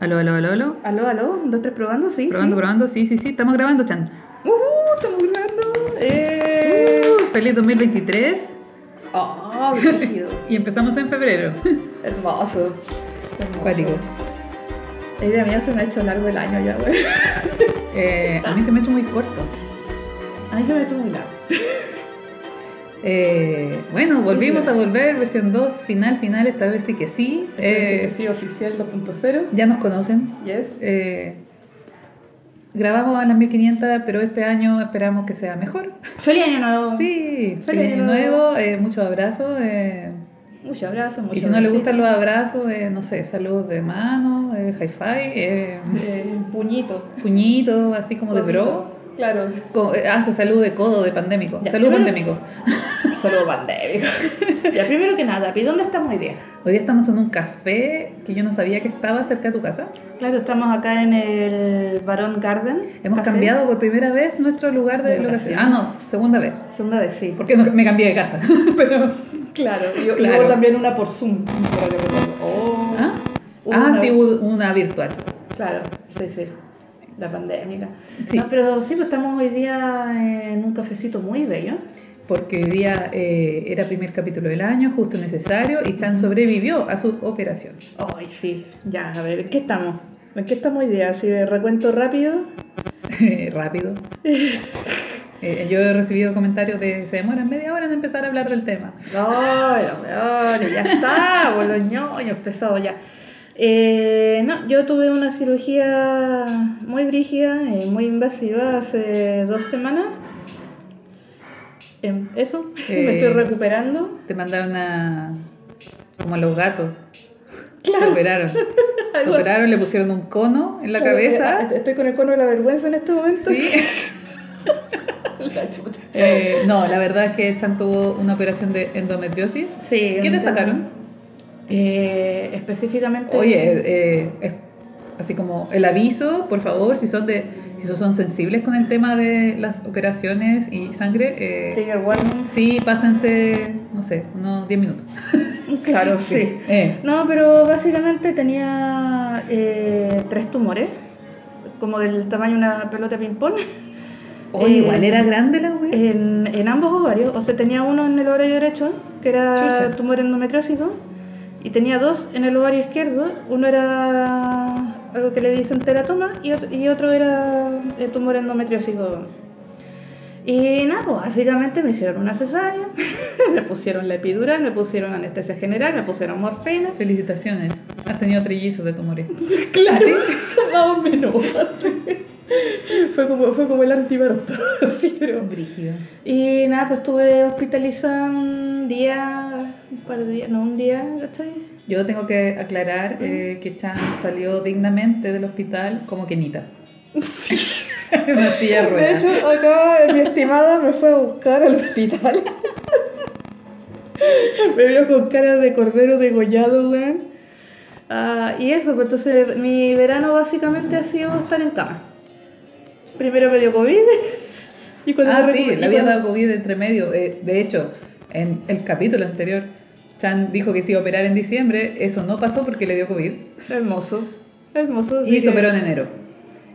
Aló, aló, aló, aló. Aló, aló, dos, tres probando, sí. Probando, sí. probando, sí, sí, sí. Estamos grabando, Chan. Uh, estamos grabando. Eh. Uh, feliz 2023. Oh, brígido. Y empezamos en febrero. Hermoso. Hermoso. Cuático. El día mío se me ha hecho largo el año ya, güey. Eh, a mí se me ha hecho muy corto. A mí se me ha hecho muy largo. Eh, bueno, volvimos a volver, versión 2, final, final, esta vez sí que sí. Eh, Eh, sí, oficial 2.0. ya nos conocen. Yes. Eh, grabamos a las 1500, pero este año esperamos que sea mejor. Feliz año nuevo. Sí, Feliz feliz año nuevo, muchos abrazos. Muchos abrazos, muchos y si no le gustan los abrazos, eh, no sé, saludos de mano, Eh, puñito. puñito, así como de bro. Claro. Eh, ah, su salud de codo, de pandémico. Ya, salud pandémico. Solo pandémico. ya, primero que nada, ¿y dónde estamos hoy día? Hoy día estamos en un café que yo no sabía que estaba cerca de tu casa. Claro, estamos acá en el Barón Garden. Hemos Café. cambiado por primera vez nuestro lugar de De locación. Ah, no, segunda vez. Segunda vez, sí. Porque no- me cambié de casa. Pero, Claro, y, y Claro. luego también una por Zoom. para que recuerdo. Oh. ¿Ah? Hubo ah, una- sí, hubo una virtual. Claro, sí, sí. La pandemia. Sí. No, pero sí, pues estamos hoy día en un cafecito muy bello. Porque hoy día eh, era primer capítulo del año, justo necesario, y Chan sobrevivió a su operación. Ay, sí. Ya, a ver, ¿en qué estamos? ¿En qué estamos hoy día? De recuento rápido. Rápido. Eh, yo he recibido comentarios de se demoran media hora en empezar a hablar del tema. Ay, hombre, ya está, pues los ñoños pesados ya. Eh, no, yo tuve una cirugía muy brígida, eh, muy invasiva hace dos semanas. Em, eso, Eh, me estoy recuperando. Te mandaron a. como a los gatos. Claro. Te operaron. Te así. operaron, le pusieron un cono en la cabeza. eh, Estoy con el cono de la vergüenza en este momento. Sí. La chuta. Eh, no, la verdad es que Chan tuvo una operación de endometriosis. Sí, ¿Qué te sacaron? Eh, específicamente. Oye, eh, es así como el aviso, por favor, si son de si son sensibles con el tema de las operaciones y sangre, eh, Trigger warning. sí, pásense, no sé, unos 10 minutos. Claro, sí. Eh, No, pero básicamente tenía eh, tres tumores, como del tamaño de una pelota de ping-pong, Eh, igual era grande la wea. en, en ambos ovarios. O sea, tenía uno en el ovario derecho, que era Chucha. tumor endometriósico, y tenía dos en el ovario izquierdo. Uno era algo que le dicen teratoma y otro, y otro era eh, tumor endometriósico. Y nada, pues básicamente me hicieron una cesárea, me pusieron la epidural, me pusieron anestesia general, me pusieron morfina. Felicitaciones. Has tenido trillizos de tumores. Claro, más o menos. fue, como, fue como el antiparto. sí, pero... Brígido. Y nada, pues estuve hospitalizada un día, un par de días, no, un día, ¿cachai? Yo tengo que aclarar eh, que Chan salió dignamente del hospital como Kenita. Una silla de hecho, acá mi estimada me fue a buscar al hospital. me vio con cara de cordero degollado, weón. Ah, y eso, pues entonces mi verano básicamente ha sido estar en cama. Primero me dio COVID. Y cuando Ah, me sí, le había dado COVID entre medio. Eh, de hecho, en el capítulo anterior, Chan dijo que se iba a operar en diciembre. Eso no pasó porque le dio COVID. Hermoso, hermoso. Y se que- operó en enero.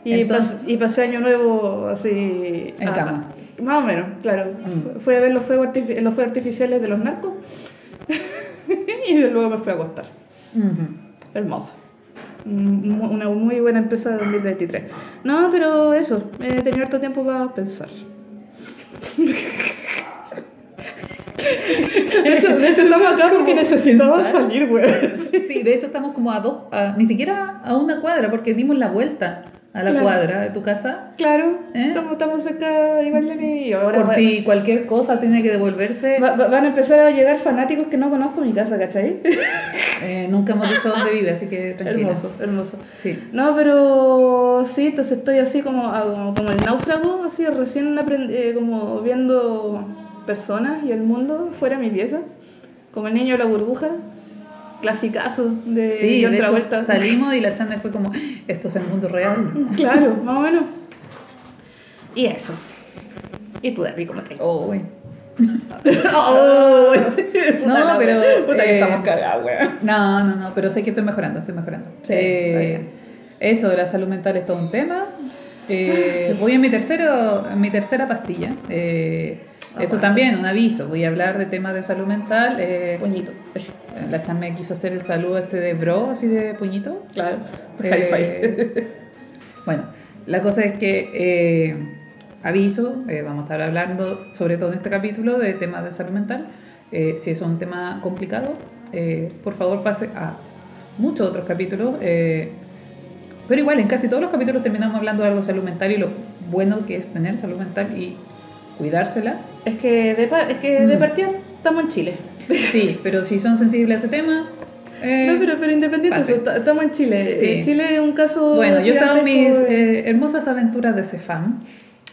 Y, Entonces- pas- y pasé año nuevo así. En ah, cama. Más o menos, claro. Mm. Fui a ver los fuegos, los fuegos artificiales de los narcos. y luego me fui a acostar. Mu- Una muy buena empresa de 2023. No, pero eso, he tenido harto tiempo para pensar. De hecho, de hecho estamos acá porque ¿Cómo necesitaba pensar? salir, güey. Sí, de hecho estamos como a dos, a- ni siquiera a una cuadra, porque dimos la vuelta a la Claro. cuadra de tu casa. Claro, ¿Eh? estamos, estamos cerca igual de mí. Ahora Por va- si cualquier cosa tiene que devolverse. va- va- van a empezar a llegar fanáticos que no conozco en mi casa, ¿cachai? Eh, nunca hemos dicho dónde vive, así que tranquila. Hermoso, hermoso. Sí. No, pero sí, entonces estoy así como, ah, como, como el náufrago, así recién eh, como viendo personas y el mundo fuera de mi pieza, como el niño de la burbuja, clasicazo de Sí, John de hecho salimos y la chanda fue como, esto es el mundo real. Claro, más o menos. Y eso. ¿Y tú, Debbie, cómo te Oh, güey. ¡Oh! No, pero, Puta que eh, estamos cagados, weón. No, no, no, pero sé que estoy mejorando, estoy mejorando. Sí, Eh. Eso la salud mental es todo un tema. Eh, Voy en mi, tercero, en mi tercera pastilla. Eh, eso también, un aviso. Voy a hablar de temas de salud mental. Eh, Puñito. la chama me quiso hacer el saludo este de bro, así de puñito. Claro. Eh, bueno, la cosa es que eh, aviso, eh, vamos a estar hablando sobre todo en este capítulo de temas de salud mental. Eh, si es un tema complicado, eh, por favor pase a muchos otros capítulos. pero igual, en casi todos los capítulos terminamos hablando de algo de salud mental y lo bueno que es tener salud mental y cuidársela. Es que de, pa- es que de Mm. partida estamos en Chile. Sí, pero si son sensibles a ese tema... eh, no, pero, pero independiente eso, ta- estamos en Chile. Sí. Eh, Chile es un caso. Bueno, yo he estado en mis eh, hermosas aventuras de Cefam.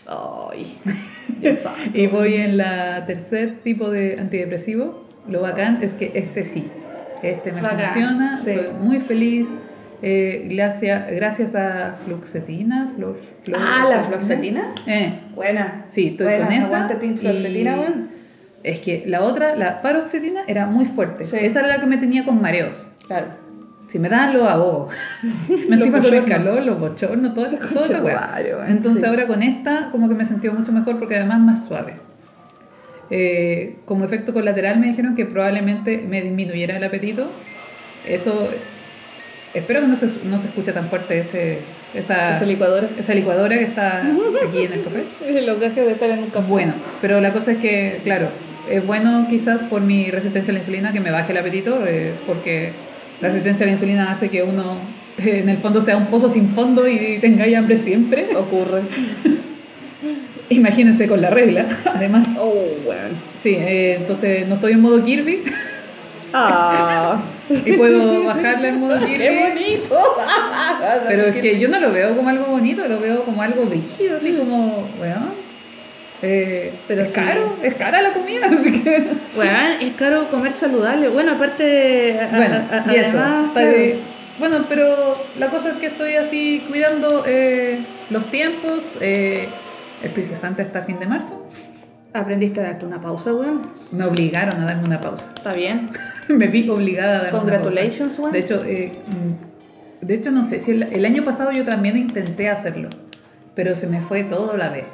Ay. Y voy en la tercer tipo de antidepresivo. Lo bacán es que este sí, este me Bacán, funciona, sí. soy muy feliz. Eh, gracias, gracias a fluoxetina. Flor, flor- Ah, la fluoxetina. Eh, Buena. sí, estoy Buena, con esa. fluoxetina, weón. Es que la otra, la paroxetina, era muy fuerte. Sí. Esa era la que me tenía con mareos. Claro. Si me daban los ahogos. me encima con el calor, los bochornos, todo, todo weón, Entonces sí. ahora con esta como que me sentí mucho mejor porque además más suave. Eh, como efecto colateral me dijeron que probablemente me disminuyera el apetito. Eso, espero que no se, no se escuche tan fuerte ese, esa, Esa licuadora. esa licuadora que está aquí en el café. Los gajes de estar en un café. Bueno, pero la cosa es que, claro, es bueno quizás por mi resistencia a la insulina que me baje el apetito, eh, porque la resistencia a la insulina hace que uno eh, en el fondo sea un pozo sin fondo y tenga hambre siempre. Ocurre. Imagínense con la regla, además. Oh, weón. Sí, eh, entonces no estoy en modo Kirby Ah. y puedo bajarla en modo ¡Qué Kirby. bonito! Pero es que yo no lo veo como algo bonito, lo veo como algo brígido, así como, weón. eh, Pero es sí. caro, es cara la comida, así que. Weón, es caro comer saludable. Bueno, aparte. a- Bueno, a- a- y eso. además, de- bueno, pero la cosa es que estoy así cuidando eh, los tiempos. eh, estoy cesante hasta fin de marzo. Aprendiste a darte una pausa, weón. Me obligaron a darme una pausa. Está bien. Me vi obligada a una pausa. Congratulations, weón. De hecho, eh, mm, de hecho, no sé, si el, el año pasado yo también intenté hacerlo, pero se me fue todo a la vez.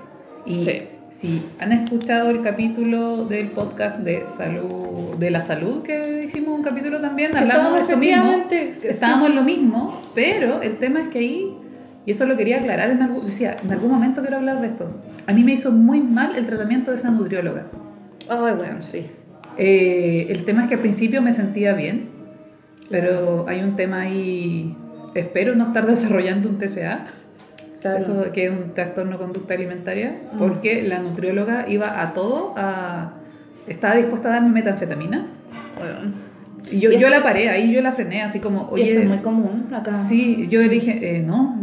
Y Sí. si han escuchado el capítulo del podcast de salud, de la salud que hicimos un capítulo también, hablamos de esto mismo. Estábamos en lo mismo, pero el tema es que ahí, y eso lo quería aclarar en algún, decía, en algún momento quiero hablar de esto. A mí me hizo muy mal el tratamiento de esa nutrióloga. Ay, weón, sí. Eh, el tema es que al principio me sentía bien, pero hay un tema ahí, espero no estar desarrollando un TCA, Claro. eso que es un trastorno de conducta alimentaria, Mm. porque la nutrióloga iba a todo, a, estaba dispuesta a darme metanfetamina, Weón. y yo, Y yo la paré, ahí yo la frené, así como, Y eso oye, es muy común acá. sí, yo le dije, eh, no,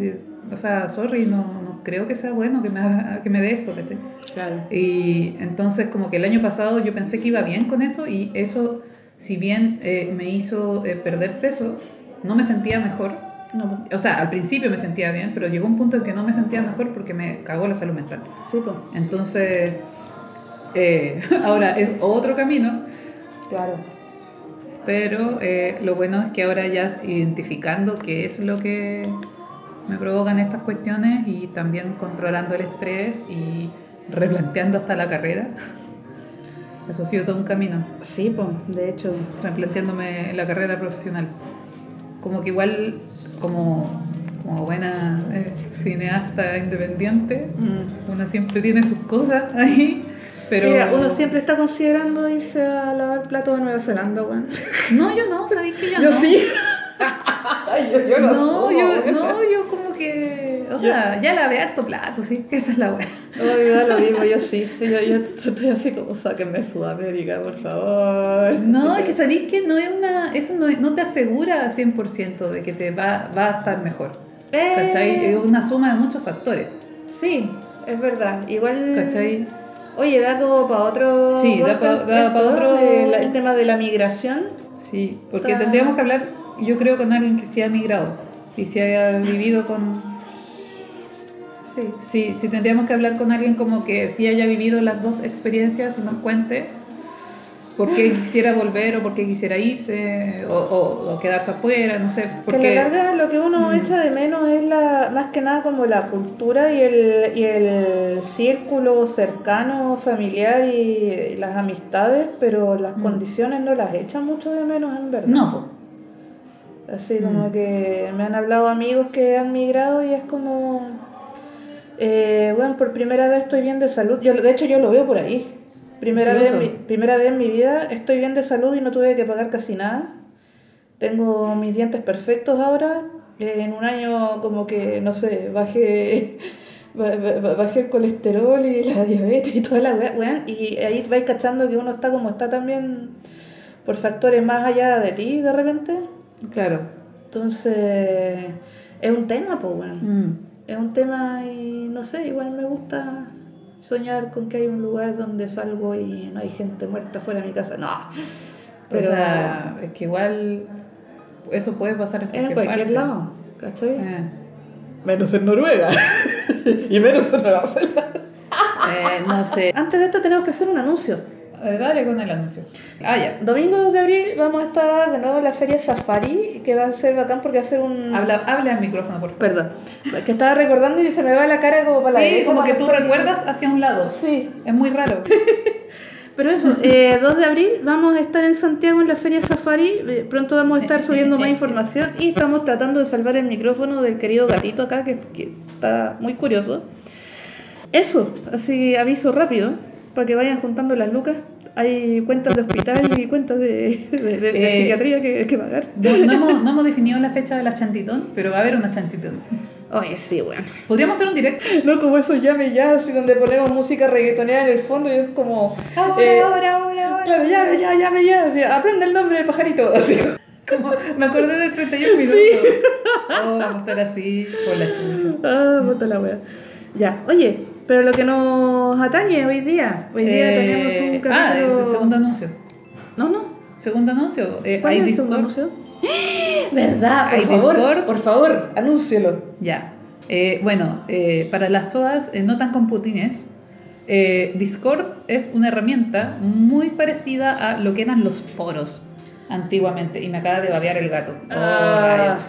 o sea, sorry, no creo que sea bueno que me, haga- que me dé esto, ¿cachai? Claro. Y entonces como que el año pasado yo pensé que iba bien con eso y eso, si bien eh, me hizo eh, perder peso, no me sentía mejor. No, O sea, al principio me sentía bien, pero llegó un punto en que no me sentía mejor porque me cagó la salud mental. sí, pues. Entonces, eh, ahora es otro camino, Claro. pero eh, lo bueno es que ahora ya identificando qué es lo que me provocan estas cuestiones y también controlando el estrés y replanteando hasta la carrera. Eso ha sido todo un camino, Sí, pues, de hecho. replanteándome la carrera profesional. Como que igual, como, como buena eh, cineasta independiente, mm. una siempre tiene sus cosas ahí, pero... Mira, uno siempre está considerando irse a lavar platos a Nueva Zelanda, weón. No, yo no, ¿sabéis que yo, no? yo, yo lo no, asumo, yo, no, yo como que, o sea, ya lavé harto plato, sí, esa es la weá. No, me da lo mismo, yo sí. Yo, yo estoy así como, sáquenme Sudamérica, por favor. No, es que sabéis que no es una, eso no, no te asegura 100% de que te va, va a estar mejor, Eh, ¿cachai? Es una suma de muchos factores, Sí, es verdad. Igual. ¿cachai? Oye, da como para otro. Sí, da pa- podcast da pa otro- el tema de la migración. Sí, porque Está- tendríamos que hablar, yo creo, con alguien que sí ha migrado y si haya vivido con... Sí. Sí, sí tendríamos que hablar con alguien como que sí haya vivido las dos experiencias y nos cuente por qué quisiera volver o por qué quisiera irse o, o- o quedarse afuera, no sé. Que Porque, la larga lo que uno Mm. echa de menos es la, más que nada como la cultura y el, y el círculo cercano, familiar y las amistades, pero las Mm. condiciones no las echan mucho de menos en verdad. No. Así como Mm. que me han hablado amigos que han migrado y es como, eh, bueno, por primera vez estoy bien de salud. Yo, de hecho, yo lo veo por ahí. Primera vez, mi, primera vez en mi vida estoy bien de salud y no tuve que pagar casi nada. Tengo mis dientes perfectos ahora. Eh, en un año como que, no sé, bajé, ba- ba- bajé el colesterol y la diabetes y toda la weá, weón, Y ahí vais cachando que uno está como está también por factores más allá de ti de repente. Claro. Entonces, es un tema, pues, bueno. Mm. Es un tema y no sé, igual me gusta soñar con que hay un lugar donde salgo y no hay gente muerta fuera de mi casa. No, pero o sea, es que igual eso puede pasar en cualquier, en cualquier parte. lado, ¿cachai? Eh, Menos en Noruega. y menos en Nueva Zelanda. eh, no sé. Antes de esto tenemos que hacer un anuncio. Eh, dale con el anuncio. Ah, ya. Domingo 2 de abril vamos a estar de nuevo en la feria Safari, que va a ser bacán porque va a ser un... Habla, habla al micrófono, por favor. Perdón, que estaba recordando y se me va la cara como para la Sí, derecha, como que tú recuerdas hacia un lado. Sí, Es muy raro. Pero eso, eh, 2 de abril vamos a estar en Santiago en la Feria Safari. eh, Pronto vamos a estar subiendo más información y estamos tratando de salvar el micrófono del querido gatito acá que, que está muy curioso. Eso, así aviso rápido para que vayan juntando las lucas. Hay cuentas de hospital y cuentas de, de- de- de Eh, psiquiatría que, que pagar. No, no hemos, no hemos definido la fecha de la chantitón, pero va a haber una chantitón. Oye, sí, bueno. Podríamos hacer un directo. No como esos llame ya, así donde ponemos música reggaetonera en el fondo y es como. Ahora, eh, ahora, ahora, ahora. Claro, llame ya, llame ya. así, aprende el nombre del pajarito. Así. Como, me acordé de 31 minutos. Oh, vamos a estar así con la chucha. Ah, puta la wea. Ya, oye, pero lo que nos atañe hoy día. Hoy día Eh, tenemos un Ah, capítulo. el segundo anuncio. No, no. Segundo anuncio. Eh, ¿Cuál hay es el segundo Discord. anuncio? ¿Verdad? Por Hay favor, Discord. por favor, anúncielo. Ya. Eh, bueno, eh, para las sodas no tan computines, eh, Discord es una herramienta muy parecida a lo que eran los foros antiguamente. Y me acaba de babear el gato. Oh, Ah. rayos.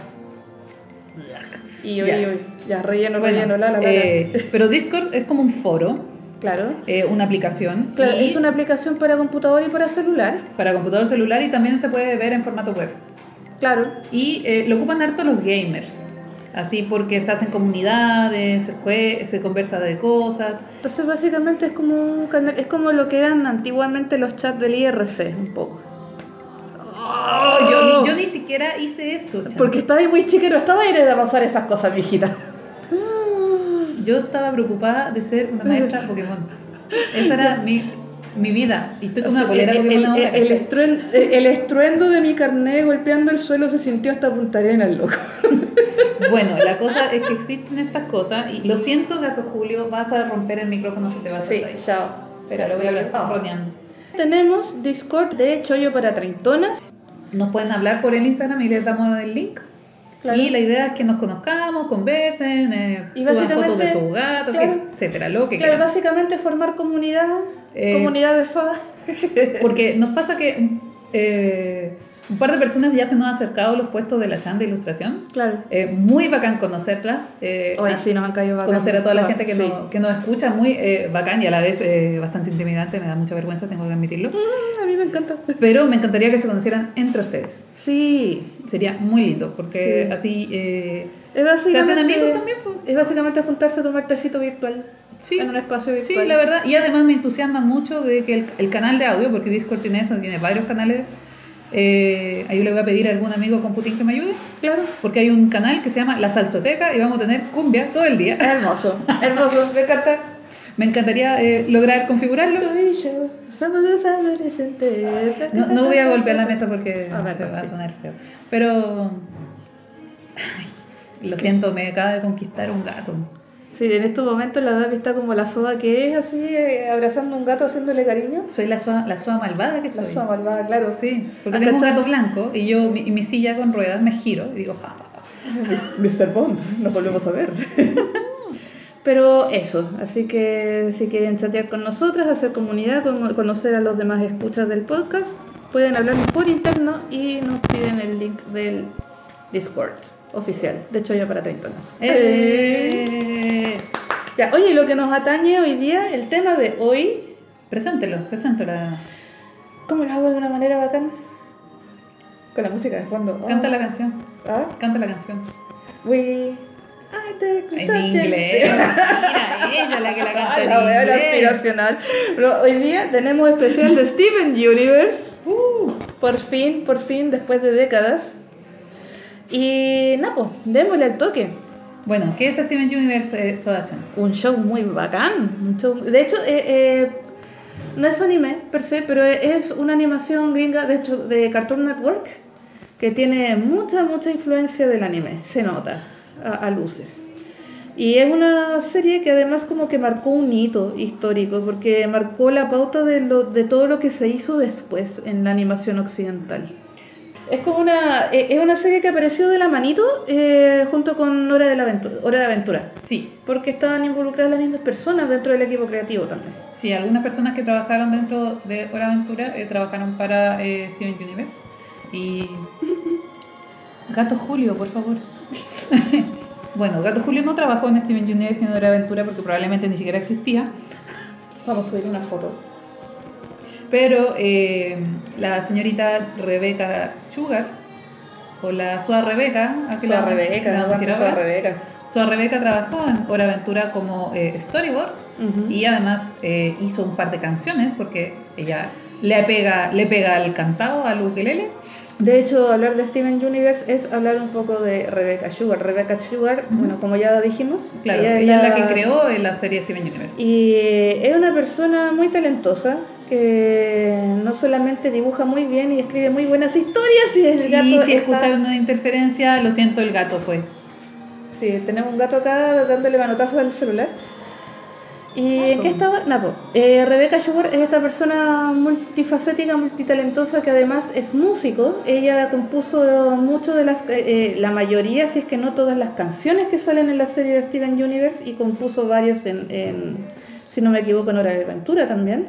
Y hoy, Ya. hoy, ya, relleno, Bueno, relleno, la, la, la. la. eh, pero Discord es como un foro, Claro. eh, una aplicación. Claro, y es una aplicación para computador y para celular. Para computador celular y también se puede ver en formato web. Claro. Y eh, lo ocupan harto los gamers. Así porque se hacen comunidades, se, jue- se conversa de cosas. Entonces básicamente es como es como lo que eran antiguamente los chats del IRC, un poco. Oh, yo, ni, yo ni siquiera hice eso. chamo. Porque estaba muy chica y no estaba ahí de pasar esas cosas, viejita. Yo estaba preocupada de ser una maestra Pokémon. Esa era mi, mi vida. Y estoy con una polera el, Pokémon el, el, estruen- el- estruendo de mi carnet golpeando el suelo se sintió hasta Punta Arenas, loco. Bueno, la cosa es que existen estas cosas. Y lo siento, gato Julio, vas a romper el micrófono si te vas Sí, a ahí. chao. Espera, lo voy a ver roneando. Tenemos Discord de Chollo para Treintonas. Nos pueden hablar por el Instagram y les damos el link. Claro. Y la idea es que nos conozcamos, conversen, eh, Y suban básicamente, fotos de sus gatos, claro. etcétera, lo que Claro, quieran. básicamente formar comunidad, Eh, comunidad de soda. Porque nos pasa que eh, un par de personas ya se nos han acercado a los puestos de la chan de ilustración. Claro. Eh, muy bacán conocerlas. eh, Hoy a- sí nos han caído bacán. conocer a toda la Ah, gente que, sí. nos, que nos escucha, muy eh, bacán y a la vez eh, bastante intimidante, me da mucha vergüenza, tengo que admitirlo. Mm, A mí me encanta. Pero me encantaría que se conocieran entre ustedes. Sí. Sería muy lindo, porque Sí. así eh, se hacen amigos también. pues. Es básicamente juntarse a tomar tecito virtual Sí, en un espacio sí, virtual. la verdad. Y además me entusiasma mucho de que el, el canal de audio, porque Discord tiene eso, tiene varios canales. Eh, ahí le voy a pedir a algún amigo con Putin que me ayude, Claro. porque hay un canal que se llama La Salsoteca y vamos a tener cumbia todo el día. Hermoso. Hermoso. Me encanta. Me encantaría eh, lograr configurarlo. Tú y yo somos dos adolescentes. No, no voy a golpear la mesa porque Ah, se verdad, va a sí. sonar feo. Pero. ay, lo siento, me acaba de conquistar un gato. Sí, en estos momentos la Davi está como la soda que es, así, eh, abrazando a un gato, haciéndole cariño. Soy la soa, la soa malvada que La soy. soda malvada, claro. Sí, porque Ah, tengo un gato blanco y yo, mi, y mi silla con ruedas, me giro y digo, ja, ja, ja. Mr. Bond, nos volvemos a ver. Pero eso, así que si quieren chatear con nosotras, hacer comunidad, con- conocer a los demás escuchas del podcast, pueden hablarnos por interno y nos piden el link del Discord. Oficial de Choyo para Treintonas. Eh, Ya, oye, lo que nos atañe hoy día, el tema de hoy, Preséntelo, preséntelo. ¿cómo lo hago de una manera bacán? Con la música de fondo. Oh. Canta la canción, ¿Ah? canta la canción. We En inglés. Mira, ella la que la canta Ah, en la inglés. aspiracional. Pero hoy día tenemos especial de Steven Universe. Uh, Por fin, por fin, después de décadas. Y nada, pues, démosle al toque. Bueno, ¿qué es Steven Universe eh, Soda-chan? Un show muy bacán. un show- De hecho, eh, eh, no es anime per se, pero es una animación gringa de, hecho, de Cartoon Network que tiene mucha, mucha influencia del anime. Se nota a, a luces. Y es una serie que además como que marcó un hito histórico, porque marcó la pauta de, lo, de todo lo que se hizo después en la animación occidental. Es como una, eh, es una serie que apareció de la manito eh, junto con Hora de, la Aventura, Hora de Aventura. Sí, Porque estaban involucradas las mismas personas dentro del equipo creativo también. sí, algunas personas que trabajaron dentro de Hora Aventura eh, trabajaron para eh, Steven Universe. Y. Gato Julio, por favor. bueno, Gato Julio no trabajó en Steven Universe ni en Hora Aventura porque probablemente ni siquiera existía. Vamos a subir una foto. Pero eh, la señorita Rebeca Sugar, o la Sua Rebeca, aquí La vamos- Rebeca, la no vamos a decir aguanto esa ahora. Rebeca. Sua Rebeca trabajó en Hora Aventura como eh, storyboard Ujú. y además eh, hizo un par de canciones porque ella le pega, le pega al cantado, al ukelele. De hecho, hablar de Steven Universe es hablar un poco de Rebecca Sugar. Rebecca Sugar, Ujú. bueno, como ya dijimos, Claro, ella, es la que creó eh, la serie Steven Universe. Y es una persona muy talentosa que no solamente dibuja muy bien y escribe muy buenas historias y el gato Y si está- escucharon una interferencia, lo siento, el gato fue. Sí, tenemos un gato acá dándole manotazos al celular. ¿Y Ah, en qué estaba? Napo. Eh, Rebecca Sugar es esta persona multifacética, multitalentosa que además es músico. Ella compuso mucho de las, eh, eh, la mayoría, si es que no todas las canciones que salen en la serie de Steven Universe y compuso varios en, en, si no me equivoco, en Hora de Aventura también.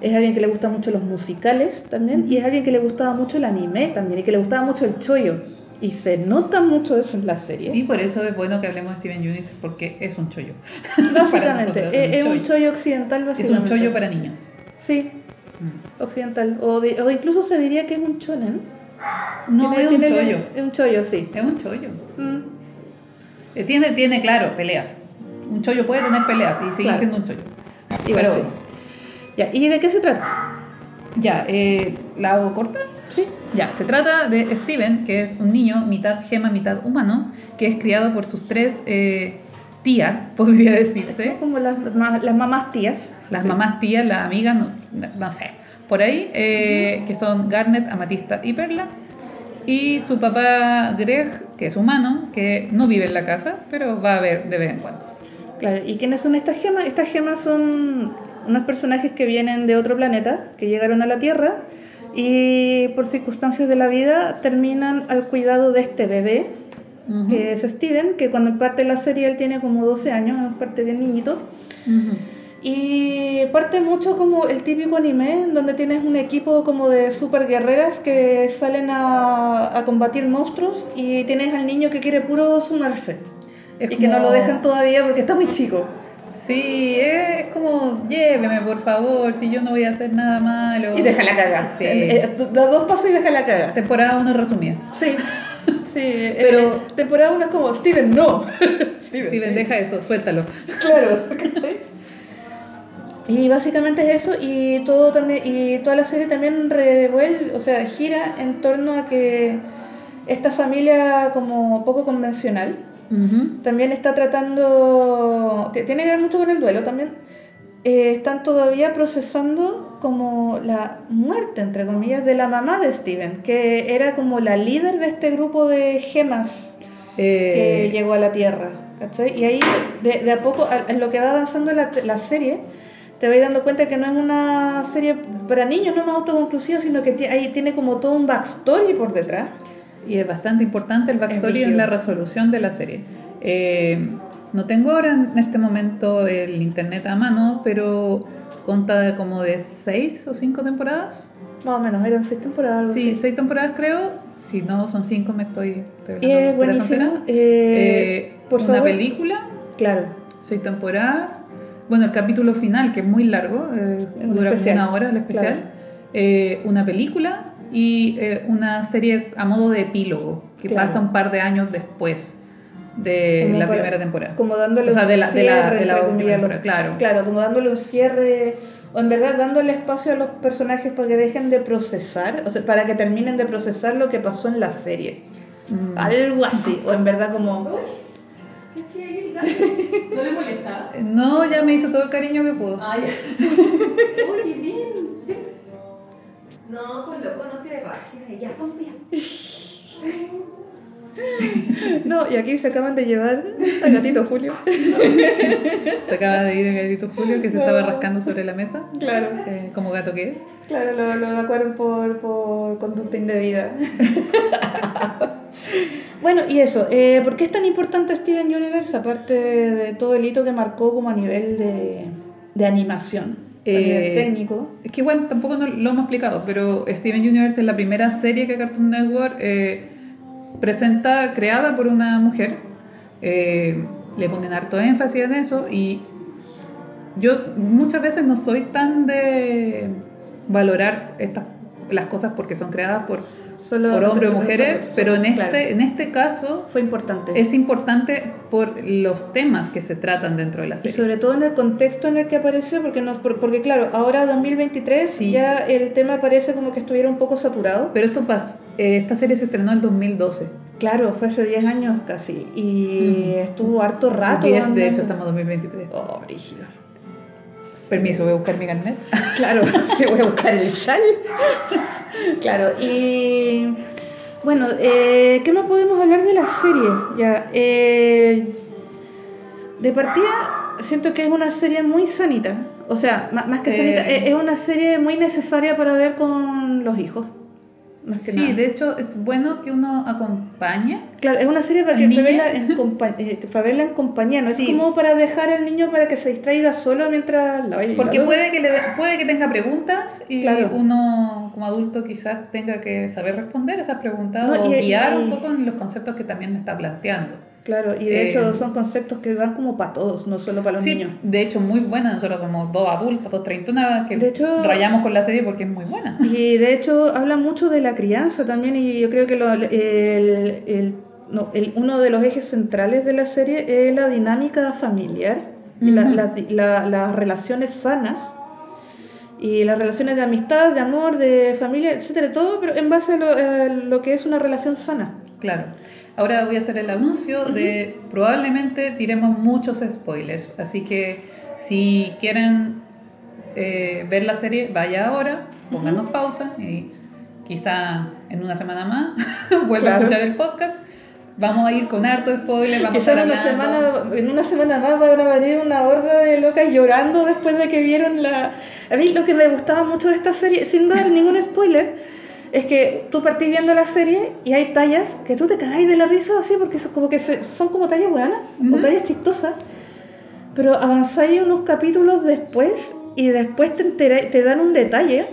Es alguien que le gusta mucho los musicales también y es alguien que le gustaba mucho el anime también y que le gustaba mucho el chollo. Y se nota mucho eso en la serie. Y por eso es bueno que hablemos de Steven Universe porque es un chollo. Básicamente, nosotros es, es un chollo. occidental Es básicamente. un chollo para niños. Sí, Mm. occidental. O, de- o incluso se diría que es un shonen. No, Tiene- es un chollo. Es un chollo, sí. Es un chollo. Mm, Eh, Tiene, tiene, claro, peleas. Un chollo puede tener peleas y sigue Claro. siendo un chollo. igual Pero- sí. Ya, ¿y de qué se trata? Ya, eh, ¿la hago corta? Sí. Ya, se trata de Steven, que es un niño mitad gema, mitad humano, que es criado por sus tres eh, tías, podría decirse. Como las, las mamás tías. Las Sí. mamás tías, las amigas, no, no sé, por ahí, eh, que son Garnet, Amatista y Perla. Y su papá Greg, que es humano, que no vive en la casa, pero va a ver de vez en cuando. Claro, ¿y quiénes son estas gemas? Estas gemas son unos personajes que vienen de otro planeta, que llegaron a la Tierra y por circunstancias de la vida terminan al cuidado de este bebé, Ujú. que es Steven, que cuando parte la serie él tiene como 12 años, es parte bien niñito. Ujú. Y parte mucho como el típico anime, donde tienes un equipo como de super guerreras que salen a, a combatir monstruos y tienes al niño que quiere puro sumarse. Es y que no como- lo dejan todavía porque está muy chico. Sí, es como, lléveme por favor, si yo no voy a hacer nada malo. Y déjala cagar. Sí. Eh, eh, da dos pasos y déjala cagar. Temporada 1 resumida. Sí. Sí, Pero- pero temporada 1 es como, Steven, no. Steven, Steven, sí. deja eso, suéltalo. Claro, ¿cachai? Y básicamente es eso, y todo también, y toda la serie también revuelve, o sea, gira en torno a que esta familia como poco convencional También está tratando, tiene que ver mucho con el duelo también, eh, están todavía procesando como la muerte, entre comillas, de la mamá de Steven, que era como la líder de este grupo de gemas que Eh, llegó a la Tierra. ¿cachai? Y ahí, de, de a poco, en lo que va avanzando la, la serie, te vas dando cuenta que no es una serie para niños, no es más autoconclusiva, sino que ahí tiene como todo un backstory por detrás. Y es bastante importante el backstory en la resolución de la serie. Eh, no tengo ahora en este momento el internet a mano, pero conta como de seis o cinco temporadas. Más o menos, eran seis temporadas. algo Sí, así. seis temporadas creo. Si no, son cinco, me estoy. estoy Y es hablando pura buenísimo. Eh, Eh, por una favor. película, Claro. seis temporadas. Bueno, el capítulo final, que es muy largo, eh, dura como una hora el especial. claro. Eh, una película y eh, una serie a modo de epílogo, que Claro. pasa un par de años después de Como la para- primera temporada. Como dándole O sea, un de la- de la- cierre, de la última temporada, claro. Claro, como dándole un cierre, o en verdad dándole espacio a los personajes para que dejen de procesar, o sea, para que terminen de procesar lo que pasó en la serie. Mm. Algo así, o en verdad como... ¿Qué? ¿No le molestaba? No, ya me hizo todo el cariño que pudo. Ah, ya. Oye, bien. No, pues loco, no te rajes. Ya, confía. No, y aquí se acaban de llevar al gatito Julio. Se acaba de ir el gatito Julio que se estaba rascando sobre la mesa, Claro, eh, como gato que es. claro, lo, lo evacuaron por, por conducta indebida. bueno, y eso, eh, ¿por qué es tan importante Steven Universe aparte de todo el hito que marcó como a nivel de, de animación? Eh, técnico. Es que bueno, tampoco no- lo hemos explicado, pero Steven Universe es la primera serie que Cartoon Network eh, presenta, creada por una mujer. Eh, le ponen harto énfasis en eso y yo muchas veces no soy tan de valorar estas las cosas porque son creadas por, Solo- por hombres o mujeres, pero en este, claro, en este caso fue importante. es importante por los temas que se tratan dentro de la Y serie. sobre todo en el contexto en el que apareció, porque, no, por- porque claro, ahora 2023 Sí. ya el tema parece como que estuviera un poco saturado. Pero esto pasa, eh, esta serie se estrenó en 2012. Claro, fue hace 10 años casi. Y Ujú. estuvo harto rato. 10, de hecho, estamos en 2023. Oh, brígido. Permiso, voy a buscar mi carnet. Claro, sí, voy a buscar el chal. claro, y bueno, eh, ¿qué más podemos hablar de la serie? Ya, eh, de partida, siento que es una serie muy sanita. O sea, má- más que Eh. sanita, es es una serie muy necesaria para ver con los hijos. Más que Sí, nada. de hecho, es bueno que uno acompañe. Claro, es una serie para, ¿Al que, para, verla en eh, para verla en compañía, no es como para dejar al niño para que se distraiga solo mientras la oye. Porque la- puede que, le, puede que tenga preguntas y Claro. uno como adulto quizás tenga que saber responder esas preguntas No, o y- guiar y- un poco en los conceptos que también está planteando. Claro, y de Eh, hecho son conceptos que van como para todos, no solo para los sí, niños. de hecho, muy buena. Nosotros somos dos adultas, dos treintonas que De hecho- rayamos con la serie porque es muy buena. Y de hecho habla mucho de la crianza también y yo creo que lo- el, el- no, el- uno de los ejes centrales de la serie es la dinámica familiar, y la- Ujú. la- la- las relaciones sanas y las relaciones de amistad, de amor, de familia, etcétera, todo, pero en base a lo, a lo que es una relación sana. Claro. Ahora voy a hacer el anuncio de probablemente tiremos muchos spoilers, así que si quieren eh, ver la serie, vaya ahora, pónganos pausa y quizá en una semana más vuelva a escuchar el podcast. Vamos a ir con harto spoiler, vamos a en una, semana, en una semana más van a venir una horda de locas llorando después de que vieron la... A mí lo que me gustaba mucho de esta serie, sin dar ningún spoiler, es que tú partís viendo la serie y hay tallas que tú te cagáis de la risa así porque son como, que se- son como tallas buenas o Ujú. tallas chistosas, pero avanzáis unos capítulos después y después te, enteráis- te dan un detalle,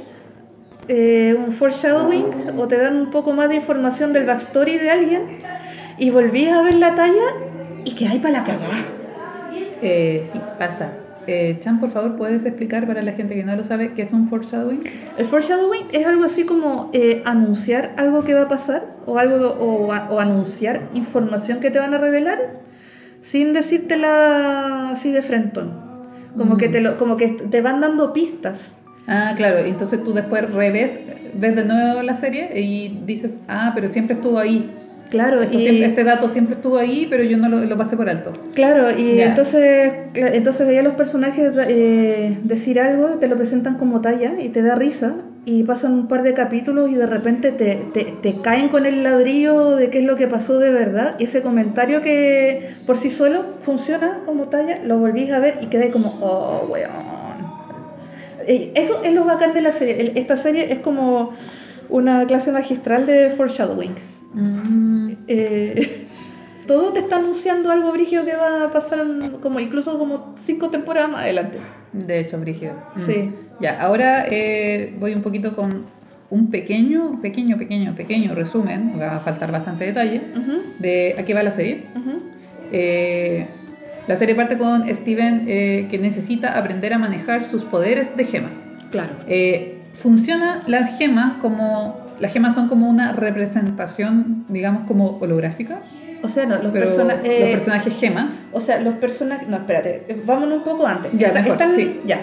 eh, un foreshadowing o te dan un poco más de información del backstory de alguien y volví a ver la talla y que hay para la cagada. Eh, sí, pasa. Eh, Chan, por favor, ¿puedes explicar para la gente que no lo sabe qué es un foreshadowing? El foreshadowing es algo así como eh, anunciar algo que va a pasar o algo o, o anunciar información que te van a revelar sin decírtela así de frentón. Como, Mm. que te lo, como que te van dando pistas. Ah, claro, entonces tú después revés, ves de nuevo la serie y dices, ah, pero siempre estuvo ahí. Claro, Esto y, siempre- este dato siempre estuvo ahí, pero yo no lo, lo pasé por alto. claro, y entonces, entonces veía a los personajes eh, decir algo, te lo presentan como talla y te da risa. Y pasan un par de capítulos y de repente te, te, te caen con el ladrillo de qué es lo que pasó de verdad. Y ese comentario que por sí solo funciona como talla, lo volvís a ver y quedé como, oh, weón. Eso es lo bacán de la serie. Esta serie es como una clase magistral de foreshadowing. Mm, Eh, todo te está anunciando algo brígido que va a pasar como incluso como cinco temporadas más adelante. de hecho, Brígido. Mm. Sí. Ya, ahora eh, voy un poquito con un pequeño, pequeño, pequeño, pequeño resumen, va a faltar bastante detalle, de a qué va la serie. Eh, la serie parte con Steven eh, que necesita aprender a manejar sus poderes de gema. Claro. Funciona las gemas como... Las gemas son como una representación, digamos, como holográfica, O sea, no, los, persona- los eh, personajes gema. O sea, los personajes. No, espérate, eh, vámonos un poco antes. Ya, Está- mejor, sí. Ya.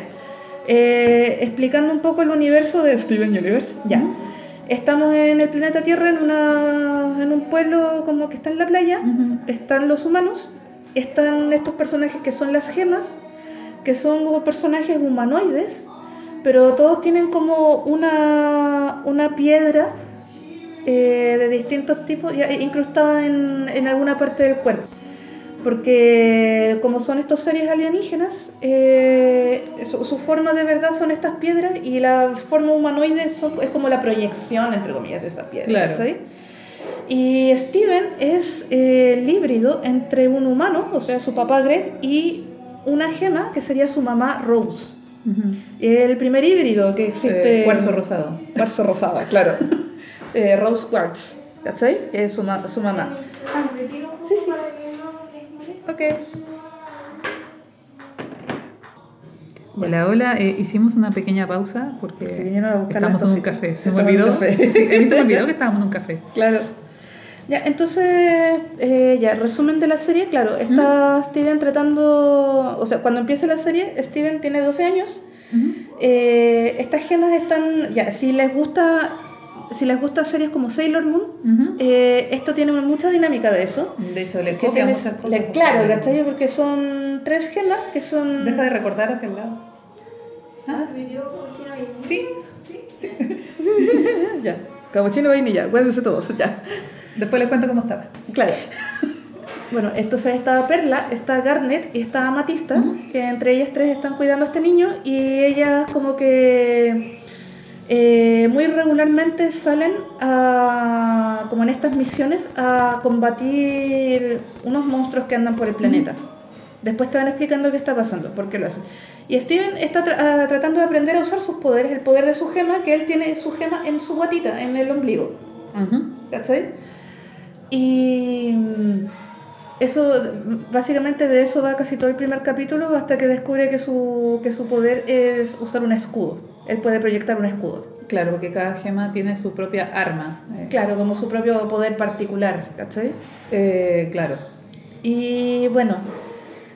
Eh, explicando un poco el universo de Steven Universe. Ya. Ujú. Estamos en el planeta Tierra, en, una, en un pueblo como que está en la playa. Ujú. Están los humanos, están estos personajes que son las gemas, que son personajes humanoides, pero todos tienen como una, una piedra eh, de distintos tipos ya incrustada en, en alguna parte del cuerpo. Porque como son estos seres alienígenas, eh, su, su forma de verdad son estas piedras y la forma humanoide son- es como la proyección, entre comillas, de esas piedras. Claro. ¿cachai? Y Steven es eh, el híbrido entre un humano, o sea, su papá Greg, y una gema que sería su mamá Rose. El primer híbrido que existe. Eh, cuarzo rosado. Cuarzo rosada, claro. Eh, Rose Quartz, ¿cachai? Es su, ma- su mamá. Sí, sí. Ok. Hola, hola. eh, hicimos una pequeña pausa porque Que vinieron a buscar estamos en un café. Se me olvidó. Sí, a mí se me olvidó que estábamos en un café. Claro. Ya, entonces, eh, ya, resumen de la serie, claro, está Steven tratando, o sea, cuando empieza la serie, Steven tiene 12 años, eh, estas gemas están, ya, si les gusta, si les gusta series como Sailor Moon, eh, esto tiene mucha dinámica de eso. De hecho, le copia tienes- muchas cosas. le- claro, ¿cachai? Porque son tres gemas que son... Deja de recordar hacia el lado. Ah, Vivió con China y Sí. ya, capuchino vainilla, acuérdense todos, ya. Después les cuento cómo estaba. Claro. Bueno, entonces está Perla, está Garnet y está Amatista, que entre ellas tres están cuidando a este niño y ellas como que eh, muy regularmente salen a, como en estas misiones a combatir unos monstruos que andan por el planeta. Después te van explicando qué está pasando, por qué lo hacen. Y Steven está tra- ah, tratando de aprender a usar sus poderes, el poder de su gema, que él tiene su gema en su guatita, en el ombligo. Ujú. ¿Cachai? Y mm, eso, básicamente de eso va casi todo el primer capítulo hasta que descubre que su, que su poder es usar un escudo. Él puede proyectar un escudo. Claro, porque cada gema tiene su propia arma. Eh, Claro, como su propio poder particular, ¿cachai? eh, claro. Y bueno,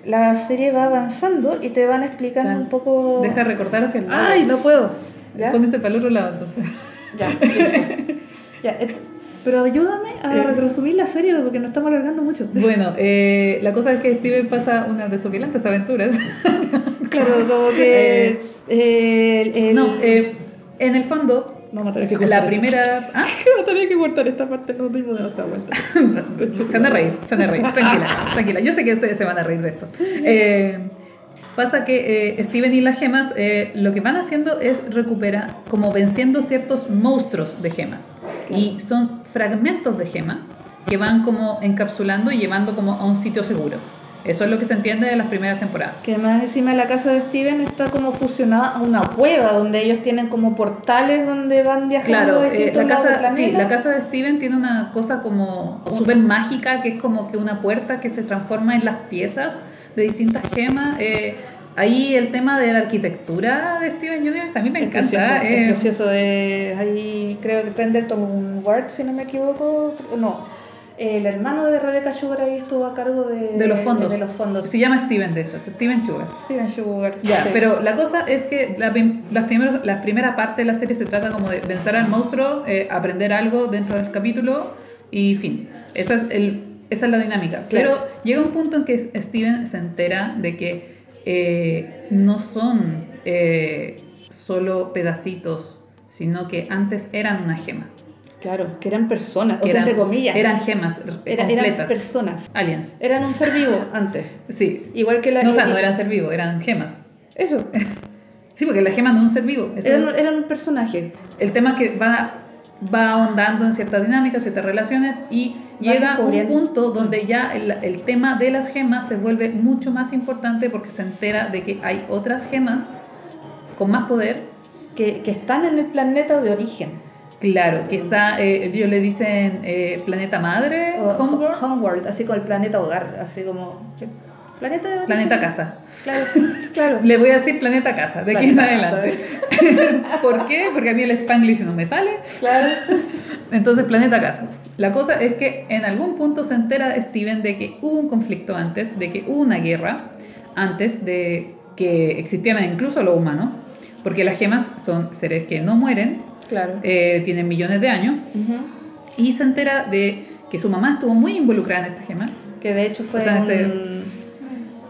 la serie va avanzando y te van explicando Chan. un poco... Deja de recordar hacia el lado. ¡Ay, no puedo! ¿Ya? Póndete para el otro lado, entonces. Ya. ya. Pero ayúdame a Eh. resumir la serie porque nos estamos alargando mucho. Bueno, eh, la cosa es que Steven pasa unas desopilantes aventuras. Claro, como que. Eh, eh, el- No, eh, en el fondo, tener que cortar la primera... ¿Ah? tener que cortar esta parte, no dimos de otra vuelta. Se van a reír, se van a reír. Tranquila, tranquila. Yo sé que ustedes se van a reír de esto. Eh, pasa que Steven y las gemas lo que van haciendo es recuperar, como venciendo ciertos monstruos de gema. Y son fragmentos de gema que van como encapsulando y llevando como a un sitio seguro. Eso es lo que se entiende de las primeras temporadas. Que más encima la casa de Steven está como fusionada a una cueva donde ellos tienen como portales donde van viajando Claro, a eh, la, casa, sí, la casa de Steven tiene una cosa como súper mágica, que es como que una puerta que se transforma en las piezas de distintas gemas. Eh, ahí el tema de la arquitectura de Steven Universe a mí me Es encanta. precioso, eh, es precioso. ahí creo que Pendleton Ward, si no me equivoco. No, el hermano de Rebecca Sugar ahí estuvo a cargo de, de los fondos. De, los fondos. Se llama Steven, de hecho, Steven Sugar. Steven Sugar. Ya, sí. pero la cosa es que la, las primeros- la primera parte de la serie se trata como de vencer al monstruo, eh, aprender algo dentro del capítulo y fin. Esa es, el, esa es la dinámica. Claro. Pero llega un punto en que Steven se entera de que eh, no son eh, solo pedacitos, sino que antes eran una gema. Claro, que eran personas, o Que sea, eran, entre comillas. Eran gemas Era- eran completas. personas. aliens. Eran un ser vivo antes. Sí. Igual que la. No, o sea, no eran ser vivo, eran gemas. Eso. Sí, porque la gema no es un ser vivo. Eran, eran un personaje. el tema es que va, va ahondando en ciertas dinámicas, ciertas relaciones y llega a un punto donde ya el, el tema de las gemas se vuelve mucho más importante porque se entera de que hay otras gemas con más poder. Que, que están en el planeta de origen. Claro, que está, eh, ellos le dicen eh, planeta madre, O homeworld, Homeworld, así como el planeta hogar, así como... Planeta de planeta casa. Claro, claro. Le voy a decir planeta casa, de aquí en adelante. ¿Por qué? Porque a mí el Spanglish no me sale. Claro. Entonces, planeta casa. La cosa es que en algún punto se entera Steven de que hubo un conflicto antes, de que hubo una guerra antes de que existieran incluso los humanos, porque las gemas son seres que no mueren, Claro. eh, tienen millones de años, y se entera de que su mamá estuvo muy involucrada en esta gema. Que de hecho fue O sea, este-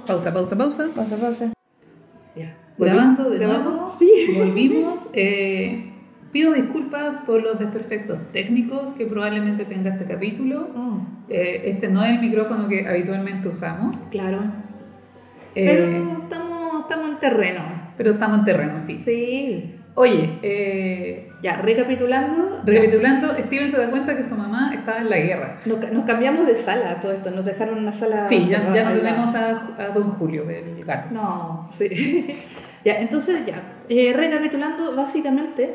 un... Pausa, pausa, pausa. Pasa, pasa. Grabando de nuevo, Sí. volvimos. eh, pido disculpas por los desperfectos técnicos que probablemente tenga este capítulo. Oh, Eh, este no es el micrófono que habitualmente usamos. claro. eh, Pero estamos, estamos en terreno. pero estamos en terreno, sí. Sí. Oye, eh, Ya, recapitulando. recapitulando, Steven se da cuenta que su mamá estaba en la guerra. Nos, ca- nos cambiamos de sala a todo esto, nos dejaron una sala. Sí, ya, ya no tenemos a, a Don Julio, el gato. No, sí. ya, entonces ya, eh, recapitulando, básicamente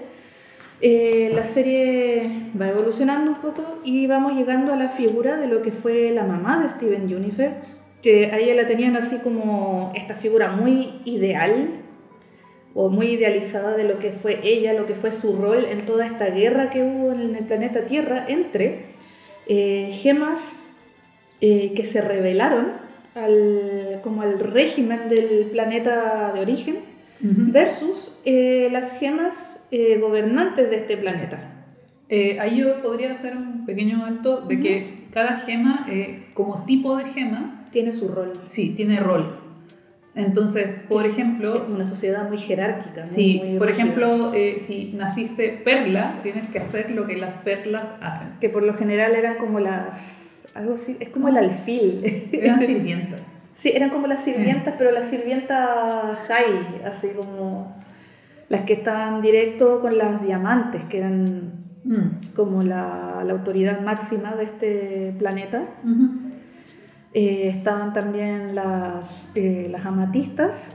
eh, la serie va evolucionando un poco y vamos llegando a la figura de lo que fue la mamá de Steven Universe, que a ella la tenían así como esta figura muy ideal o muy idealizada de lo que fue ella, lo que fue su rol en toda esta guerra que hubo en el planeta Tierra entre eh, gemas eh, que se rebelaron al, como al régimen del planeta de origen Ujú. versus eh, las gemas eh, gobernantes de este planeta. Eh, ahí yo podría hacer un pequeño alto de que cada gema, eh, como tipo de gema, Tiene su rol. sí, tiene rol. Entonces, por Es ejemplo, como una sociedad muy jerárquica. muy- Sí, muy por rígida. ejemplo, eh, si naciste perla, tienes que hacer lo que las perlas hacen. Que por lo general eran como las... Algo así, es como el ¿Cómo? alfil. Eran sirvientas. Sí, eran como las sirvientas, pero las sirvientas high, así como las que estaban directo con las diamantes, que eran Mm, como la, la autoridad máxima de este planeta. ujú. Eh, estaban también las, eh, las amatistas,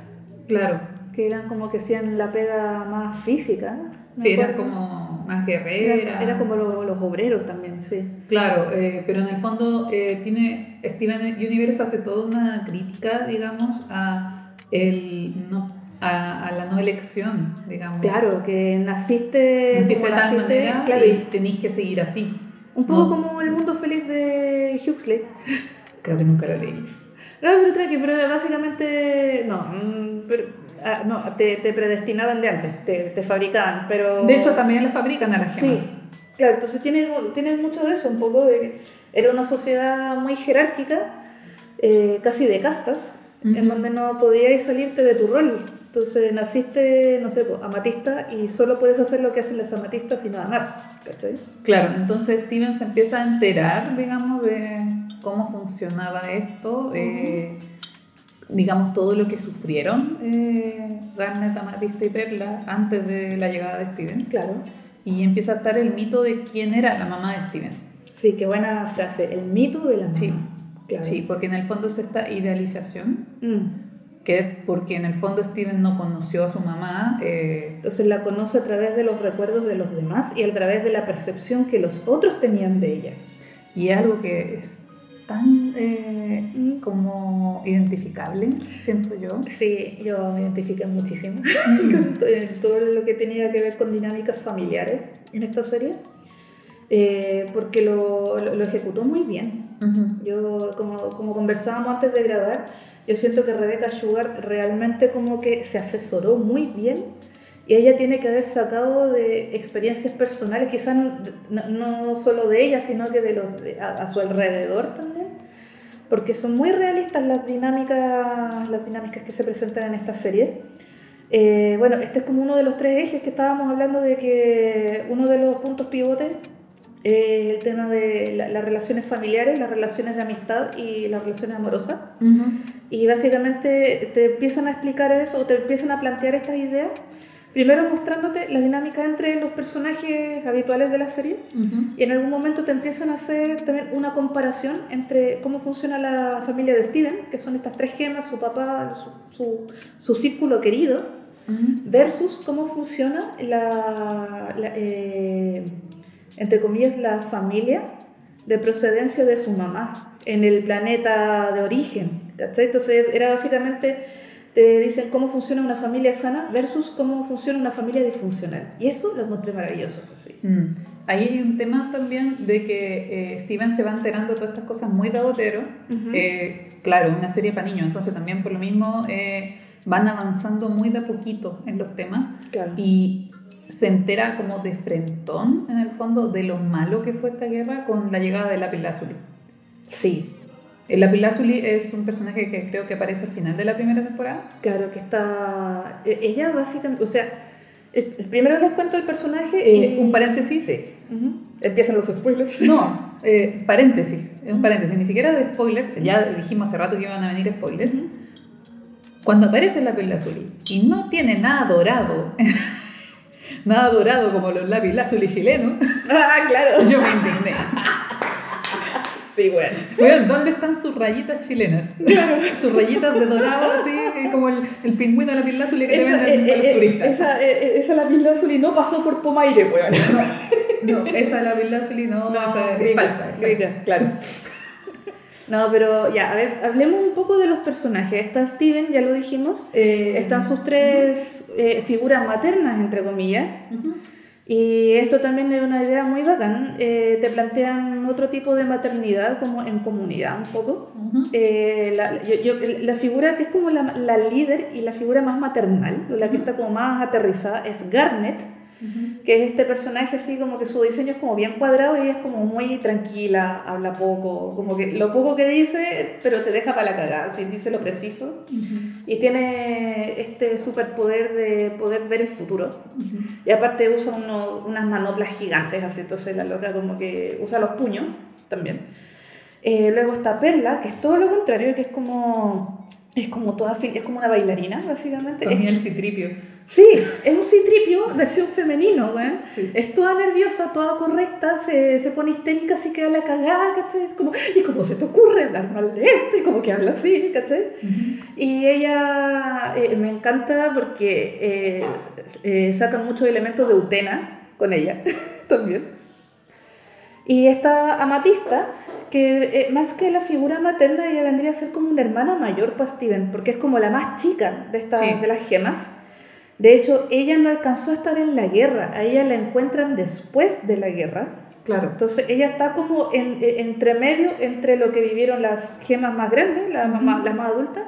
Claro, que eran como que hacían la pega más física. sí, eran como más Era, guerreras. era como lo- los obreros también, sí. Claro, eh, pero en el fondo eh, tiene Steven Universe hace toda una crítica, digamos, a el no a, a la no elección, digamos. Claro, que naciste, Naciste como de tal naciste, manera claro, y tenéis que seguir así. un poco No. como el mundo feliz de Huxley. Creo que nunca lo leí. No, pero tranqui, pero básicamente, no, mm, pero, ah, no te, te predestinaban de antes, te, te fabricaban, pero... De hecho, también las fabrican a las Sí, gemas. claro, entonces tiene, tiene mucho de eso, un poco de que era una sociedad muy jerárquica, eh, casi de castas, en Ujú. donde no podías salirte de tu rol. Entonces naciste, no sé, pues, amatista y solo puedes hacer lo que hacen las amatistas y nada más. ¿cachai? Claro, entonces Steven se empieza a enterar, digamos, de cómo funcionaba esto, eh, digamos, todo lo que sufrieron eh, Garnet, Amatista y Perla antes de la llegada de Steven. Claro. Y empieza a estar el mito de quién era la mamá de Steven. Sí, qué buena frase. El mito de la mamá. Sí. Claro. Sí, porque en el fondo es esta idealización, Mm. que porque en el fondo Steven no conoció a su mamá. eh, Entonces la conoce a través de los recuerdos de los demás y a través de la percepción que los otros tenían de ella. y algo que es tan eh, como identificable, siento yo. Sí, yo me identifiqué muchísimo con to- en todo lo que tenía que ver con dinámicas familiares en esta serie, eh, porque lo, lo- lo ejecutó muy bien. Yo, como, como conversábamos antes de grabar, yo siento que Rebecca Sugar realmente como que se asesoró muy bien y ella tiene que haber sacado de experiencias personales, quizás no, no- no solo de ella, sino que de los de- a, a su alrededor también, porque son muy realistas las dinámicas, las dinámicas que se presentan en esta serie. Eh, bueno, este es como uno de los tres ejes que estábamos hablando de que uno de los puntos pivotes es el tema de la- las relaciones familiares, las relaciones de amistad y las relaciones amorosas. Ujú. Y básicamente te empiezan a explicar eso o te empiezan a plantear estas ideas. Primero mostrándote la dinámica entre los personajes habituales de la serie y en algún momento te empiezan a hacer también una comparación entre cómo funciona la familia de Steven, que son estas tres gemas, su papá, su, su, su círculo querido, versus cómo funciona la, la, eh, entre comillas, la familia de procedencia de su mamá en el planeta de origen. ¿cachai? Entonces era básicamente, te dicen cómo funciona una familia sana versus cómo funciona una familia disfuncional. Y eso lo encontré maravilloso. sí. Mm. Ahí hay un tema también de que eh, Steven se va enterando de todas estas cosas muy de botero. Ujú. Eh, claro, una serie para niños, entonces también por lo mismo eh, van avanzando muy de a poquito en los temas Claro. y se entera como de frentón en el fondo de lo malo que fue esta guerra con la llegada de Lapilázuli. Sí, El Lapilázuli es un personaje que creo que aparece al final de la primera temporada. claro que está... e- Ella básicamente, o sea, primero les cuento el personaje Eh, y... un paréntesis. Ujú. Empiezan los spoilers. No, eh, paréntesis, es un paréntesis, ni siquiera de spoilers, ya dijimos hace rato que iban a venir spoilers. Cuando aparece la azul y no tiene nada dorado, nada dorado como los lazuli chilenos, Ah, claro. yo me indigné. Sí, bueno. Weón, ¿dónde están sus rayitas chilenas? sus rayitas de dorado, así, eh, como el, el pingüino de la azul que te venden eh, a los eh, turistas. esa, eh, eh, esa lapis lazuli no pasó por Pomaire, weón. No, no, esa la azul no, esa es falsa. es falsa. claro. No, pero ya, a ver, hablemos un poco de los personajes. Está Steven, ya lo dijimos. Eh, Están sus tres eh, figuras maternas, entre comillas. ujú. Y esto también es una idea muy bacán. Eh, te plantean otro tipo de maternidad, como en comunidad un poco. Ujú. Eh, la, yo- yo- la figura que es como la, la líder y la figura más maternal, la que está como más aterrizada, es Garnet, Ujú. Que es este personaje así como que su diseño es como bien cuadrado y ella es como muy tranquila, habla poco, como que lo poco que dice, pero te deja para la cagada, si dice lo preciso. Ujú. Y tiene este superpoder de poder ver el futuro. Ujú. Y aparte usa uno- unas manoplas gigantes, así, entonces la loca como que usa los puños también. Eh, luego está Perla, que es todo lo contrario, que es como, es como toda, es como una bailarina, básicamente. Para Es- el citripio. Sí, es un citripio, versión femenino, weón. Sí. Es toda nerviosa, toda correcta, se, se pone histérica, así queda la cagada, ¿cachai? Como, ¿y cómo se te ocurre hablar mal de esto? Y como que habla así, ¿cachai? Ujú. Y ella eh, me encanta porque eh, eh, sacan muchos elementos de Utena con ella también. Y esta amatista, que eh, más que la figura materna, ella vendría a ser como una hermana mayor para Steven, porque es como la más chica de, estas Sí. de las gemas. De hecho, ella no alcanzó a estar en la guerra, a ella la encuentran después de la guerra. Claro. Entonces ella está como en, en- entre medio entre lo que vivieron las gemas más grandes, las, más, las más adultas,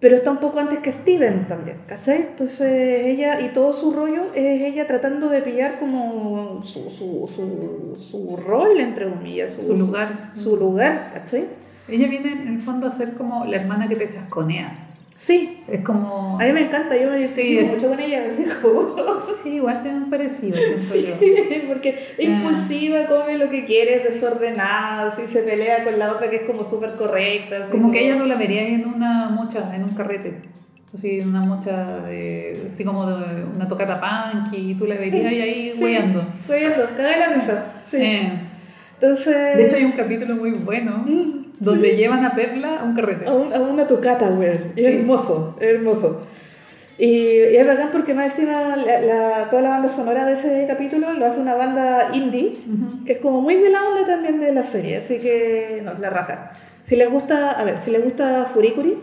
pero está un poco antes que Steven también, ¿cachai? Entonces ella y todo su rollo es ella tratando de pillar como su, su, su, su rol, entre comillas, Su lugar. Su lugar, ¿cachai? Ella viene en el fondo a ser como la hermana que te chasconea. Sí, Es como. a mí me encanta, yo me Sí, es- mucho con ella, como... Sí, igual tienen parecido, siento yo. Sí, porque es Ah. impulsiva, come lo que quiere, es desordenada, así se pelea con la otra que es como súper correcta. Como que ella no la verías en una mocha, en un carrete. Así, una mocha de, así como de una tocata punk y tú la verías Sí, ahí sí. hueando. Caga la mesa. Sí. Eh, Entonces. de hecho hay un capítulo muy bueno Mm, donde llevan a Perla a un carrete. a, un- a una tocata, güey. Sí. hermoso, hermoso. Y, y es bacán porque más encima la, la- toda la banda sonora de ese capítulo lo hace una banda indie, Ujú. que es como muy de la onda también de la serie, así que no, la raja. Si les gusta, a ver, si les gusta Furikuri,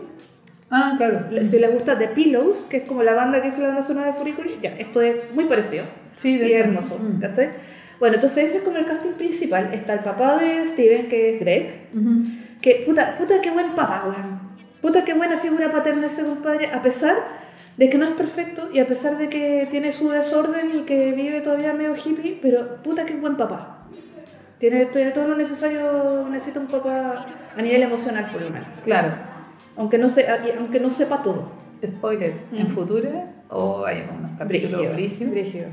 Ah, claro. Si le gusta The Pillows, que es como la banda que hizo la banda sonora de Furikuri, ya, esto es muy parecido. Sí, de y hermoso, Mm. ¿cachai? Bueno, entonces ese es como el casting principal. Está el papá de Steven, que es Greg, Ujú. Que puta, puta qué buen papá, weón. Puta qué buena figura paterna ese compadre, a pesar de que no es perfecto y a pesar de que tiene su desorden y que vive todavía medio hippie, pero puta qué buen papá. Tiene, tiene todo lo necesario, necesita un papá a nivel emocional por lo menos. Claro. Aunque no, se, aunque no sepa todo. Spoiler, en Mm. futuro o hay unos capítulos brígidos. brígido.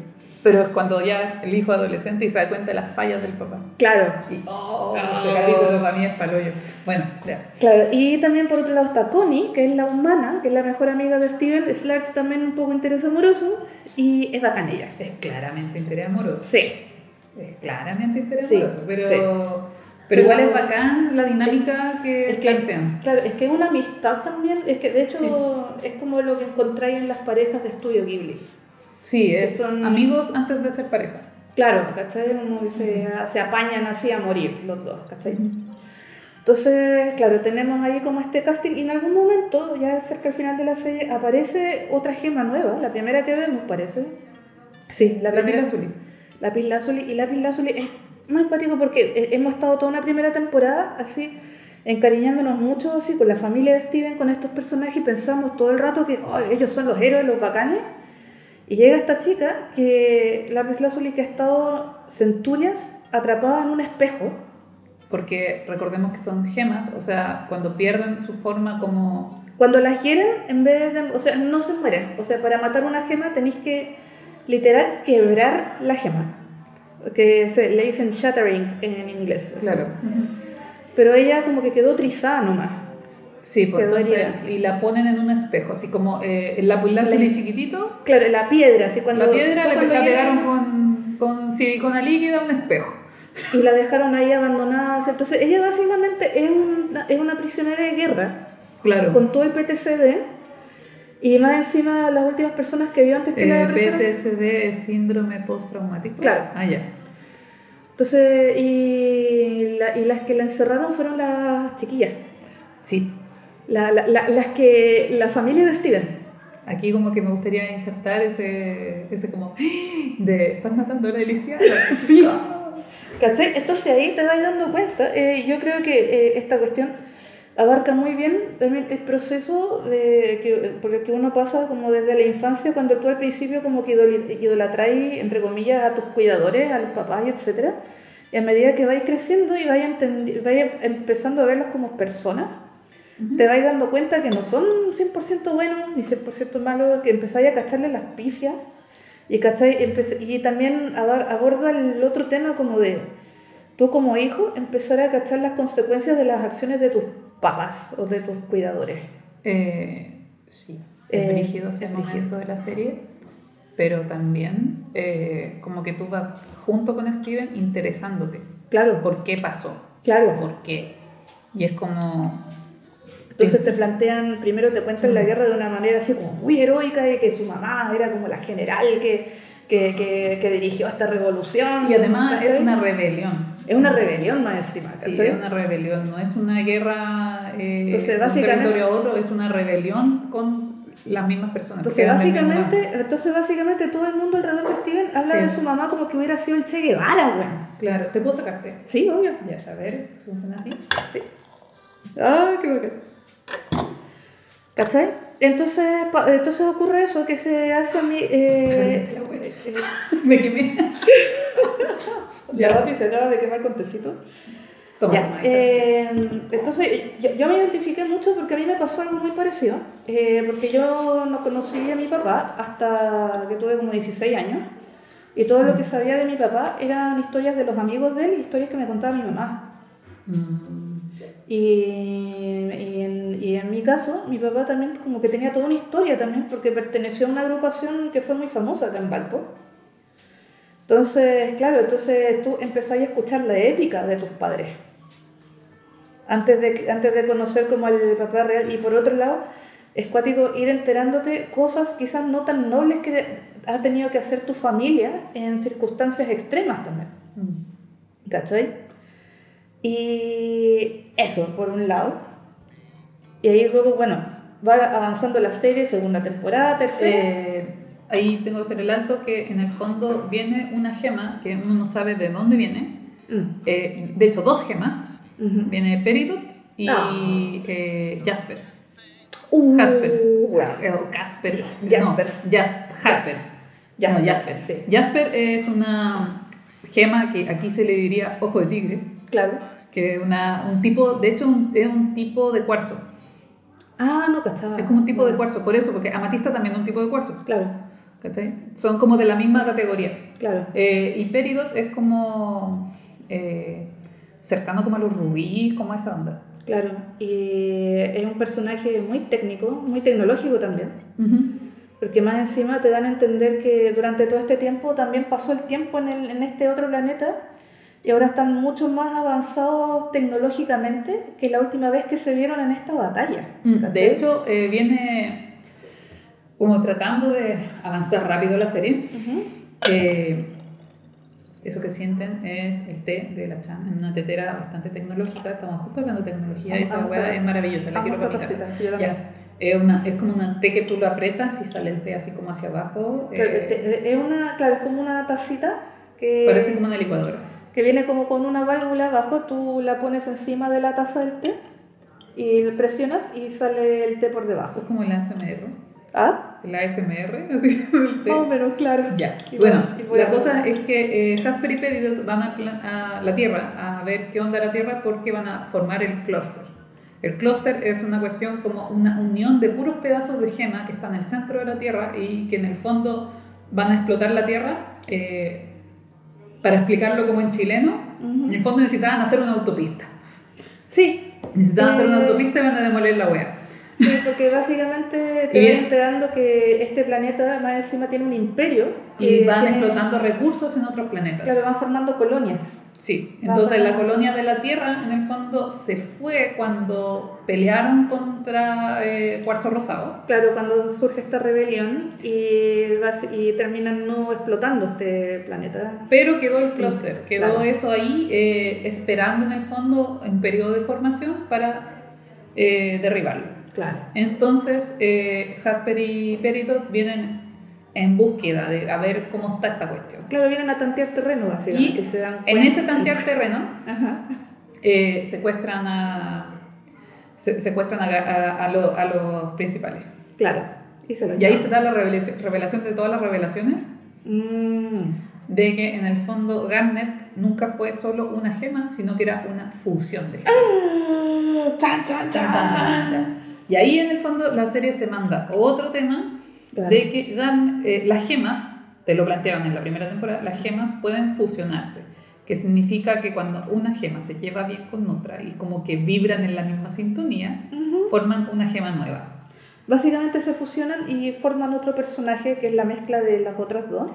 Pero es cuando ya el hijo adolescente y se da cuenta de las fallas del papá. Claro, Y, oh, Oh. ese capítulo para mí es palollo. Bueno, ya. claro. Y también por otro lado está Connie, que es la humana, que es la mejor amiga de Steven. Slark también un poco interés amoroso y es bacán ella. Es claramente interés amoroso. Sí. Es claramente interés Sí, amoroso. Pero, sí. pero igual es bacán la dinámica que Es que, plantean. claro, es que es una amistad también, es que de hecho es como lo que encontráis en las parejas de estudio Ghibli. Sí, que es son- amigos antes de ser pareja. Claro, ¿cachai? Como que se, se apañan así a morir los dos, ¿cachai? Entonces, claro, tenemos ahí como este casting y en algún momento, ya cerca al final de la serie, aparece otra gema nueva, la primera que vemos parece. Sí, la primera. Lapis La Lazuli. Y la Lazuli es más empático porque hemos estado toda una primera temporada así encariñándonos mucho así con la familia de Steven, con estos personajes y pensamos todo el rato que "Ay, ellos son los héroes, los bacanes. Y llega esta chica que la Lazuli que ha estado centurias atrapada en un espejo. Porque recordemos que son gemas, o sea, cuando pierden su forma como... Cuando las hieren, en vez de. O sea, no se mueren. O sea, para matar una gema tenéis que, literal, quebrar la gema. Que se, le dicen shattering en inglés. así. Pero ella, como que quedó trizada nomás. Sí, pues entonces, y la ponen en un espejo, así como eh, el lápiz lazuli La- chiquitito, Claro, la piedra, así cuando. la piedra cuando la pegaron con, con silicona líquida a un espejo. Y la dejaron ahí abandonada. Entonces, ella básicamente es una, es una prisionera de guerra, Claro. con todo el PTCD. Y más encima, las últimas personas que vio antes que la Eh, prisionera- PTSD es síndrome postraumático. Claro. Ah, ya. Entonces, y, la- y las que la encerraron fueron las chiquillas. Sí. La- la- la- las que. La familia de Steven. Aquí como que me gustaría insertar ese, ese como de ¿estás matando a la Alicia? Sí. ¿Cachai? Entonces ahí te vas dando cuenta. eh, yo creo que eh, esta cuestión abarca muy bien también el proceso de que, por el que uno pasa como desde la infancia, cuando tú al principio como que idol- idolatráis, entre comillas, a tus cuidadores, a los papás y etcétera. Y a medida que vais creciendo y vais, vais empezando a verlos como personas, te vais dando cuenta que no son 100% buenos ni 100% malos, que empezáis a cacharle las pifias y, ¿cachai? Empe- y también aborda el otro tema como de tú como hijo empezar a cachar las consecuencias de las acciones de tus papás o de tus cuidadores. Eh, sí, es Eh, brígido ese momento de la serie, pero también eh, como que tú vas junto con Steven interesándote. Claro, ¿Por qué pasó? claro. ¿Por qué? Y es como... Entonces te plantean, primero te cuentan la guerra de una manera así como muy heroica, de que su mamá era como la general que, que, que, que dirigió esta revolución. Y además es ¿cachai? una rebelión. Es una rebelión más encima, Sí, ¿cachai? es una rebelión, no es una guerra eh, Entonces, de un territorio a otro, es una rebelión con las mismas personas. Entonces básicamente, entonces básicamente todo el mundo alrededor de Steven habla Sí. de su mamá como que hubiera sido el Che Guevara, güey. Claro, ¿te puedo sacarte? Sí, obvio. Ya, a ver, funciona así. Ah, qué bacán. ¿Cachai? Entonces, entonces ocurre eso, que se hace a mí... Eh, Me quemé. ya, papi, se acaba de quemar con tecito. Toma, Ya, toma, eh, entonces yo, yo me identifiqué mucho porque a mí me pasó algo muy parecido, eh, porque yo no conocí a mi papá hasta que tuve como 16 años y todo lo que sabía de mi papá eran historias de los amigos de él y historias que me contaba mi mamá. Mm, Y, y en, y en mi caso, mi papá también como que tenía toda una historia también porque perteneció a una agrupación que fue muy famosa acá en Valpo. Entonces, claro, entonces tú empezás a escuchar la épica de tus padres antes de, antes de conocer como al papá real. Y por otro lado, es cuático ir enterándote cosas quizás no tan nobles que ha tenido que hacer tu familia en circunstancias extremas también. mm. ¿Cachai? Y eso, por un lado. Y ahí luego, bueno, va avanzando la serie, segunda temporada, tercera. Eh, ahí tengo que hacer el alto que en el fondo viene una gema que uno no sabe de dónde viene. Mm. Eh, de hecho, dos gemas. Viene Peridot y Ah. eh, Jasper. Uh, Jasper. wow. O Casper. Jasper. No, Jas- Jasper. Jasper, No, Jasper. sí. Jasper es una gema que aquí se le diría ojo de tigre, Claro. que es una, un tipo, de hecho un- es un tipo de cuarzo. Ah, no cachaba. Es como un tipo de cuarzo, por eso, porque amatista también es un tipo de cuarzo. Claro, ¿cachai? Son como de la misma categoría. claro. Eh, y Peridot es como eh, cercano como a los rubíes, como a esa onda. Claro. Y es un personaje muy técnico, muy tecnológico también. Porque más encima te dan a entender que durante todo este tiempo también pasó el tiempo en, el- en este otro planeta y ahora están mucho más avanzados tecnológicamente que la última vez que se vieron en esta batalla. Mm, ¿cachai? De hecho, eh, viene como tratando de avanzar rápido la serie. Ujú. Eh, eso que sienten es el té de la Chan, en una tetera bastante tecnológica. Estamos justo hablando de tecnología y esa hueá es maravillosa, la quiero para mi casa. Ya. Es, una, es como un té que tú lo aprietas y sale el té así como hacia abajo. Claro, eh, es una, claro, es como una tacita que, parece como una licuadora. Que viene como con una válvula abajo, tú la pones encima de la taza del té y presionas y sale el té por Eso debajo. es como el ASMR. ¿Ah? El ASMR, así, el té. Más o menos, claro. Ya, Y bueno, voy- la cosa es que eh, Jasper y Peridot van a, plan- a la Tierra a ver qué onda la Tierra porque van a formar el clúster. El clúster es una cuestión como una unión de puros pedazos de gema que están en el centro de la Tierra y que en el fondo van a explotar la Tierra. eh, para explicarlo como en chileno, Ujú. en el fondo necesitaban hacer una autopista. Sí, Necesitaban hacer una Eh, autopista y van a demoler la wea. sí, porque básicamente te bien. enterando que este planeta más encima tiene un imperio Y van tiene- explotando recursos en otros planetas. Claro, van formando colonias. Sí, entonces la colonia de la Tierra en el fondo se fue cuando pelearon contra eh, Cuarzo Rosado. Claro, cuando surge esta rebelión y, y terminan no explotando este planeta. Pero quedó el clúster, quedó Claro. eso ahí eh, esperando en el fondo en periodo de formación para eh, derribarlo. Claro. Entonces eh, Jasper y Peridot vienen en búsqueda de a ver cómo está esta cuestión. Claro, vienen a tantear terreno, básicamente. Y que se dan En cuenta- ese tantear terreno eh, secuestran a se- secuestran a, a- a lo- a los principales. Claro. Y, se Y ahí se da la revelación, revelación de todas las revelaciones Mm. de que en el fondo Garnet nunca fue solo una gema, sino que era una fusión de gemas. Tan, tan, tan, tan. Y ahí en el fondo la serie se manda otro tema Claro. de que eh, las gemas, te lo plantearon en la primera temporada, las gemas pueden fusionarse, que significa que cuando una gema se lleva bien con otra y como que vibran en la misma sintonía, forman una gema nueva. Básicamente se fusionan y forman otro personaje que es la mezcla de las otras dos.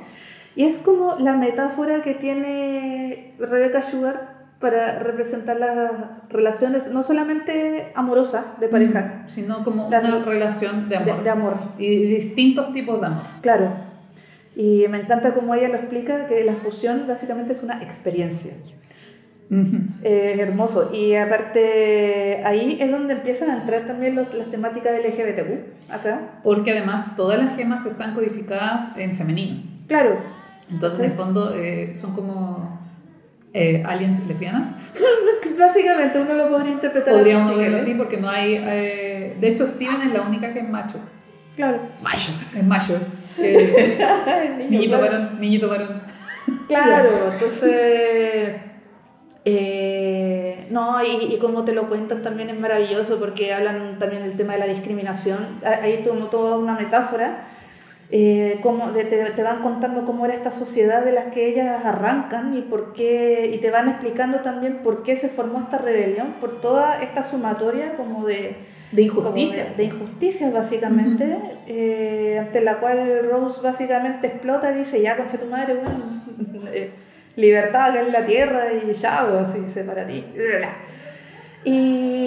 Y es como la metáfora que tiene Rebecca Sugar para representar las relaciones, no solamente amorosas de pareja, Sino como una relación de de, amor. de amor. Y distintos tipos de amor. Claro. Y me encanta cómo ella lo explica, que la fusión básicamente es una experiencia. Es hermoso. Y aparte, ahí es donde empiezan a entrar también los- las temáticas del LGBTQ, acá. Porque además todas las gemas están codificadas en femenino. Claro, Entonces, Sí. en el fondo, eh, son como eh, aliens lesbianas. básicamente uno lo podría interpretar Podría uno si verlo así porque no hay... eh, de hecho, Steven es la única que es macho. Claro. Macho. Es macho. Eh, Niño, niñito claro. varón, niñito varón. Claro, entonces. eh, no, y, y como te lo cuentan también es maravilloso porque hablan también del tema de la discriminación. Ah, Ahí como toda una metáfora. Eh, cómo te, te van contando cómo era esta sociedad de las que ellas arrancan y por qué y te van explicando también por qué se formó esta rebelión por toda esta sumatoria como de De como injusticia. de, de injusticias básicamente eh, ante la cual Rose básicamente explota y dice ya concha tu madre bueno eh, libertad acá en la tierra y ya así separatista y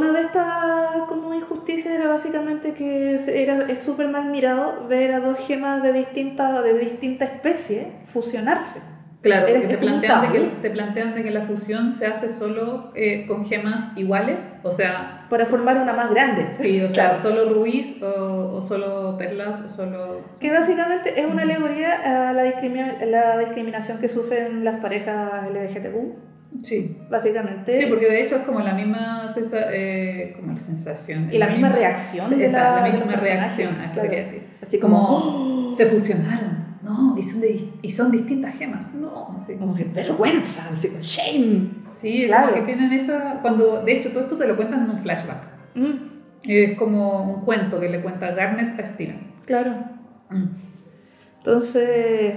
una de estas como injusticias era básicamente que era es súper mal mirado ver a dos gemas de distinta de distinta especie fusionarse Claro, porque te plantean, de que, te plantean de que la fusión se hace solo eh, con gemas iguales. O sea, para formar una más grande sí, o sea, Claro. solo rubíes o, o solo perlas o solo... Que básicamente es una alegoría a la, discrimi- la discriminación que sufren las parejas LGBTQ, Sí. básicamente. Sí, porque de hecho es como la misma sensa- eh, como la sensación. Y la misma reacción Sí, de esa, la- la misma reacción, eso claro. quería decir. Así Como, como, se fusionaron, no, y son, de, y son distintas gemas, no, así. como que vergüenza, así como shame. Sí, Claro. como que tienen esa, cuando, de hecho todo esto te lo cuentan en un flashback. Mm, Es como un cuento que le cuenta Garnet a Steven. claro. Mm. Entonces,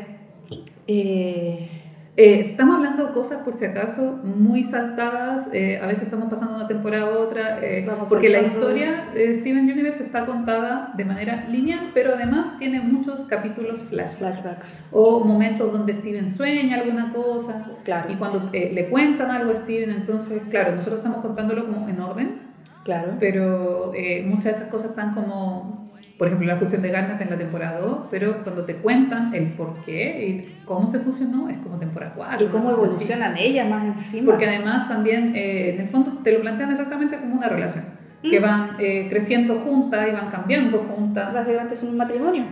eh, Eh, estamos hablando de cosas, por si acaso, muy saltadas. eh, a veces estamos pasando una temporada a otra. eh, porque la historia de Steven Universe está contada de manera lineal, pero además tiene muchos capítulos flash. flashbacks. O momentos donde Steven sueña alguna cosa. Claro. Y cuando eh, le cuentan algo a Steven, entonces, claro, nosotros estamos contándolo como en orden, Claro. pero muchas de estas cosas están como por ejemplo, la fusión de Garnet en la temporada 2, pero cuando te cuentan el por qué y cómo se fusionó, es como temporada 4. Y cómo evolucionan ellas más encima. Porque además también, eh, en el fondo, te lo plantean exactamente como una relación. Que Mm. van eh, creciendo juntas y van cambiando juntas. Básicamente son un matrimonio.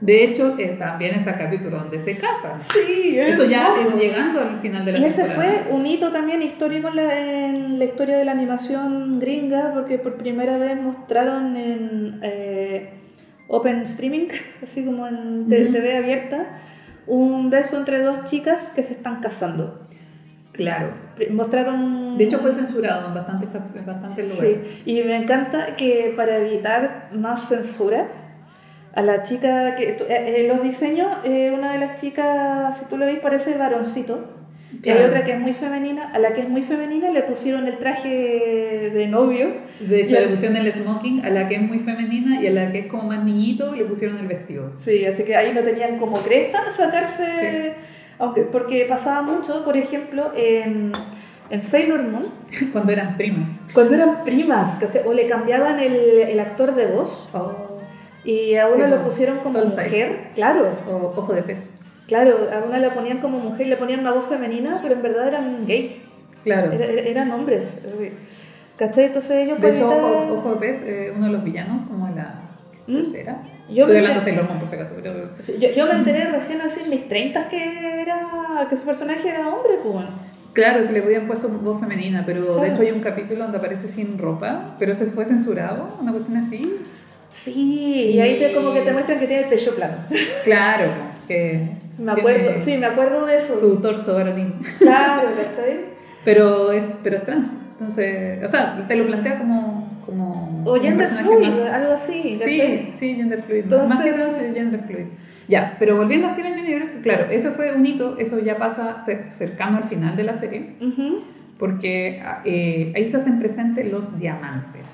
De hecho, eh, también está el capítulo donde se casan. Sí, Eso ya es llegando al final de la Y ese temporada. fue un hito también histórico en la, en la historia de la animación gringa, porque por primera vez mostraron en eh, Open Streaming, así como en. TV abierta, un beso entre dos chicas que se están casando. Claro. Mostraron... De hecho, fue censurado en bastantes, cap- en bastantes Sí, y me encanta que para evitar más censura, a la chica que eh, eh, los diseños, eh, una de las chicas, si tú lo ves, parece varoncito. Y hay Claro. otra que es muy femenina, a la que es muy femenina le pusieron el traje de novio. De hecho, le pusieron el smoking a la que es muy femenina y a la que es como más niñito le pusieron el vestido. Sí, así que ahí no tenían como cresta sacarse, aunque porque pasaba mucho, por ejemplo, en, en Sailor Moon, Cuando eran primas. cuando eran primas, ¿cachai? o le cambiaban el, el actor de voz Oh. y a una Sí, lo pusieron como mujer, claro. O ojo de pez. Claro, a una la ponían como mujer, le ponían una voz femenina, pero en verdad eran gay, Claro. era- era- eran hombres. ¿Cachai? Entonces ellos De hecho, evitar- ojo, de pez, eh, uno de los villanos, como la ¿Mm? tercera. Yo Estoy hablando de Sailor Moon por si acaso. pero- Sí, yo, yo me enteré recién así en mis 30 que era que su personaje era hombre, pues. Claro, que le habían puesto voz femenina, pero de Claro. hecho hay un capítulo donde aparece sin ropa, pero se fue censurado, una cuestión así. Sí, y ahí te, como que te muestran que tiene el pecho plano. Claro, que Me acuerdo, tiene sí, me acuerdo de eso. su torso varonil. Claro, ¿cachai? Pero es, pero es trans. Entonces, o sea, te lo plantea como, como O gender fluid, más- algo así, Sí, ¿cachai? sí, gender fluid. Entonces- más que trans es gender fluid. Ya, pero volviendo a Steven Universe, claro, eso fue un hito, eso ya pasa cer- cercano al final de la serie, porque eh, ahí se hacen presentes los diamantes.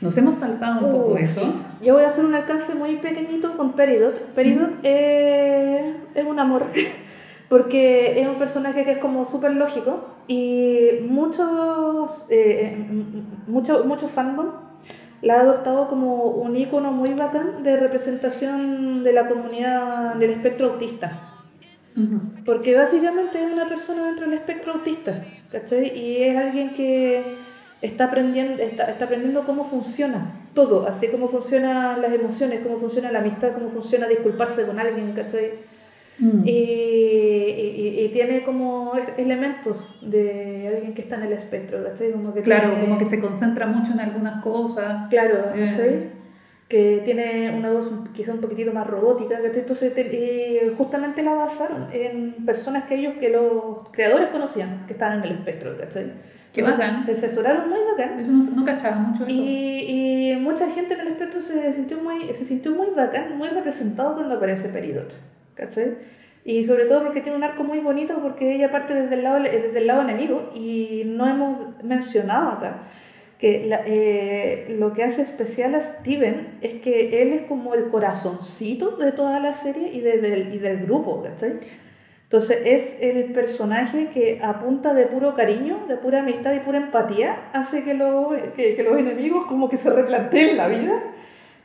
Nos hemos saltado un poco Uh, eso. sí. Yo voy a hacer un alcance muy pequeñito con Peridot. Peridot eh, es un amor, porque es un personaje que es como súper lógico y muchos, eh, m- mucho, mucho fandom la ha adoptado como un icono muy bacán de representación de la comunidad del espectro autista. Porque básicamente es una persona dentro del espectro autista, ¿cachai? Y es alguien que está aprendiendo, está, está aprendiendo cómo funciona todo, así como funcionan las emociones, cómo funciona la amistad, cómo funciona disculparse con alguien, ¿cachai? Mm. Y, y- y tiene como elementos de alguien que está en el espectro, ¿cachai? Como que Claro, tiene- como que se concentra mucho en algunas cosas. Claro, Eh. ¿cachai? Que tiene una voz quizá un poquitito más robótica, ¿cachai? Entonces, te- y justamente la basaron en personas que ellos, que los creadores conocían, que estaban en el espectro, ¿cachai? Qué Entonces, bacán. Se asesoraron muy bacán. Eso no, no cachaba mucho eso. Y, y mucha gente en el espectro se sintió muy, se sintió muy bacán, muy representado cuando aparece Peridot, ¿cachai? Y sobre todo porque tiene un arco muy bonito, porque ella parte desde el lado, desde el lado enemigo y no hemos mencionado acá que la- eh, lo que hace especial a Steven es que él es como el corazoncito de toda la serie y, de- del, y del grupo, ¿cachai? Entonces es el personaje que a punta de puro cariño, de pura amistad y pura empatía, hace que, lo- que, que los enemigos como que se replanteen la vida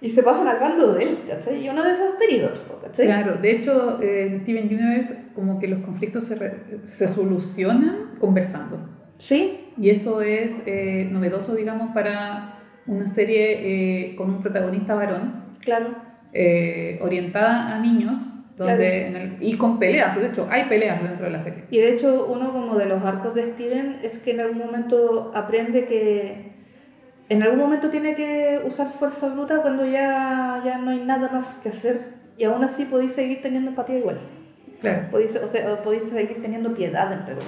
y se pasan al bando de él, ¿cachai? Y uno de esos periodos, ¿cachai? Claro, de hecho, eh, en Steven Universe, como que los conflictos se, re- se solucionan conversando. Sí, Y eso es eh, novedoso, digamos, para una serie eh, con un protagonista varón, claro. eh, orientada a niños, donde en el- y con peleas, de hecho, hay peleas dentro de la serie. Y de hecho, uno como de los arcos de Steven es que en algún momento aprende que en algún momento tiene que usar fuerza bruta cuando ya, ya no hay nada más que hacer y aún así podéis seguir teniendo empatía igual. Claro. Podéis, o sea, podéis seguir teniendo piedad entre los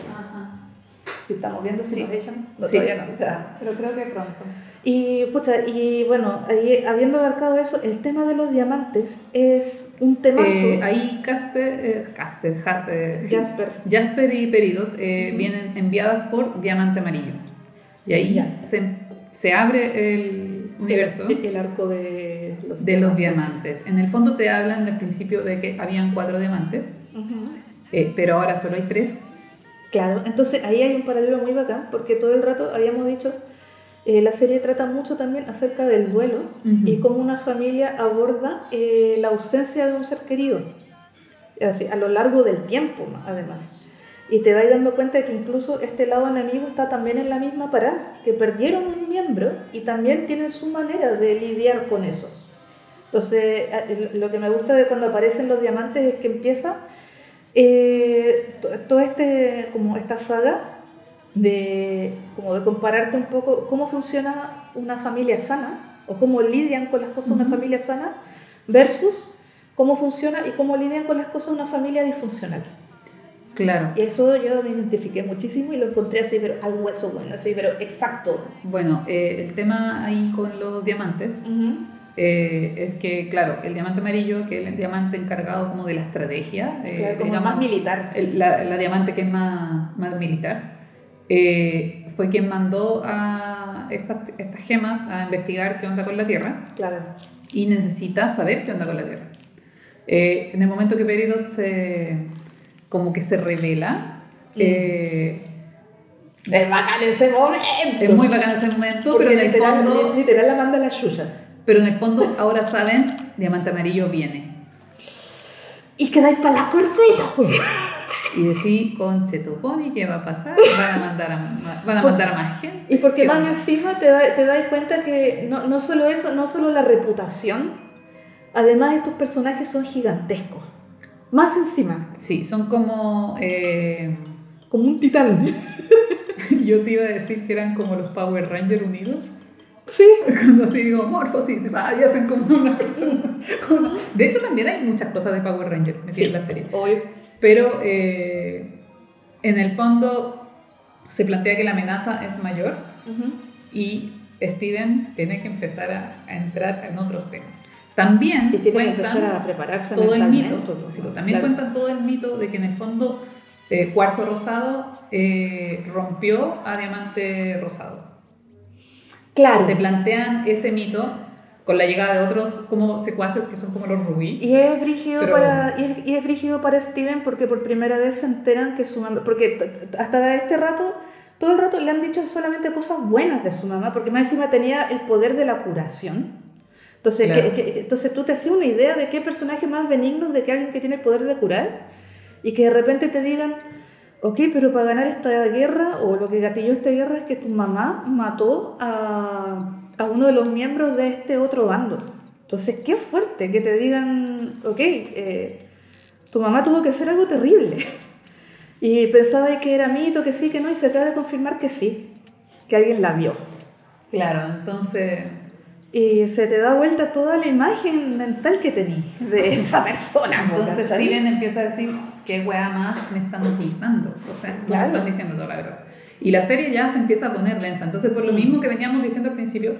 Si estamos viendo Sí. Simulation, no, Sí. todavía no. o sea. Pero creo que pronto. Y, pucha, y bueno, ahí, habiendo abarcado eso, el tema de los diamantes es un temazo. Eh, ahí Casper, eh, Casper, Ja- eh, Jasper. Jasper y Peridot eh, vienen enviadas por Diamante Amarillo. Y ahí Ya. se, se abre el universo El, el arco de los de los diamantes. En el fondo te hablan del principio de que habían cuatro diamantes, eh, pero ahora solo hay tres. Claro, entonces ahí hay un paralelo muy bacán, porque todo el rato habíamos dicho eh, la serie trata mucho también acerca del duelo Ujú. y cómo una familia aborda eh, la ausencia de un ser querido, así, a lo largo del tiempo, además. Y te das dando cuenta de que incluso este lado enemigo está también en la misma parada, que perdieron un miembro y también tienen su manera de lidiar con eso. Entonces, lo que me gusta de cuando aparecen los diamantes es que empieza eh, to- todo este, como esta saga de, como de compararte un poco cómo funciona una familia sana o cómo lidian con las cosas una familia sana versus cómo funciona y cómo lidian con las cosas una familia disfuncional. Claro. Y eso yo me identifiqué muchísimo y lo encontré así, pero al hueso bueno, así, pero exacto. Bueno, eh, el tema ahí con los diamantes eh, es que, claro, el diamante amarillo, que es el diamante encargado como de la estrategia, eh, Claro, como digamos, más militar. el- la, la diamante que es más, más militar, eh, fue quien mandó a estas, estas gemas a investigar qué onda con la Tierra Claro. y necesita saber qué onda con la Tierra. Eh, en el momento que Peridot se, como que se revela, eh, Es bacán ese momento. es muy bacán ese momento, Porque pero en el literal, fondo... literal la manda la Yuya. Pero en el fondo, ahora saben, Diamante Amarillo viene. Y quedáis para la corneta, pues. Y decís, conche tu pony, ¿qué va a pasar? Van a mandar a, van a, mandar a más gente. Y porque ¿Qué más encima te, da- te das cuenta que no, no solo eso, no solo la reputación, además estos personajes son gigantescos. Más encima, Sí, son como... eh, como un titán. yo te iba a decir que eran como los Power Rangers unidos. Sí. Cuando así digo, morfosis, va, y hacen como una persona. De hecho, también hay muchas cosas de Power Rangers metidas Sí. en la serie. Obvio. Pero eh, en el fondo se plantea que la amenaza es mayor y Steven tiene que empezar a, a entrar en otros temas. También Y tiene que cuentan empezar a prepararse todo el mito, sí, también claro. cuentan todo el mito de que en el fondo eh, Cuarzo Rosado eh, rompió a Diamante Rosado. Claro. Te plantean ese mito con la llegada de otros como secuaces que son como los rubí. Y es brígido Pero- para y es, y es brígido para Steven porque por primera vez se enteran que su mamá porque hasta este rato todo el rato le han dicho solamente cosas buenas de su mamá porque más encima tenía el poder de la curación. Entonces, Claro. que- que- entonces tú te hacías una idea de qué personaje más benigno de que alguien que tiene el poder de curar y que de repente te digan, ok, pero para ganar esta guerra o lo que gatilló esta guerra es que tu mamá mató a, a uno de los miembros de este otro bando. Entonces, qué fuerte que te digan, ok, eh, tu mamá tuvo que hacer algo terrible. Y pensaba que era mito, que sí, que no, y se acaba de confirmar que sí, que alguien la vio. Claro, entonces Y se te da vuelta toda la imagen mental que tenías de esa persona. Entonces. Steven empieza a decir qué weá más me están ocultando. O sea, no Claro. me están diciendo toda la verdad. Y la serie ya se empieza a poner densa. Entonces, por lo Mm. mismo que veníamos diciendo al principio,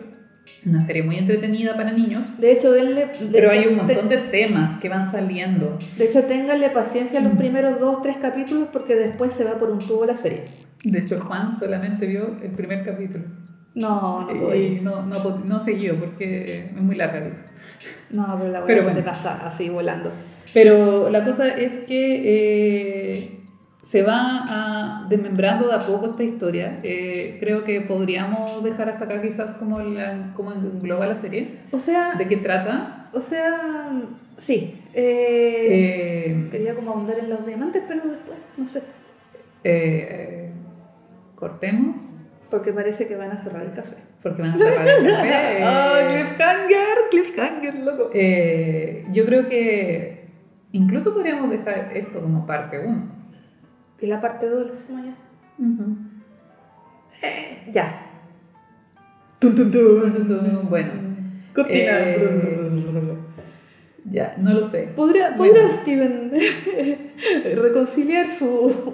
una serie muy entretenida para niños, De hecho, denle. de- pero hay un montón de, de temas que van saliendo. de hecho, ténganle paciencia a los Mm. primeros dos, tres capítulos porque después se va por un tubo la serie. De hecho, Juan solamente vio el primer capítulo. No, no puedo y ir. no, no, no siguió porque es muy larga. No, pero la buena se bueno. te pasa así volando. Pero la cosa es que eh, se va a desmembrando de a poco esta historia. Eh, creo que podríamos dejar hasta acá quizás como, la, como engloba la serie. O sea, ¿De qué trata? o sea, sí. eh, Eh, Quería como ahondar en los diamantes, pero después, no sé. eh, cortemos Porque parece que van a cerrar el café. porque van a cerrar el café. ¡Ah, Eh, cliffhanger! ¡Cliffhanger, loco! eh, yo creo que incluso podríamos dejar esto como parte 1. ¿Y la parte 2 la hacemos ya? Ya. Tum, tum, tum. Bueno. Eh, ya, no lo sé. ¿Podría, Bueno. ¿podría Steven reconciliar su,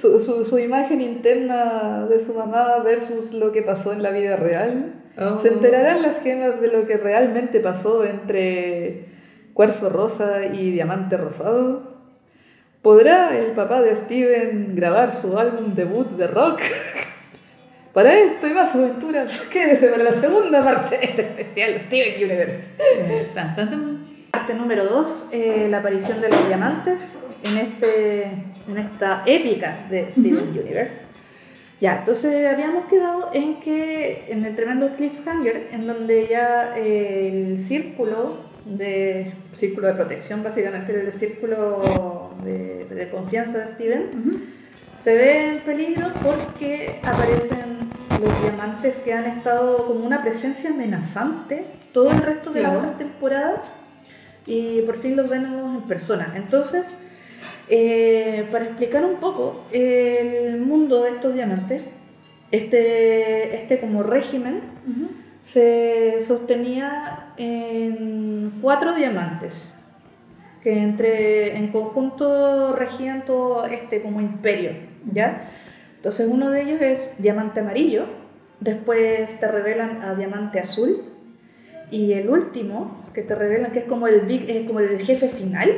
su, su, su imagen interna de su mamá versus lo que pasó en la vida real? Oh. ¿Se enterarán las gemas de lo que realmente pasó entre cuarzo rosa y diamante rosado? ¿Podrá el papá de Steven grabar su álbum debut de rock? Para esto y más aventuras, quédese para la segunda parte de este especial Steven Universe. Eh. Parte número 2, la aparición de los diamantes en, este, en esta épica de Steven Universe. Ya, entonces habíamos quedado en que en el tremendo cliffhanger, en donde ya eh, el círculo de círculo de protección, básicamente el círculo de, de confianza de Steven, se ve en peligro porque aparecen los diamantes que han estado como una presencia amenazante todo el resto de las otras temporadas y por fin los vemos en persona. Entonces, eh, para explicar un poco el mundo de estos diamantes, este, este como régimen se sostenía en cuatro diamantes que entre en conjunto regían todo este como imperio, ¿ya? Entonces uno de ellos es diamante amarillo, después te revelan a diamante azul y el último que te revelan que es como el big, como el jefe final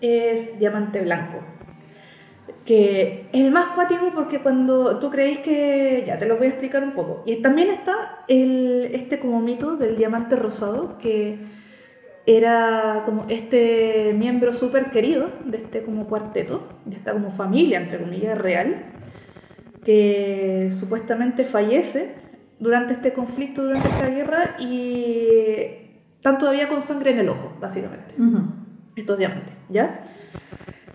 es diamante blanco. Que es el más cuático porque cuando tú creéis que. Ya te lo voy a explicar un poco. Y también está el, este como mito del diamante rosado, que era como este miembro súper querido de este como cuarteto, de esta como familia, entre comillas, real, que supuestamente fallece durante este conflicto, durante esta guerra, y están todavía con sangre en el ojo, básicamente Ujú. estos diamantes, ¿ya?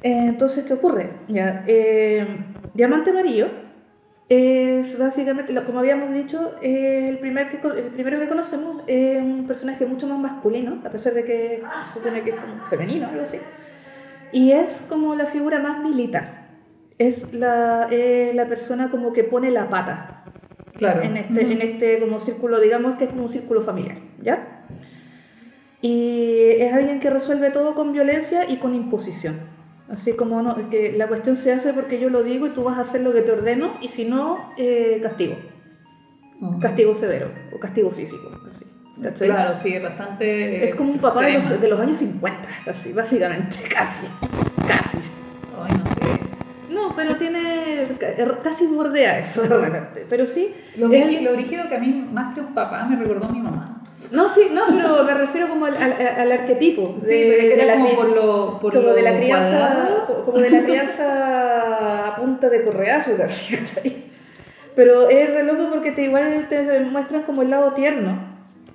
Eh, entonces, ¿qué ocurre? Ya, eh, diamante amarillo es básicamente, lo- como habíamos dicho, el, primer que, el primero que conocemos es un personaje mucho más masculino, a pesar de que se supone que es como femenino, algo así. Y es como la figura más militar. Es la, eh, la persona como que pone la pata Claro. en este, en este como círculo, digamos que es como un círculo familiar, ¿ya? Y es alguien que resuelve todo con violencia y con imposición. Así como no, que la cuestión se hace porque yo lo digo y tú vas a hacer lo que te ordeno y si no, eh, castigo. Ujú. Castigo severo o castigo físico. Así, ¿cachai? Claro, sí, es bastante. Es como un papá de los, de los años 50, así, básicamente, casi, casi. Pero tiene, ca- casi bordea eso de repente, pero sí. Lo, es- lo que a mí, más que un papá, me recordó a mi mamá. No, sí, no, pero me refiero como al, al, al arquetipo. Sí, la como por lo. Por como lo de la crianza, cuadrado. como de la crianza a punta de correazo, casi, ¿cachai? Pero es re loco porque te igual te muestran como el lado tierno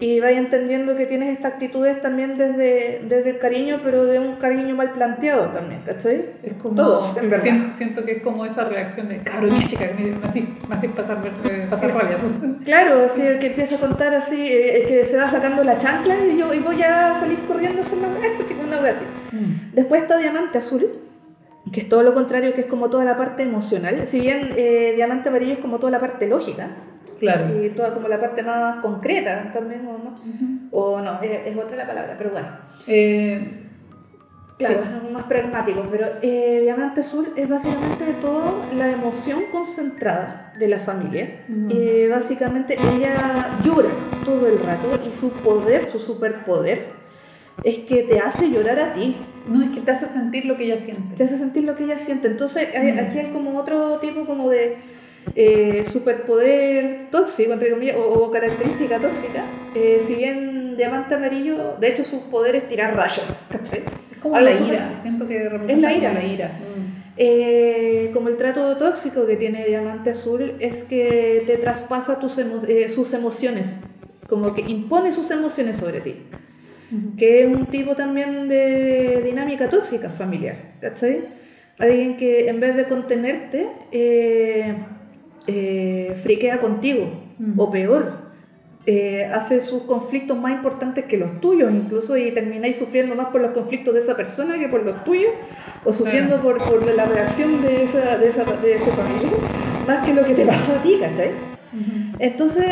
y vas entendiendo que tienes estas actitudes también desde, desde el cariño, pero de un cariño mal planteado también, ¿cachai? Es como. Todos, en verdad. Siento, siento que es como esa reacción de cabrón, ya chica, me, me hacís me hacís pasar, eh, pasar rabia. Claro, así el que empieza a contar así, eh, el que se va sacando la chancla y yo y voy a salir corriendo hacer así una wea así. Mm. Después está Diamante Azul, que es todo lo contrario, que es como toda la parte emocional. Si bien eh, Diamante Amarillo es como toda la parte lógica Claro. y toda como la parte más concreta también, ¿o no? O no, es, es otra la palabra, pero bueno. Eh, Claro, Sí. es más pragmático, pero eh, Diamante Azul es básicamente toda la emoción concentrada de la familia. Eh, básicamente ella llora todo el rato y su poder, su superpoder, es que te hace llorar a ti. no, es que te hace sentir lo que ella siente. te hace sentir lo que ella siente. Entonces, aquí hay como otro tipo como de eh, superpoder tóxico, entre comillas, o, o característica tóxica. Eh, si bien Diamante Amarillo, de hecho, sus poderes tirar rayos, ¿cachai? Es como la ira. Siento que representa Es la ira. la ira. Mm. Eh, como el trato tóxico que tiene Diamante Azul es que te traspasa tus emo- eh, sus emociones, como que impone sus emociones sobre ti. Que es un tipo también de dinámica tóxica familiar, ¿cachai? Alguien que en vez de contenerte, eh, eh, friquea contigo, Mm. o peor, eh, hace sus conflictos más importantes que los tuyos, incluso y termináis sufriendo más por los conflictos de esa persona que por los tuyos, o sufriendo por, por la reacción de esa, de, esa, de ese familiar, más que lo que te pasó a ti, ¿cachai? Entonces,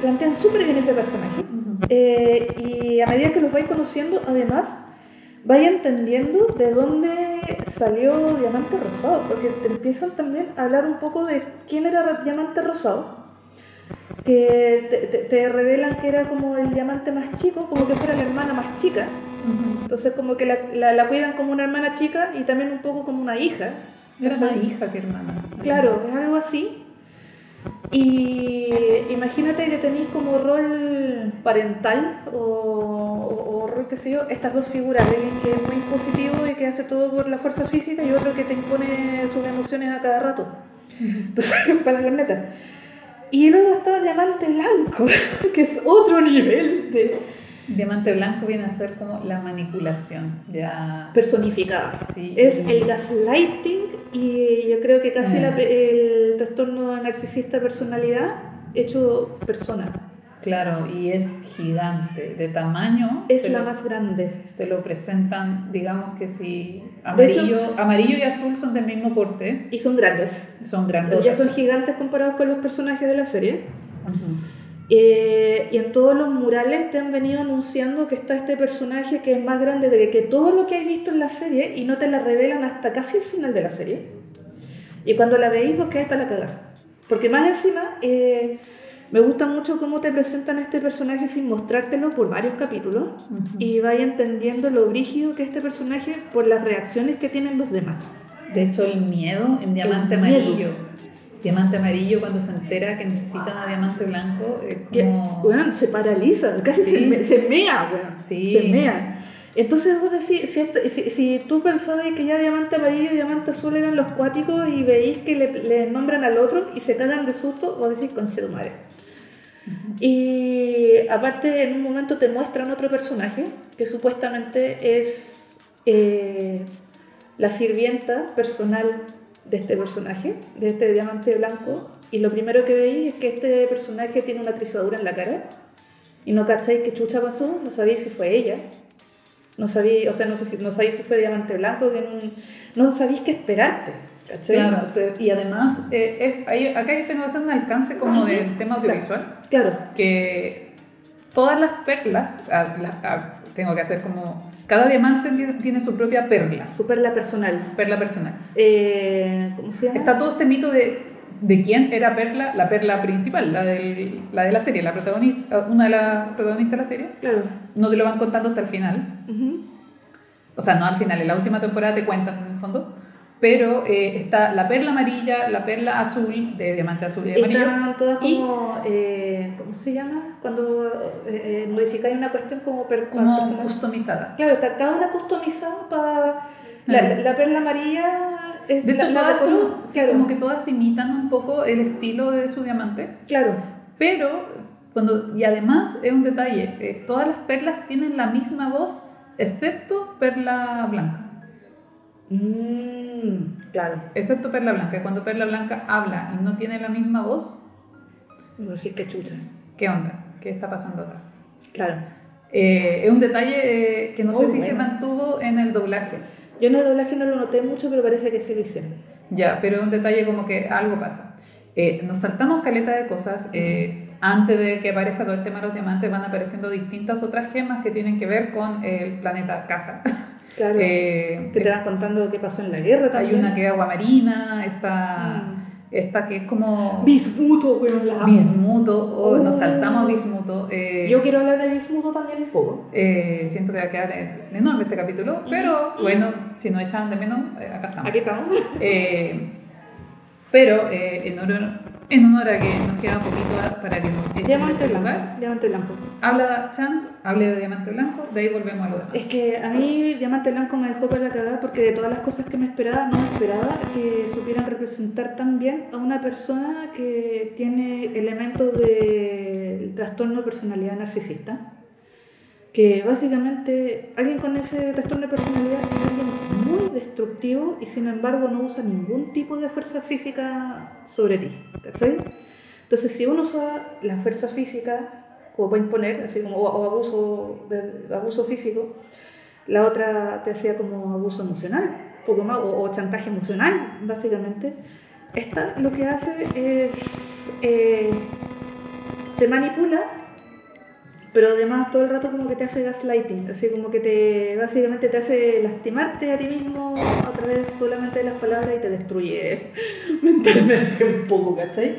plantean súper bien ese personaje. Eh, y a medida que los vais conociendo, además, vais entendiendo de dónde salió Diamante Rosado, porque te empiezan también a hablar un poco de quién era Diamante Rosado, que te, te- te revelan que era como el diamante más chico, como que fuera la hermana más chica, entonces como que la, la- la cuidan como una hermana chica y también un poco como una hija. Era más hija que hermana. Claro, es algo así. Y imagínate que tenéis como rol parental o, o- rol, qué sé yo, estas dos figuras, alguien que es muy positivo y que hace todo por la fuerza física y otro que te impone sus emociones a cada rato. Entonces, para la corneta. Y luego está Diamante Blanco, que es otro nivel de Diamante blanco viene a ser como la manipulación, ya... personificada. Sí. Es el gaslighting y yo creo que casi Mm. la el trastorno narcisista personalidad hecho persona. Claro, y es gigante, de tamaño. Es la lo- más grande. Te lo presentan, digamos que si De hecho- amarillo, amarillo y azul son del mismo porte, Y son grandes. son grandes. Ya son gigantes comparados con los personajes de la serie. Eh, y en todos los murales te han venido anunciando que está este personaje que es más grande de que todo lo que has visto en la serie y no te la revelan hasta casi el final de la serie. Y cuando la veis, vos quedáis para la cagar. Porque más encima, eh, me gusta mucho cómo te presentan a este personaje sin mostrártelo por varios capítulos y vais entendiendo lo brígido que es este personaje por las reacciones que tienen los demás. De hecho, el miedo en diamante El miedo. Diamante amarillo cuando se entera que necesitan a diamante blanco, es como... weón, se paraliza, casi se, Sí. se mea, weón. Sí. Se mea. Entonces vos decís, si, esto- si, si tú pensabas que ya diamante amarillo y diamante azul eran los cuáticos y veis que le, le nombran al otro y se cagan de susto, vos decís, conche madre. Y aparte en un momento te muestran otro personaje que supuestamente es eh, la sirvienta personal de este personaje, de este diamante blanco. Y lo primero que veis es que este personaje tiene una trizadura en la cara. Y no cacháis qué chucha pasó, no sabéis si fue ella. No sabéis, o sea, no, sé si, no sabéis si fue diamante blanco, que no, no sabéis qué esperarte. ¿cachai? Claro, y además, eh, es- ahí- acá yo tengo que hacer un alcance como del tema audiovisual, Claro, que todas las perlas, ah, la- ah, tengo que hacer como, cada diamante tiene, tiene su propia perla, super la personal. perla personal. Eh, ¿Cómo se llama? Está todo este mito de, de quién era Perla, la perla principal, la, del- la de la serie, la protagonista, una de las protagonistas de la serie. Claro. No te lo van contando hasta el final. O sea, no al final, en la última temporada te cuentan en el fondo. Pero eh, está la perla amarilla, la perla azul, de diamante azul y amarillo. Están todas Y- como, eh, ¿cómo se llama? Cuando eh, eh, modificáis una cuestión como, per, como personal. customizada. Claro, está cada una customizada para... La, la perla amarilla es De hecho, la todas como, sí, claro, como que todas imitan un poco el estilo de su diamante. Claro, Pero, cuando, y además es un detalle, eh, todas las perlas tienen la misma voz, excepto perla blanca. Mm, claro. Excepto perla blanca. Cuando perla blanca habla y no tiene la misma voz, No sé qué chucha. ¿qué onda? ¿Qué está pasando acá? Claro. Eh, es un detalle eh, que no sé Muy si se mantuvo en el doblaje. Yo en el doblaje no lo noté mucho, pero parece que sí lo hicieron. Ya, pero es un detalle como que algo pasa. Eh, nos saltamos caleta de cosas. antes de que aparezca todo el tema de los diamantes, van apareciendo distintas otras gemas que tienen que ver con el planeta Casa. Claro. Eh, que te van contando qué pasó en la guerra hay también. una que es agua marina, esta, Mm. esta que es como Bismuto, weón, la bismuto, o nos Oh. saltamos a bismuto. eh, Yo quiero hablar de Bismuto también un poco. eh, siento que va a quedar eh, enorme este capítulo, pero bueno, si nos echaban de menos, eh, acá estamos. Aquí estamos. Eh, pero eh, en, honor, en honor a que nos queda un poquito para que nos echen Diamante este blanco. lugar, Diamante blanco. habla Chan, hable de diamante blanco, de ahí volvemos a lo demás. Es que a mí Diamante Blanco me dejó para la cagada porque de todas las cosas que me esperaba, no me esperaba que supieran representar tan bien a una persona que tiene elementos del trastorno de personalidad narcisista. Que básicamente alguien con ese trastorno de personalidad es alguien muy destructivo y sin embargo no usa ningún tipo de fuerza física sobre ti. ¿Cachai? Entonces, si uno usa la fuerza física como para imponer, así como o, o abuso, de, abuso físico, la otra te hacía como abuso emocional, poco más, o, o chantaje emocional, básicamente. Esta lo que hace es eh, te manipula, pero además todo el rato como que te hace gaslighting, así como que te básicamente te hace lastimarte a ti mismo a través solamente de las palabras y te destruye mentalmente un poco, ¿cachai?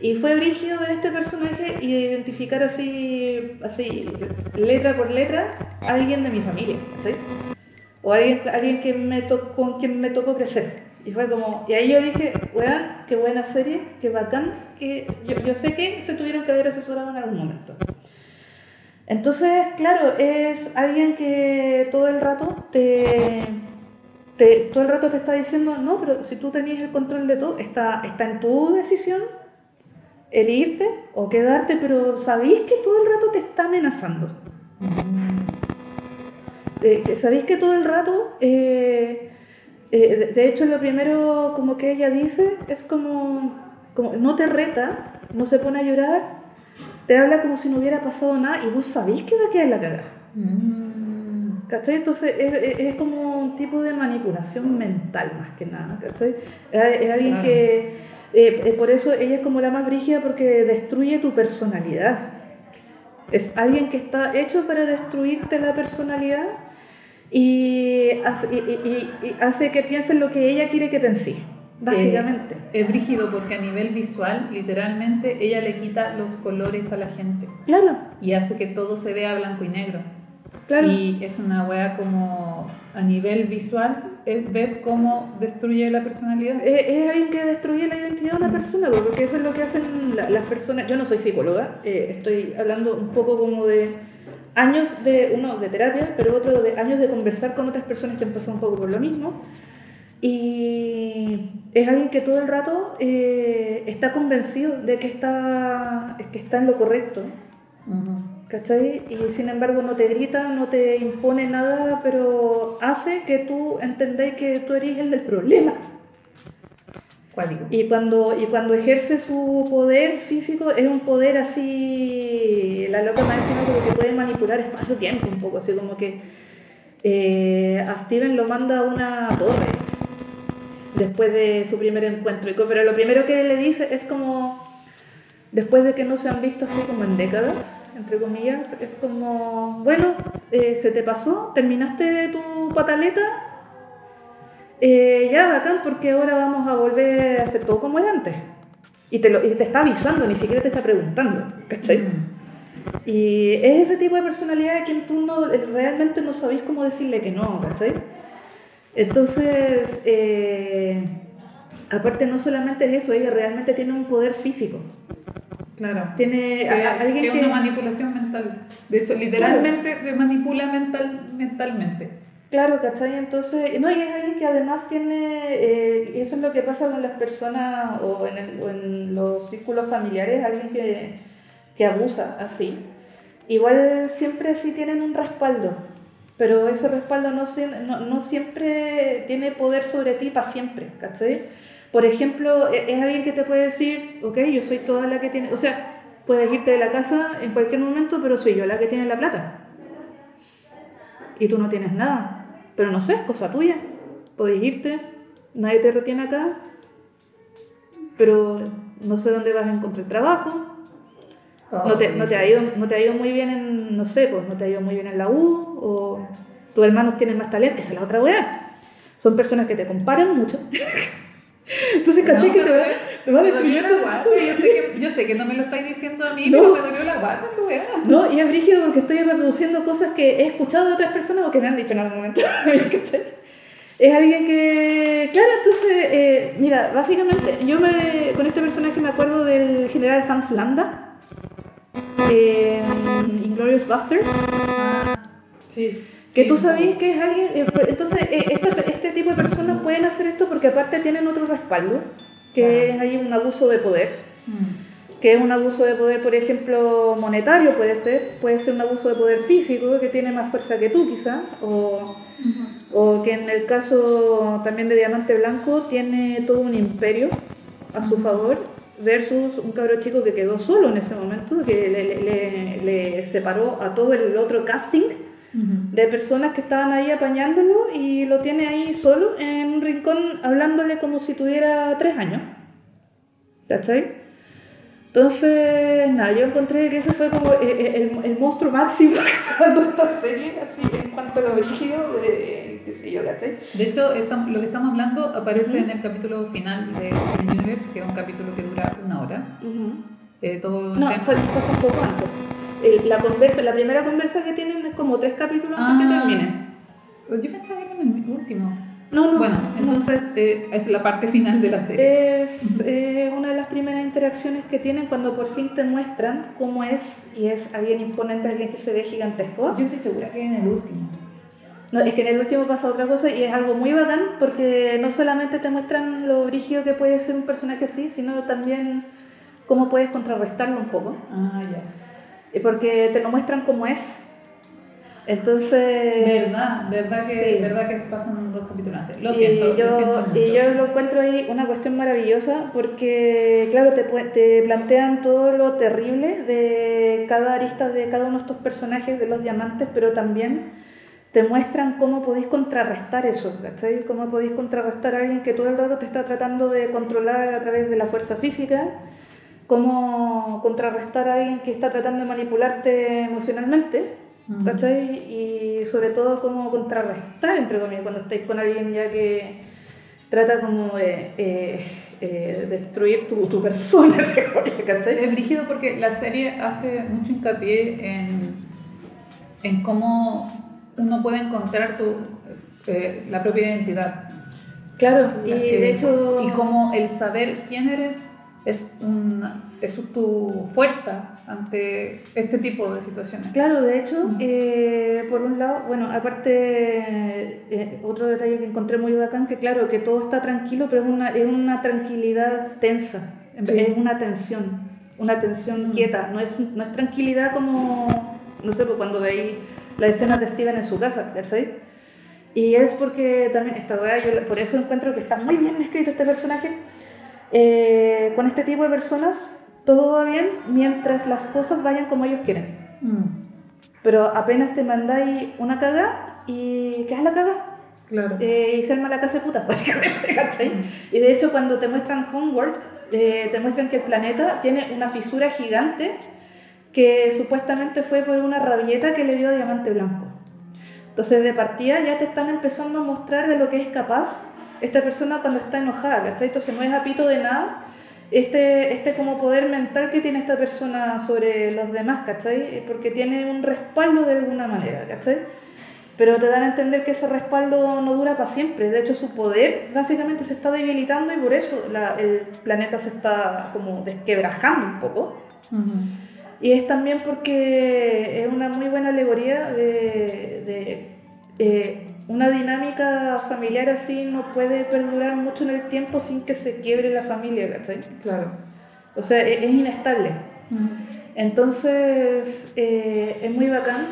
Y fue brígido ver este personaje y identificar así, así, letra por letra, a alguien de mi familia, ¿cachai? O alguien, alguien que me con quien me tocó crecer. Y fue como, y ahí yo dije, weón, qué buena serie, qué bacán, que yo, yo sé que se tuvieron que haber asesorado en algún momento. Entonces, claro, es alguien que todo el rato te, todo el rato te está diciendo, no, pero si tú tenías el control de todo, está, está en tu decisión el irte o quedarte, pero sabéis que todo el rato te está amenazando. Sabéis que todo el rato, eh, eh, de- de hecho lo primero como que ella dice es como, como no te reta, no se pone a llorar, te habla como si no hubiera pasado nada y vos sabéis que va a quedar la cagada. Mm. ¿Cachai? Entonces es, es- es como un tipo de manipulación mental más que nada, ¿cachai? Es, es alguien Claro. que, eh, eh, por eso ella es como la más brígida porque destruye tu personalidad. Es alguien que está hecho para destruirte la personalidad y hace, y- y- y- y hace que pienses lo que ella quiere que penses, básicamente. Es brígido porque a nivel visual, literalmente, ella le quita los colores a la gente Claro, y hace que todo se vea blanco y negro. claro. Y es una wea como a nivel visual, es- ves cómo destruye la personalidad. Es, es alguien que destruye la identidad de una persona, pues, porque eso es lo que hacen la- las personas. Yo no soy psicóloga, eh, estoy hablando un poco como de años de, uno de terapia, pero otro de años de conversar con otras personas que han pasado un poco por lo mismo. Y es alguien que todo el rato eh, está convencido de que está, que está en lo correcto. Ujú. ¿Cachai? Y sin embargo no te grita, no te impone nada, pero hace que tú entendáis que tú eres el del problema. Cuático. Y cuando, y cuando ejerce su poder físico, es un poder así, la loca más encima como que puede manipular espacio-tiempo un poco, así como que eh, a Steven lo manda a una torre después de su primer encuentro. Pero lo primero que le dice es como, después de que no se han visto así como en décadas, entre comillas, es como, bueno, eh, se te pasó, terminaste tu pataleta, eh, ya, bacán, porque ahora vamos a volver a hacer todo como era antes. Y te, lo, y te está avisando, ni siquiera te está preguntando, ¿cachai? Mm. Y es ese tipo de personalidad a quien tú no, realmente no sabéis cómo decirle que no, ¿cachai? Entonces, eh, aparte no solamente es eso, ella realmente tiene un poder físico. Claro. Tiene Que, a- a- alguien que... una manipulación mental. De hecho, literalmente te manipula mental, mentalmente. Claro, ¿cachai? Entonces, no, y es alguien que además tiene, eh, y eso es lo que pasa con las personas o en, el- o en los círculos familiares, alguien que, que abusa así. Igual siempre sí tienen un respaldo, pero ese respaldo no, siempre tiene poder sobre ti para siempre, ¿cachai? Por ejemplo, e- es alguien que te puede decir, ok, yo soy toda la que tiene, o sea, puedes irte de la casa en cualquier momento, pero soy yo la que tiene la plata y tú no tienes nada. Pero no sé, es cosa tuya. Podéis irte, nadie te retiene acá, pero no sé dónde vas a encontrar trabajo. No te, no te ha ido, no te ha ido muy bien en, no sé, pues no te ha ido muy bien en la U, o tus hermanos tienen más talento, esa es la otra weá. Son personas que te comparan mucho. Entonces, caché No, que te va, te va me dolió destruyendo. Yo sé, que, yo sé que no me lo estáis diciendo a mí, No. pero me dolió la guata, tu weá. No, y es brígido porque estoy reproduciendo cosas que he escuchado de otras personas o que me han dicho en algún momento. es alguien que, claro, entonces, eh, mira, básicamente, yo me, con este personaje me acuerdo del general Hans Landa, en Inglorious Busters, Sí. que sí, tú sabías que es alguien, eh, pues, entonces, eh, esta- este tipo de personas pueden hacer esto porque aparte tienen otro respaldo, que es ahí un abuso de poder. Mm. que es un abuso de poder, por ejemplo, monetario puede ser, puede ser un abuso de poder físico que tiene más fuerza que tú quizá, o, o que en el caso también de Diamante Blanco tiene todo un imperio a su favor versus un cabro chico que quedó solo en ese momento, que le, le- le- le separó a todo el otro casting Ujú. de personas que estaban ahí apañándolo y lo tiene ahí solo en un rincón hablándole como si tuviera tres años. ¿Cachai? Entonces, nada, yo encontré que ese fue como el, el- el monstruo máximo que está dando esta serie, así en cuanto a lo brígido de, qué sé yo, ¿cachai? De hecho, lo que estamos hablando aparece Ujú. en el capítulo final de Steven Universe, que es un capítulo que dura una hora. Eh, todo No, fue, fue un poco antes. El- la, conversa, la primera conversa que tienen es como tres capítulos antes que Ah. termine. Yo pensaba que era en el último. No, no. Bueno, no. entonces eh, es la parte final de la serie. Es eh, una de las primeras interacciones que tienen cuando por fin te muestran cómo es y es alguien imponente, alguien que se ve gigantesco. Yo estoy segura que es en el último. No, es que en el último pasa otra cosa y es algo muy bacán porque no solamente te muestran lo brígido que puede ser un personaje así, sino también cómo puedes contrarrestarlo un poco. Ah, ya. Y Porque te lo muestran como es. Entonces... Verdad, verdad que, Sí. verdad que pasan dos capítulos antes. Lo y siento, yo, lo siento mucho. y yo lo encuentro ahí una cuestión maravillosa porque, claro, te, te plantean todo lo terrible de cada arista de cada uno de estos personajes de los diamantes, pero también te muestran cómo podéis contrarrestar eso, ¿cachai? Cómo podéis contrarrestar a alguien que todo el rato te está tratando de controlar a través de la fuerza física, cómo contrarrestar a alguien que está tratando de manipularte emocionalmente. Ujú. ¿cachai? Y sobre todo cómo contrarrestar, entre comillas, cuando estáis con alguien ya que trata como de eh, eh, destruir tu, tu persona, ¿cachai? Es brígido porque la serie hace mucho hincapié en, en cómo uno puede encontrar tu, eh, la propia identidad. Claro, y de hecho... Y cómo el saber quién eres es, una, es tu fuerza ante este tipo de situaciones. Claro, de hecho, Mm. eh, por un lado, bueno, aparte, eh, otro detalle que encontré muy bacán, que claro, que todo está tranquilo, pero es una, es una tranquilidad tensa, Sí. es una tensión, una tensión Mm. quieta, no es, no es tranquilidad como, no sé, pues cuando veis la escena de Steven en su casa, ¿cachai? Y es porque también esta weá, yo por eso encuentro que está muy bien escrito este personaje. Eh, con este tipo de personas, todo va bien mientras las cosas vayan como ellos quieren. Mm, Pero apenas te mandáis una caga y ¿qué es la caga? claro. Eh, y se arma la casa de puta, básicamente, ¿cachai? Y de hecho cuando te muestran Homeworld, eh, te muestran que el planeta tiene una fisura gigante que supuestamente fue por una rabieta que le dio Diamante Blanco. Entonces de partida ya te están empezando a mostrar de lo que es capaz esta persona cuando está enojada, ¿cachai? Entonces no es apito de nada este, este como poder mental que tiene esta persona sobre los demás, ¿cachai? Porque tiene un respaldo de alguna manera, ¿cachai? Pero te dan a entender que ese respaldo no dura para siempre. De hecho, su poder básicamente se está debilitando y por eso el planeta se está como desquebrajando un poco. Ujú. Y es también porque es una muy buena alegoría de, de, eh, una dinámica familiar así no puede perdurar mucho en el tiempo sin que se quiebre la familia, ¿cachai? Claro. O sea, es, es inestable. Ujú. Entonces, eh, es muy bacán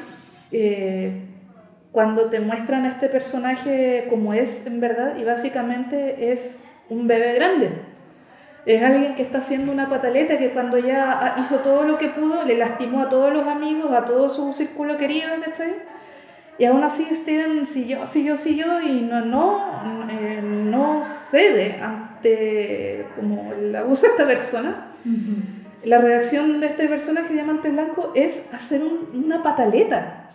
eh, cuando te muestran a este personaje como es en verdad y básicamente es un bebé grande. Es alguien que está haciendo una pataleta que cuando ya hizo todo lo que pudo, le lastimó a todos los amigos, a todo su círculo querido, ¿cachai? Y aún así Steven siguió, siguió, siguió y no, no, eh, no cede ante como el abuso de esta persona. Ujú. La reacción de este personaje Diamante Blanco es hacer un- una pataleta.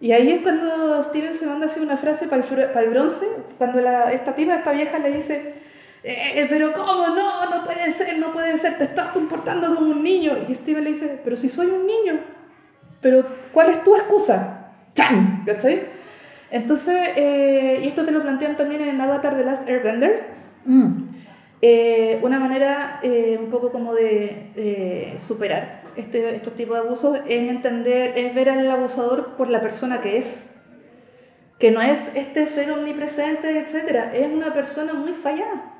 Y ahí es cuando Steven se manda a hacer una frase para el, bronce, cuando la, esta tipa, esta vieja le dice, "Eh, pero ¿cómo no? No puede ser, no puede ser, te estás comportando como un niño. Y Steven le dice, pero si soy un niño, pero ¿cuál es tu excusa? ¡Chan! ¿Cachai? Entonces, eh, y esto te lo plantean también en Avatar The Last Airbender, Mm. eh, una manera eh, un poco como de, de superar este, estos tipos de abusos es entender, es ver al abusador por la persona que es. Que no es este ser omnipresente, etcétera, es una persona muy fallada.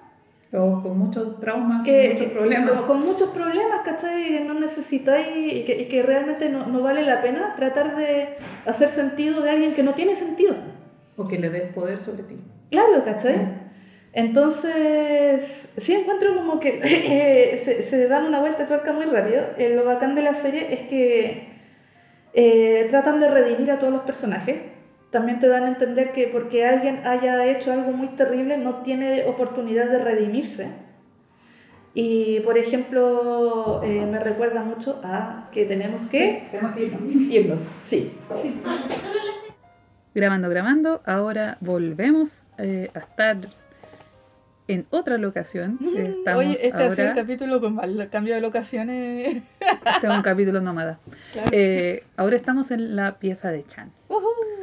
O con muchos traumas, Que, muchos problemas. Con, con muchos problemas, ¿cachai? Que no necesitáis y que, y que realmente no, no vale la pena tratar de hacer sentido de alguien que no tiene sentido. O que le des poder sobre ti. Claro, ¿cachai? Entonces, sí encuentro como que eh, se, se dan una vuelta tuerca muy rápido. Eh, lo bacán de la serie es que eh, tratan de redimir a todos los personajes. También te dan a entender que porque alguien haya hecho algo muy terrible no tiene oportunidad de redimirse. Y, por ejemplo, eh, me recuerda mucho a que tenemos que Tenemos que irnos. irnos. Sí. Grabando, grabando. Ahora volvemos eh, a estar en otra locación. Estamos Oye, este sido el capítulo con mal cambio de locaciones. Este es un capítulo nómada. Claro. Eh, ahora estamos en la pieza de Chan.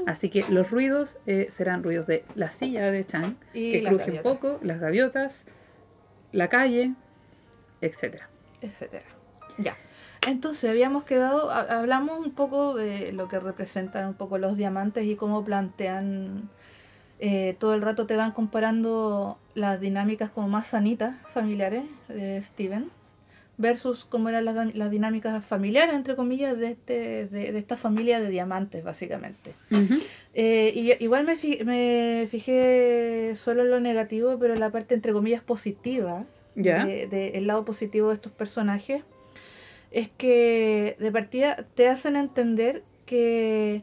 Así que los ruidos eh, serán ruidos de la silla de Chan, Y que cruje un poco, las gaviotas, la calle, etcétera. etcétera. Ya. Entonces habíamos quedado, ha- hablamos un poco de lo que representan un poco los diamantes y cómo plantean, eh, todo el rato te van comparando las dinámicas como más sanitas, familiares, de Steven, versus cómo eran las, las dinámicas familiares, entre comillas, de, este, de, de esta familia de diamantes, básicamente. Eh, y, igual me, fi- me fijé solo en lo negativo, pero en la parte, entre comillas, positiva de- de- el lado positivo de estos personajes es que de partida te hacen entender que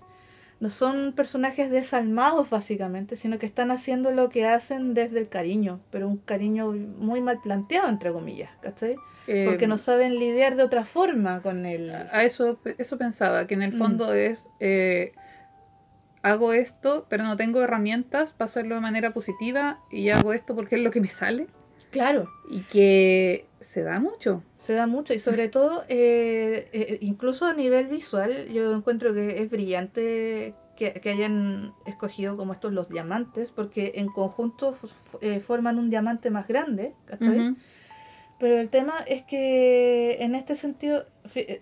no son personajes desalmados básicamente, sino que están haciendo lo que hacen desde el cariño, pero un cariño muy mal planteado, entre comillas, ¿cachai? Porque Eh, no saben lidiar de otra forma con el... A eso, eso pensaba, que en el Mm. fondo es, eh, hago esto, pero no tengo herramientas para hacerlo de manera positiva y hago esto porque es lo que me sale Claro, y que se da mucho. Se da mucho y sobre todo, eh, eh, incluso a nivel visual, yo encuentro que es brillante que, que hayan escogido como estos los diamantes, porque en conjunto eh, forman un diamante más grande, ¿cachai? Pero el tema es que en este sentido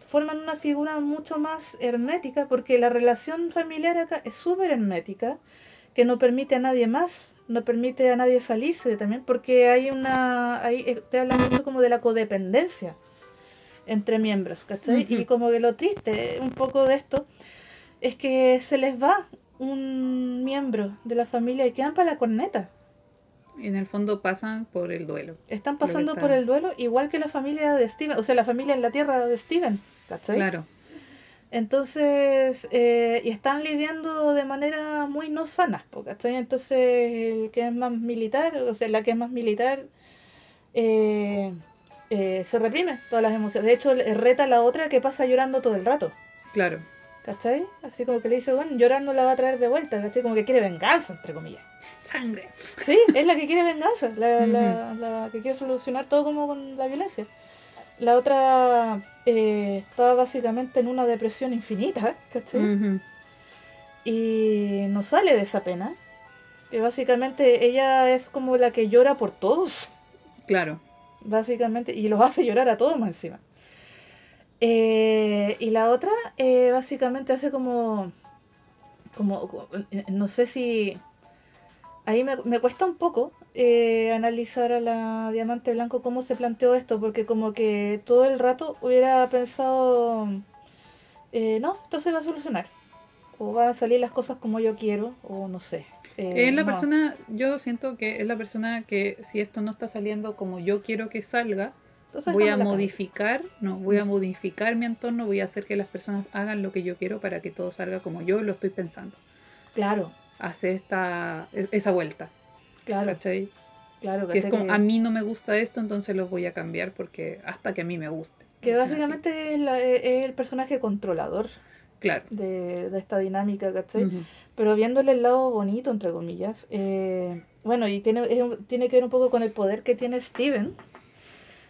forman una figura mucho más hermética, porque la relación familiar acá es súper hermética, que no permite a nadie más, no permite a nadie salirse también, porque hay una, ahí eh, te habla mucho como de la codependencia entre miembros, ¿cachai? Y como que lo triste un poco de esto es que se les va un miembro de la familia y quedan para la corneta. Y en el fondo pasan por el duelo. Están pasando por el duelo igual que la familia de Steven, o sea, la familia en la tierra de Steven, ¿cachai? Claro. Entonces, eh, y están lidiando de manera muy no sana, ¿cachai? Entonces, el que es más militar, o sea, la que es más militar, eh, eh, se reprime todas las emociones. De hecho, reta a la otra que pasa llorando todo el rato, Claro. ¿cachai? Así como que le dice, bueno, llorar no la va a traer de vuelta, ¿cachai? Como que quiere venganza, entre comillas. Sangre. Sí, es la que quiere venganza, la, la- la que quiere solucionar todo como con la violencia. La otra eh, estaba básicamente en una depresión infinita, ¿cachai? Y no sale de esa pena. Que básicamente ella es como la que llora por todos, Claro. básicamente, y los hace llorar a todos más encima. Eh, y la otra eh, básicamente hace como, como, como- eh, no sé si... Ahí me, me cuesta un poco eh, analizar a la Diamante Blanco cómo se planteó esto, porque como que todo el rato hubiera pensado, eh, no, esto se va a solucionar. O van a salir las cosas como yo quiero, o no sé. Eh, es la no. persona, yo siento que es la persona que si esto no está saliendo como yo quiero que salga, Entonces voy a modificar, no, voy a modificar mi entorno, voy a hacer que las personas hagan lo que yo quiero para que todo salga como yo lo estoy pensando. Claro, Hace esta, e- esa vuelta, claro, ¿cachai? claro. Que es como, a mí no me gusta esto, entonces lo voy a cambiar porque hasta que a mí me guste. Que básicamente es, la- es el personaje controlador Claro. de, de esta dinámica, ¿cachai? Pero viéndole el lado bonito, entre comillas, eh, bueno, y tiene, es tiene que ver un poco con el poder que tiene Steven,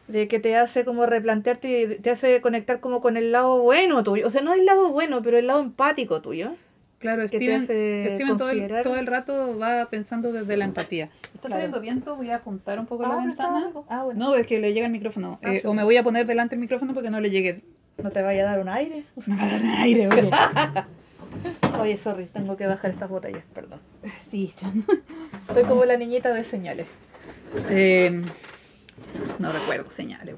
de que te hace como replantearte y te hace conectar como con el lado bueno tuyo. O sea, no el lado bueno, pero el lado empático tuyo. Claro, Que te Steven, hace Steven todo, el, todo el rato va pensando desde la empatía. Está Claro. saliendo viento, voy a apuntar un poco la Ah, ventana. Ah, bueno. No, es que le llega el micrófono. Ah, Eh, sí. o me voy a poner delante el micrófono porque no le llegue. No te vaya a dar un aire. Me va a dar aire, oye. Oye, sorry, tengo que bajar estas botellas, perdón. sí, ya no. Soy como la niñita de señales. Eh, no recuerdo señales.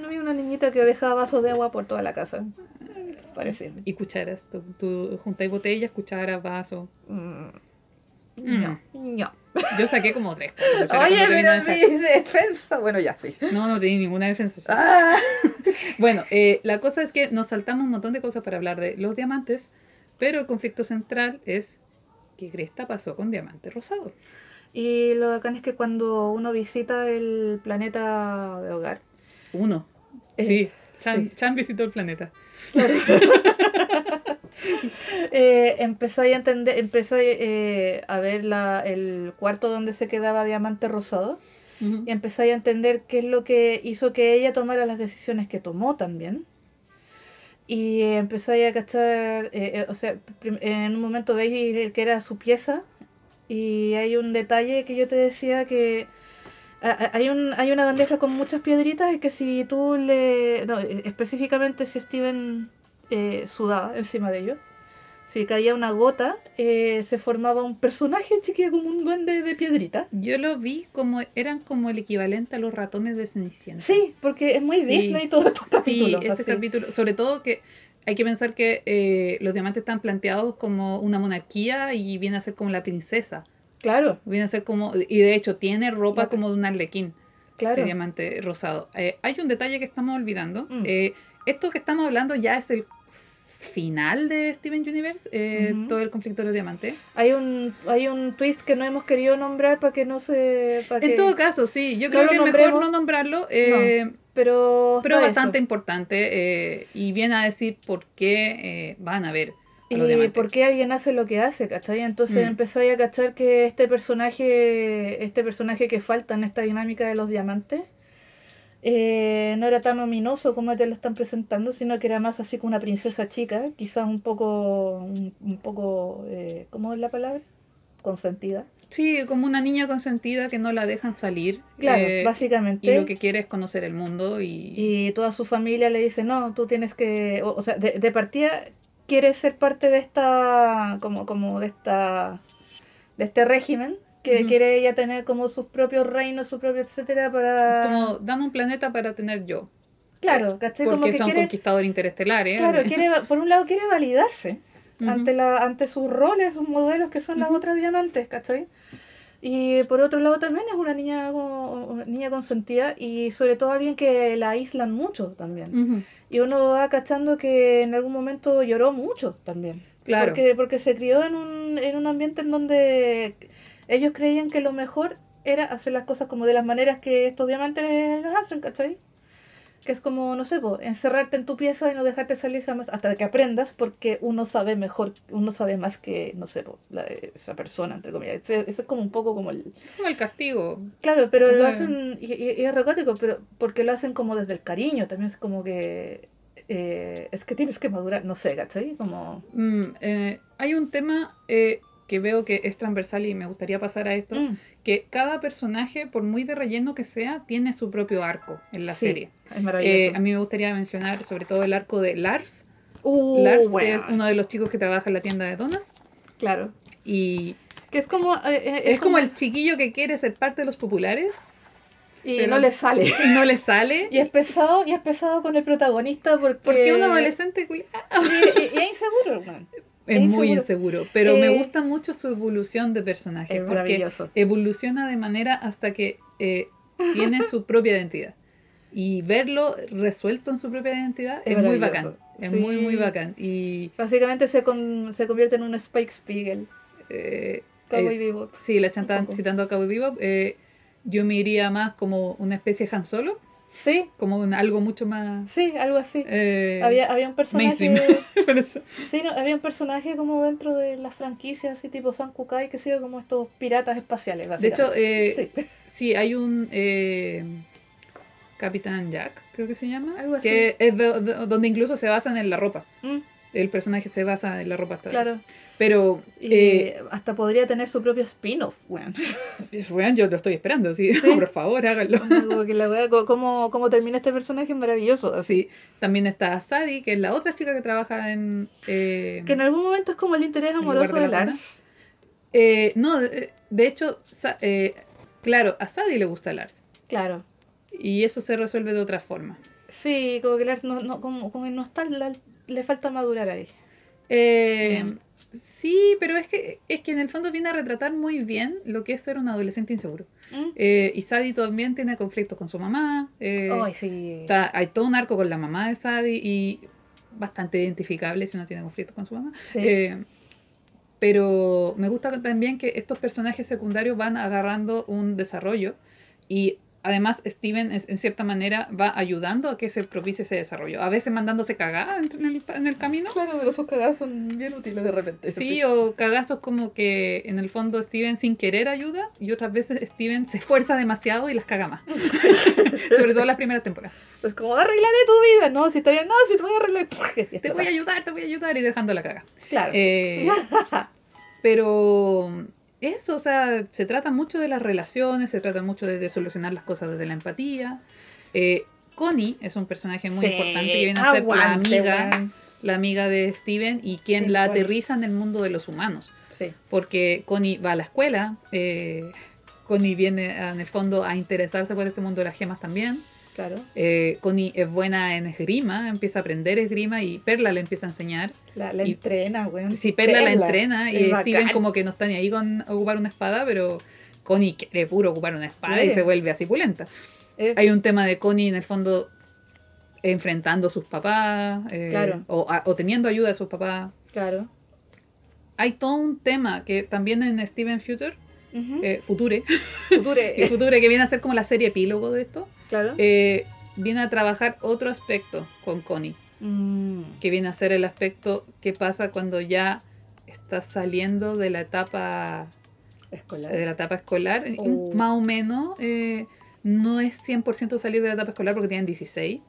No vi una niñita que dejaba vasos de agua por toda la casa. Parece. Y cucharas. Tú, tú juntáis botellas, cucharas, vasos. Mm. Mm. No, no. Yo saqué como tres. Oye, mira mi defensa. Bueno, ya sí. No, no tenía ninguna defensa. Ah. Bueno, eh, la cosa es que nos saltamos un montón de cosas para hablar de los diamantes, pero el conflicto central es que Cresta pasó con Diamante Rosado. Y lo bacán es que cuando uno visita el planeta de hogar, Uno. Eh, Sí, Chan, sí. Chan visitó el planeta. eh, empezáis a entender, empezáis eh, a ver la, el cuarto donde se quedaba Diamante Rosado. Ujú. y empezáis a entender qué es lo que hizo que ella tomara las decisiones que tomó también. Y eh, empezáis a cachar, eh, o sea, en un momento veis que era su pieza y hay un detalle que yo te decía que hay, un, hay una bandeja con muchas piedritas y que si tú le... No, eh, específicamente si Steven eh, sudaba encima de ellos, si caía una gota, eh, se formaba un personaje chiquito como un duende de piedrita. Yo lo vi como eran como el equivalente a los ratones de Cenicienta. Sí, porque es muy Sí. Disney todo estos Sí, capítulos. ese así. capítulo, sobre todo que hay que pensar que eh, los diamantes están planteados como una monarquía y viene a ser como la princesa. Claro, Viene a ser como, y de hecho tiene ropa como de un arlequín claro. de diamante rosado. Eh, hay un detalle que estamos olvidando. Mm. Eh, esto que estamos hablando ya es el final de Steven Universe, eh, todo el conflicto de los diamantes. Hay un, hay un twist que no hemos querido nombrar para que no se... En que- todo caso, sí, yo no creo que es mejor no nombrarlo, eh, pero pero bastante eso. importante eh, y viene a decir por qué van a ver Y por qué alguien hace lo que hace, ¿cachai? Entonces Mm. empezáis a cachar que este personaje, este personaje que falta en esta dinámica de los diamantes, eh, no era tan ominoso como te lo están presentando, sino que era más así como una princesa chica, quizás un poco, un, un poco, eh, ¿cómo es la palabra? Consentida. Sí, como una niña consentida que no la dejan salir. Claro, eh, básicamente. Y lo que quiere es conocer el mundo y... Y toda su familia le dice, no, tú tienes que, o, o sea, de, de partida quiere ser parte de esta, como, como de esta, de este régimen, que quiere ella tener como sus propios reinos, su propio etcétera para... Es como, dame un planeta para tener yo. claro, ¿cachai? Como Porque que son quiere, conquistadores interestelares. claro, quiere, por un lado quiere validarse ante, la, ante sus roles, sus modelos que son las otras diamantes, ¿cachai? Y por otro lado también es una niña, una niña consentida y sobre todo alguien que la aíslan mucho también. Y uno va cachando que en algún momento lloró mucho también. Claro. Porque, porque se crió en un, en un ambiente en donde ellos creían que lo mejor era hacer las cosas como de las maneras que estos diamantes las hacen, ¿cachai? Que es como, no sé, po, encerrarte en tu pieza y no dejarte salir jamás hasta que aprendas porque uno sabe mejor, uno sabe más que, no sé, po, la- esa persona, entre comillas. Ese es como un poco como el... Como el castigo. Claro, pero lo hacen, y, y- y es recótico, pero porque lo hacen como desde el cariño, también es como que... eh, es que tienes que madurar, no sé, ¿cachai? Como... Mm, eh, hay un tema eh, que veo que es transversal y me gustaría pasar a esto. Mm, Que cada personaje, por muy de relleno que sea, tiene su propio arco en la sí, serie. Es Eh, maravilloso. a mí me gustaría mencionar sobre todo el arco de Lars. Uh, Lars bueno, es uno de los chicos que trabaja en la tienda de donas. Claro. Y Que es como... eh, eh, es como el chiquillo que quiere ser parte de los populares Y pero- no le sale. y no le sale. Y es pesado, y es pesado con el protagonista porque... Porque un adolescente Y, y- y es inseguro. Es muy inseguro. Pero me Eh, gusta mucho su evolución de personaje. Es porque evoluciona de manera hasta que eh, tiene su propia identidad. Y verlo resuelto en su propia identidad Es es, muy bacán. Es Sí. muy, muy bacán. Y Básicamente se, con- se convierte en un Spike Spiegel. eh, Cowboy eh, Bebop. sí, la chanta Un poco. citando a Cowboy Bebop, eh, yo me iría más como una especie de Han Solo, Sí, como un- algo mucho más... sí, algo así. eh, había, había un personaje... mainstream. Sí, no, había un personaje como dentro de las franquicias, así tipo San Kukai, que sea como estos piratas espaciales, De hecho, básicamente. eh, Sí. sí. hay un eh, Capitán Jack, creo que se llama, Algo así. que es de- de- donde incluso se basan en la ropa. Mm, El personaje se basa en la ropa hasta claro. Pero, eh, hasta podría tener su propio spin-off, weón. weón, yo lo estoy esperando, sí. Sí. por favor, háganlo. Como que la wea, co- cómo, cómo termina este personaje es maravilloso. así. Sí, también está Sadie, que es la otra chica que trabaja en... eh, Que en algún momento es como el interés ¿En lugar amoroso de de la Lars. eh, no, de, de hecho, claro, a Sadie le gusta Lars. Claro. Y eso se resuelve de otra forma. Sí, como que Lars no, no, como, como no está, la- le falta madurar ahí. Eh, Bien. Sí, pero es que, es que en el fondo viene a retratar muy bien lo que es ser un adolescente inseguro. ¿Mm? Eh, y Sadie también tiene conflictos con su mamá. eh, Ay, sí. está- hay todo un arco con la mamá de Sadie y bastante identificable si uno tiene conflictos con su mamá. Sí. Eh, pero me gusta también que estos personajes secundarios van agarrando un desarrollo y además Steven en cierta manera va ayudando a que se propicie ese desarrollo. A veces mandándose cagada en el, en el camino. Claro, pero esos cagados son bien útiles de repente. Sí, o cagazos como que en el fondo Steven sin querer ayuda y otras veces Steven se esfuerza demasiado y las caga más. Sobre todo las primeras temporadas. Es como, arreglaré tu vida. No, si está bien, no, si te voy a arreglar. Te voy a ayudar, te voy a ayudar y dejando la caga. Claro. Eh, pero eso, o sea, se trata mucho de las relaciones, se trata mucho de, de solucionar las cosas desde la empatía. Eh, Connie es un personaje muy Sí, importante que viene a ser la amiga, la amiga de Steven y quien Sí, la aterriza en el mundo de los humanos. Sí, Porque Connie va a la escuela, eh, Connie viene en el fondo a interesarse por este mundo de las gemas también. Claro. Eh, Connie es buena en esgrima, empieza a aprender esgrima y Perla le empieza a enseñar. La, la Y- entrena, weón. Si Perla la entrena y bacán. Steven como que no está ni ahí con ocupar una espada, pero Connie quiere puro ocupar una espada y Sí. se vuelve así pulenta. Eh, Hay un tema de Connie en el fondo enfrentando a sus papás eh, Claro. o, a- o teniendo ayuda de sus papás. Claro. Hay todo un tema que también en Steven Future, eh, Future, Future, que Future que viene a ser como la serie epílogo de esto, claro. eh, viene a trabajar otro aspecto con Connie, Mm, que viene a ser el aspecto que pasa cuando ya estás saliendo de la etapa escolar. de la etapa escolar, Oh. más o menos. eh, no es 100% salir de la etapa escolar porque tienen 16.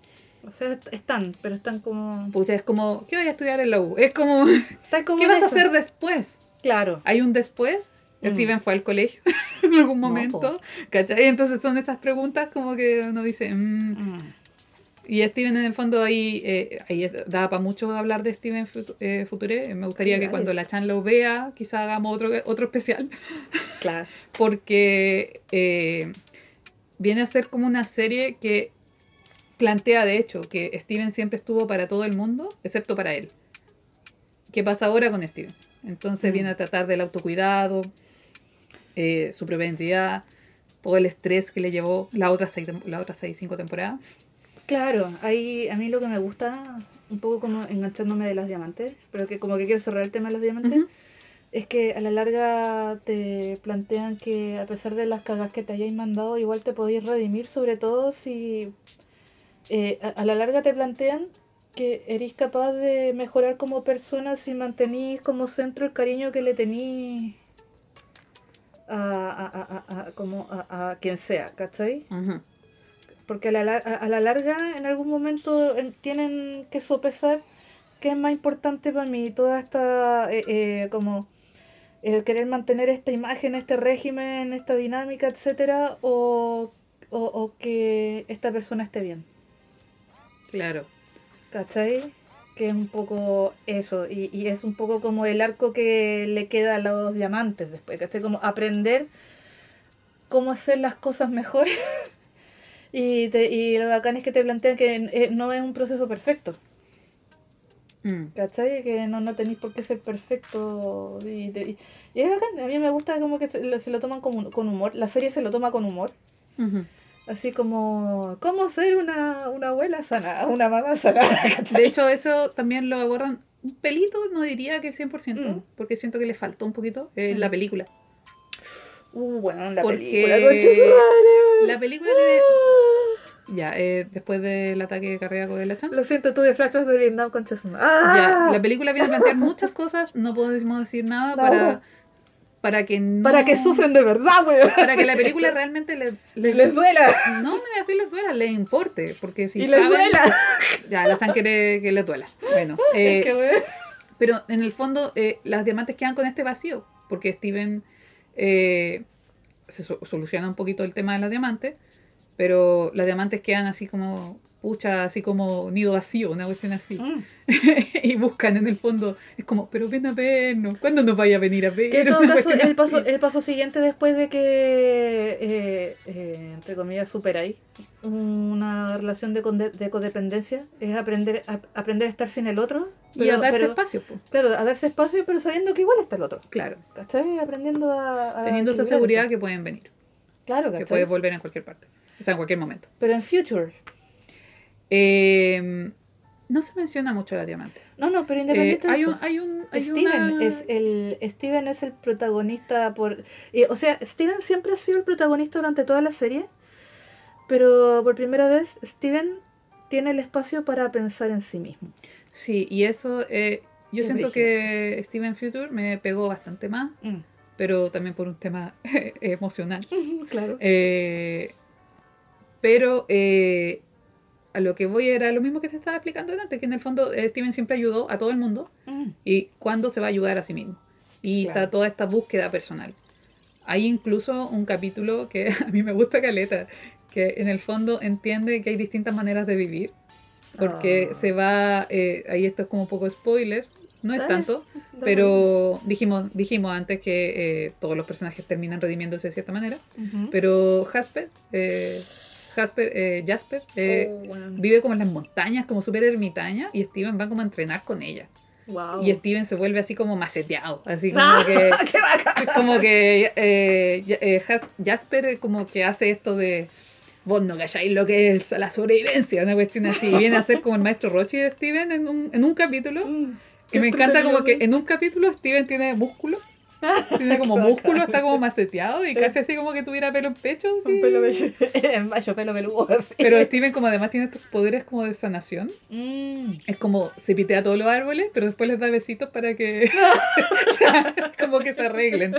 O sea, est- están, pero están como. Pucha, es como, ¿qué voy a estudiar en la U? Es como, como ¿qué vas a hacer después? Claro. Hay un después. Mm. Steven fue al colegio en algún No, momento. ¿Cachai? Entonces son esas preguntas como que uno dice, mm, Mm, Y Steven en el fondo ahí, eh, ahí da para mucho hablar de Steven eh, Future. Me gustaría que cuando la Chan lo vea, quizá hagamos otro, otro especial. Claro. Porque eh, viene a ser como una serie que plantea de hecho que Steven siempre estuvo para todo el mundo, excepto para él. ¿Qué pasa ahora con Steven? Entonces Mm. viene a tratar del autocuidado, eh, su propia identidad, todo el estrés que le llevó la otra seis, la otra seis, cinco temporadas. Claro, ahí a mí lo que me gusta, un poco como enganchándome de los diamantes, pero que como que quiero cerrar el tema de los diamantes, es que a la larga te plantean que a pesar de las cagas que te hayáis mandado, igual te podéis redimir, sobre todo si eh, a, a la larga te plantean que eres capaz de mejorar como persona si mantenís como centro el cariño que le tenís a, a, a- a- como a, a quien sea, ¿cachai? Ujú. Porque a la, a, a la larga, en algún momento en- tienen que sopesar qué es más importante para mí. Toda esta, eh, eh, como, eh, querer mantener esta imagen, este régimen, esta dinámica, etcétera, o, o, o que esta persona esté bien. Claro. ¿Cachai? Que es un poco eso, y, y es un poco como el arco que le queda a los diamantes después, ¿cachai? Como aprender cómo hacer las cosas mejor. y, te- y lo bacán es que te plantean que eh, no es un proceso perfecto, Mm. ¿cachai? Que no, no tenéis por qué ser perfecto. Y, te- y- y es bacán, a mí me gusta como que se lo, se lo toman como, con humor, la serie se lo toma con humor. Así como, ¿cómo ser una, una abuela sana? Una mamá sana. ¿cachai? De hecho, eso también lo abordan un pelito, no diría que 100%, Mm. porque siento que le faltó un poquito en la Mm. película. Uh, bueno, la Porque película. La película tiene... Ya, eh, después del ataque cardíaco de la Chan. Lo siento, tuve flashbacks de Vietnam con Chasuma. Ya, ¡Ah! la película viene a plantear muchas cosas, no podemos decir nada No. para, para que no... Para que sufren de verdad, weón. Para que la película realmente les... les- Les duela. No, no voy a decir les duela, les importe, porque si y les saben... duela. Ya, la quiere que les duela. Bueno, eh, Es que, weón. Pero en el fondo, eh, las diamantes quedan con este vacío, porque Steven eh, se so- soluciona un poquito el tema de las diamantes, pero las diamantes quedan así como, pucha, así como nido vacío, una cuestión así. Mm. y buscan en el fondo, es como, pero ven a vernos, ¿cuándo nos vaya a venir a ver? Que en todo caso, el paso, el paso siguiente después de que, eh, eh, entre comillas, superáis una relación de, de codependencia, es aprender a, aprender a estar sin el otro. y pero- a darse pero- espacio, Claro, a darse espacio, pero sabiendo que igual está el otro. claro. ¿Cachai? Aprendiendo a. a Teniendo esa seguridad eso. que pueden venir, Claro, que ¿cachai? puedes volver en cualquier parte, o sea, en cualquier momento. Pero en Future. Eh, no se menciona mucho la diamante. No, no, pero Eh, independiente de hay, eso. un, hay un hay Steven una- es el Steven es el protagonista por eh, o sea Steven siempre ha sido el protagonista durante toda la serie pero por primera vez Steven tiene el espacio para pensar en sí mismo Sí, y eso, eh, yo Es siento que Steven Future me pegó bastante más, pero también por un tema emocional. claro Eh, pero eh, a lo que voy era lo mismo que te estaba explicando antes, que en el fondo eh, Steven siempre ayudó a todo el mundo Mm, y cuándo se va a ayudar a sí mismo. Y Claro. está toda esta búsqueda personal. Hay incluso un capítulo que a mí me gusta caleta, que en el fondo entiende que hay distintas maneras de vivir, porque Ah. se va, eh, ahí esto es como un poco spoiler, no es tanto, pero dijimos, dijimos antes que eh, todos los personajes terminan redimiéndose de cierta manera, Ujú. pero Jasper, eh, Jasper, eh, Jasper eh, Oh, bueno. vive como en las montañas, como súper ermitaña, y Steven va como a entrenar con ella. Wow. Y Steven se vuelve así como maceteado, así como Ah, que... ¡Qué! Como que eh, eh, Jas- Jasper como que hace esto de vos no calláis lo que es la sobrevivencia, una cuestión así. Y viene a ser como el maestro Rochi de Steven en un, en un capítulo. Mm. Y me encanta como que en un capítulo Steven tiene músculo, tiene como músculo, está como maceteado y casi así como que tuviera pelo en pecho. así. Un pelo bello. En mayo, pelo peludo. Pero Steven como además tiene estos poderes como de sanación, Mm. es como se pitea todos los árboles, pero después les da besitos para que como que se arreglen.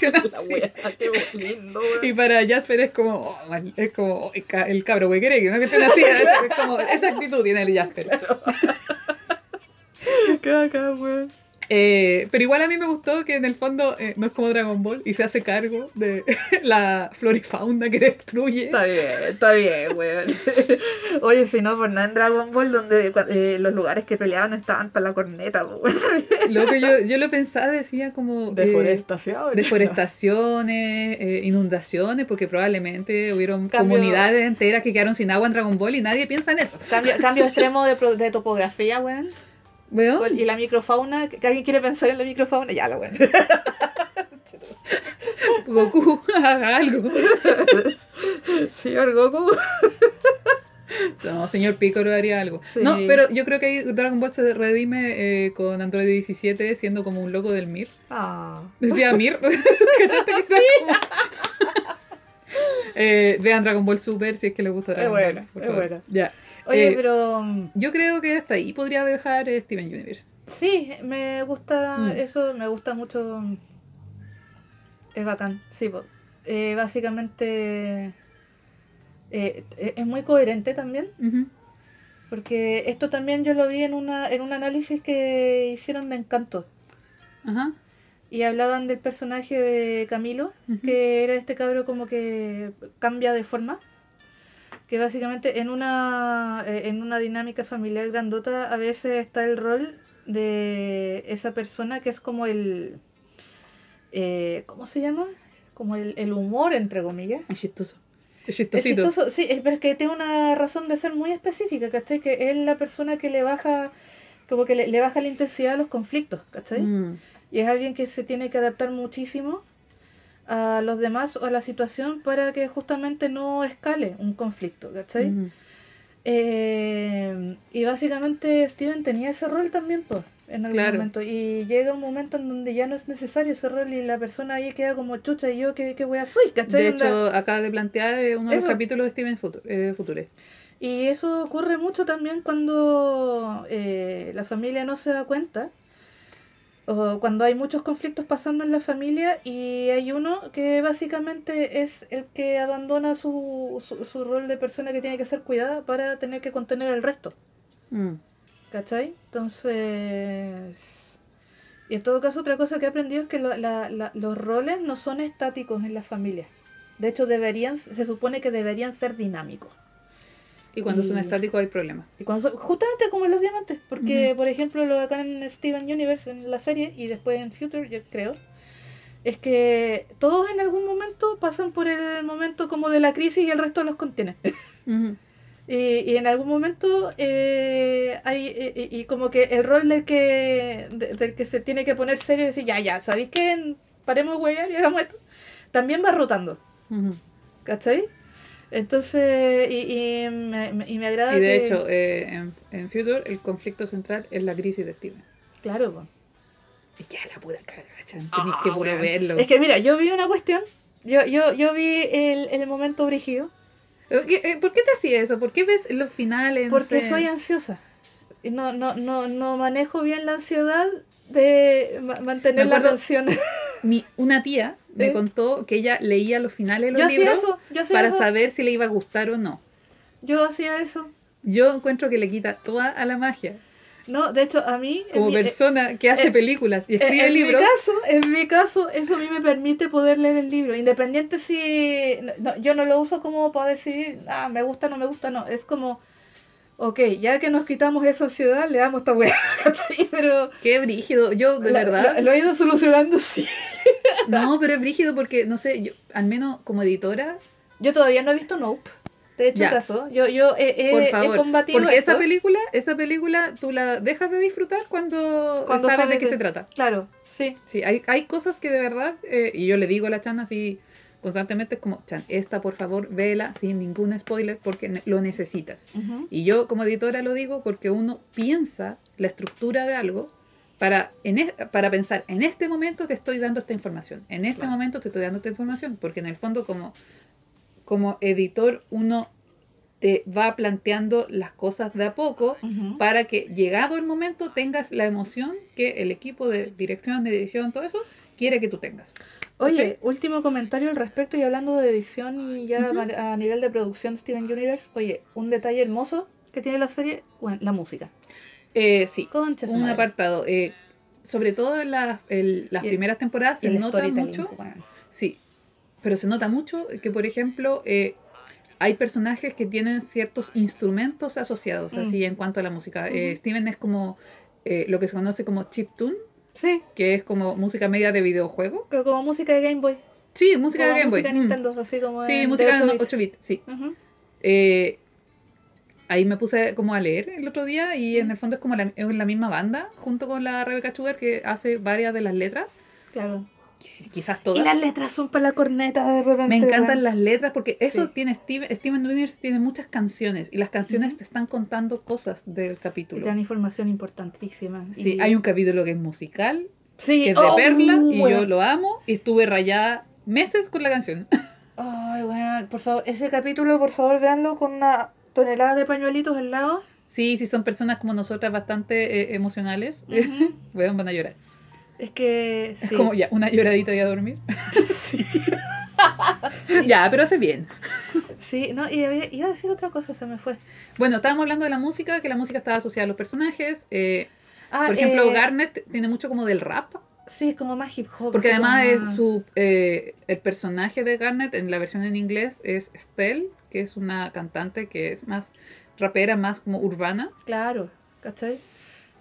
La wea, qué lindo. Y para Jasper es como, oh, es como el, ca- el cabro güey que cuestión así, es, es como, esa actitud tiene el Jasper. Bacán, weón. Eh, pero igual a mí me gustó que en el fondo eh, no es como Dragon Ball y se hace cargo de la flora y fauna que destruye. Está bien, está bien, weón. Oye, si no, por nada en Dragon Ball, donde eh, los lugares que peleaban estaban para la corneta, weón. Lo que yo, yo lo pensaba, decía como... eh, Deforestación. deforestaciones, eh, inundaciones, porque probablemente hubieron Cambio- comunidades enteras que quedaron sin agua en Dragon Ball y nadie piensa en eso. Cambio, cambio extremo de, pro- de topografía, weón. Y la microfauna, que alguien quiere pensar en la microfauna, ya lo weón. Goku, haga algo. Señor Goku. No, señor Piccolo haría algo. Sí. No, pero yo creo que ahí Dragon Ball se redime eh, con Android 17 siendo como un loco del Mir. Ah. Decía Mir. ¿Cachaste que era como- Eh, vean Dragon Ball Super si es que les gusta Es Dragon buena, Ball. por es buena. Ya. Oye, Eh, pero Yo creo que hasta ahí podría dejar Steven Universe. sí, me gusta Mm. eso, me gusta mucho. Es bacán, sí. Eh, básicamente eh, e- es muy coherente también, porque esto también yo lo vi en, una, en un análisis que hicieron de Encanto. Ajá. Y hablaban del personaje de Camilo, que era este cabro como que cambia de forma. Que básicamente en una, eh, en una dinámica familiar grandota a veces está el rol de esa persona que es como el... eh, ¿Cómo se llama? Como el, el humor, entre comillas. Es chistoso. Es Es chistosito. chistoso, sí, es, pero es que tiene una razón de ser muy específica, ¿cachai? Que es la persona que le baja, como que le, le baja la intensidad a los conflictos, ¿cachai? Mm. Y es alguien que se tiene que adaptar muchísimo a los demás o a la situación para que justamente no escale un conflicto, ¿cachai? Eh, y básicamente Steven tenía ese rol también, pues, en algún Claro. momento. Y llega un momento en donde ya no es necesario ese rol y la persona ahí queda como chucha y yo qué, qué wea soy, ¿cachai? De hecho, acaba de plantear eh, uno de los capítulos de Steven Future. eh, Future. Y eso ocurre mucho también cuando eh, la familia no se da cuenta, o cuando hay muchos conflictos pasando en la familia y hay uno que básicamente es el que abandona su, su, su rol de persona que tiene que ser cuidada para tener que contener al resto, Mm. ¿cachai? Entonces... Y en todo caso, otra cosa que he aprendido es que lo- la- la- los roles no son estáticos en la familia. De hecho, deberían, se supone que deberían ser dinámicos. Y cuando son estáticos hay problemas. Y cuando son- justamente como en los diamantes, porque por ejemplo lo acá en Steven Universe, en la serie, y después en Future, yo creo, es que todos en algún momento pasan por el momento como de la crisis y el resto los contiene. Y, y en algún momento eh, hay, eh, y, y como que el rol del que, de- del que se tiene que poner serio y decir, ya, ya, ¿sabéis qué? Paremos huear y hagamos esto. También va rotando. ¿cachai? Entonces, y, y me, y me agrada Y de que- hecho, eh, en, en Future el conflicto central es la crisis de Steven. Claro, po. Y ya la pura cagada, chan, Tenéis que puro weón. verlo. Es que mira, yo vi una cuestión. Yo, yo, yo vi el, el momento brígido. ¿Por qué, eh, por qué te hacía eso? ¿Por qué ves los finales? no Porque sé? soy ansiosa. No, no, no, no manejo bien la ansiedad de ma- mantener la atención. Mi, una tía me ¿Eh? contó que ella leía los finales de los Yo libros eso, yo hacía para eso. saber si le iba a gustar o no. Yo hacía eso. Yo encuentro que le quita toda a la magia. No, de hecho, a mí... como mi- persona que hace eh, películas y eh, escribe en libros. Mi caso, en mi caso, eso a mí me permite poder leer el libro. Independiente si... no- yo no lo uso como para decidir, ah, me gusta, no me gusta, no. Es como, ok, ya que nos quitamos esa ansiedad, le damos esta weá. Pero... Qué brígido. Yo, de la- verdad. la- lo he ido solucionando, sí. No, pero es brígido porque, no sé, yo, al menos como editora, Yo todavía no he visto Nope. De hecho, Ya. caso, yo, yo he, he- por he favor. combatido Porque esa película, esa película tú la dejas de disfrutar cuando, Cuando sabes de qué de- se trata. Claro, sí. Sí, hay, hay cosas que de verdad, eh, y yo le digo a la Chan así constantemente, es como, Chan, esta por favor, vela sin ningún spoiler porque ne- lo necesitas. Y yo como editora lo digo porque uno piensa la estructura de algo para, en es- para pensar, en este momento te estoy dando esta información, en este Claro. momento te estoy dando esta información, porque en el fondo como, como editor uno te va planteando las cosas de a poco para que llegado el momento tengas la emoción que el equipo de dirección, de edición, todo eso, quiere que tú tengas. Oye, último comentario al respecto y hablando de edición ya a nivel de producción de Steven Universe. Oye, un detalle hermoso que tiene la serie, bueno, la música. Eh, sí, Concha un madre. apartado. eh, sobre todo en las, las primeras temporadas se nota mucho. bueno. Sí, pero se nota mucho que, por ejemplo, eh, hay personajes que tienen ciertos instrumentos asociados, Mm. así en cuanto a la música. Steven es como lo que se conoce como chiptune, Sí, que es como música media de videojuego. co- como música de Game Boy. Sí, música como de Game Boy. música de mm. Nintendo, así como Sí, música de 8 bits. 8 bits, sí. Ahí me puse como a leer el otro día y en el fondo es como la, es la misma banda, junto con la Rebecca Sugar que hace varias de las letras, Claro. qui- quizás Y todas. las letras son para la corneta de repente. Me encantan las letras porque eso Sí. tiene Steven, Steven Universe tiene muchas canciones y las canciones te están contando cosas del Y capítulo. te dan información importantísima. Sí, Y- hay un capítulo que es musical, Sí, que es de oh, Perla y yo weón. lo amo y estuve rayada meses con la canción. Ay, weón, por favor, ese capítulo, por favor, véanlo con una tonelada de pañuelitos al lado. Sí, sí son personas como nosotras bastante eh, emocionales, Ujú. weón, van a llorar. Es que Es sí. como ya, una lloradita y a dormir. ya, pero hace bien. Sí, no, y había- iba a decir otra cosa, se me fue. Bueno, estábamos hablando de la música, que la música estaba asociada a los personajes. eh, Ah, por ejemplo, eh, Garnet tiene mucho como del rap, Sí, es como más hip hop. porque además como es su, eh, el personaje de Garnet en la versión en inglés es Estelle, que es una cantante que es más rapera, más como urbana. Claro, ¿cachai?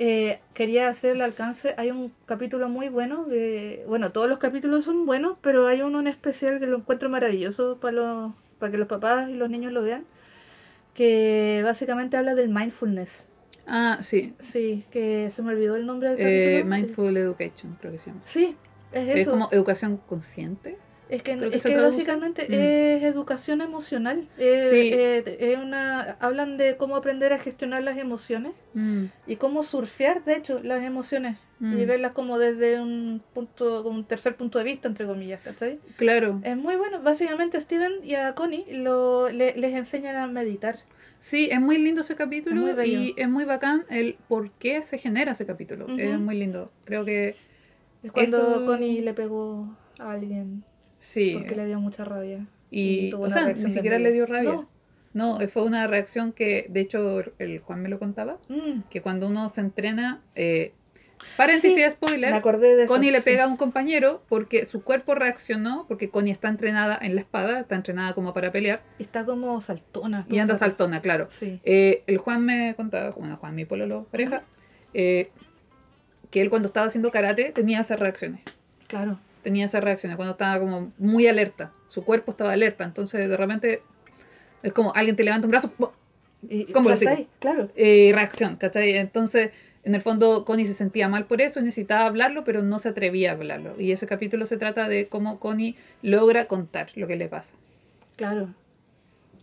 Eh, quería hacer el alcance. Hay un capítulo muy bueno. De, bueno, todos los capítulos son buenos, pero hay uno en especial que lo encuentro maravilloso para, los, para que los papás y los niños lo vean. Que básicamente habla del mindfulness. Ah, sí, Sí, que se me olvidó el nombre del eh, capítulo. Mindful Education, creo que se llama. Sí, es eso. Es como educación consciente. Es que, Creo que es que básicamente Mm. es educación emocional. Eh, Sí. eh, es una, hablan de cómo aprender a gestionar las emociones Mm, y cómo surfear, de hecho, las emociones mm, y verlas como desde un punto, un tercer punto de vista, entre comillas, ¿cachai? Claro. Es muy bueno. Básicamente a Steven y a Connie lo, le- les enseñan a meditar. Sí, es muy lindo ese capítulo Es y es muy bacán el por qué se genera ese capítulo. Es muy lindo. Creo que Es cuando Eso- Connie le pegó a alguien sí. porque le dio mucha rabia. Y, tuvo o sea, ni siquiera le dio rabia. No. No, fue una reacción que, de hecho, el Juan me lo contaba, Mm, que cuando uno se entrena, eh, paréntesis Sí, me spoiler, acordé de eso. Connie le pega a un compañero porque su cuerpo reaccionó, porque Connie está entrenada en la espada, está entrenada como para pelear, Está como saltona. y anda saltona, claro. Sí. Eh, el Juan me contaba, bueno, Juan, mi pololo pareja, eh, que él cuando estaba haciendo karate tenía esas reacciones. Claro. Tenía esas reacciones cuando estaba como muy alerta. Su cuerpo estaba alerta. Entonces de repente es como alguien te levanta un brazo, ¿Cómo lo Claro. eh, reacción, ¿cachai? Entonces en el fondo Connie se sentía mal por eso y necesitaba hablarlo, pero no se atrevía a hablarlo. Y ese capítulo se trata de cómo Connie logra contar lo que le pasa. Claro.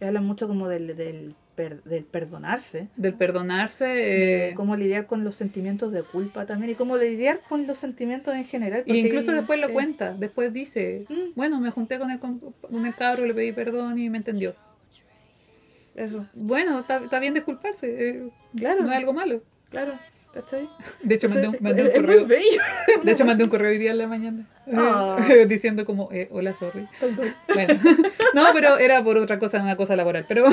Habla mucho como del, del, per- del perdonarse. Del perdonarse. de eh, cómo lidiar con los sentimientos de culpa también y cómo lidiar con los sentimientos en general. Y incluso después lo eh, cuenta, después dice, Mm. bueno, me junté con el, con el cabro, le pedí perdón y me entendió. Eso, Bueno, está, está bien disculparse, eh, claro, no es algo malo. claro. ¿Cachai? De hecho, mandé un, mandé un es- es muy correo. bello. De hecho, mandé un correo hoy día en la mañana. Ah. diciendo como, eh, hola, sorry. Bueno, no, pero era por otra cosa, una cosa laboral. Pero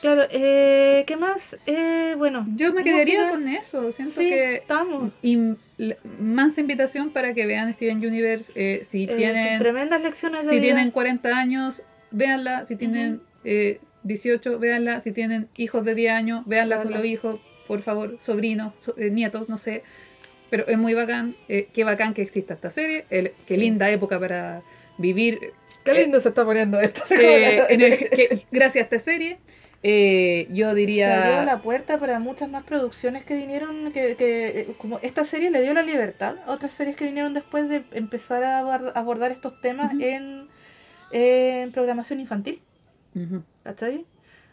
Claro, eh, ¿qué más? Eh, bueno. yo me quedaría con eso. Siento Sí, que estamos. in- más invitación para que vean Steven Universe. eh, si Eh, tienen tremendas lecciones de si vida. tienen 40 años, véanla. Si tienen eh, 18, véanla. Si tienen hijos de 10 años, véanla con Véanla. los hijos, por favor, sobrinos, so- eh, nietos, no sé. Pero es muy bacán. eh, qué bacán que exista esta serie. el- qué linda época para vivir. Qué lindo se está poniendo esto. eh, en el- que- gracias a esta serie, eh, yo Se abrió diría. la puerta para muchas más producciones que vinieron, que, que eh, como esta serie le dio la libertad a otras series que vinieron después de empezar a abord- abordar estos temas en, en programación infantil, Ujú. ¿cachai?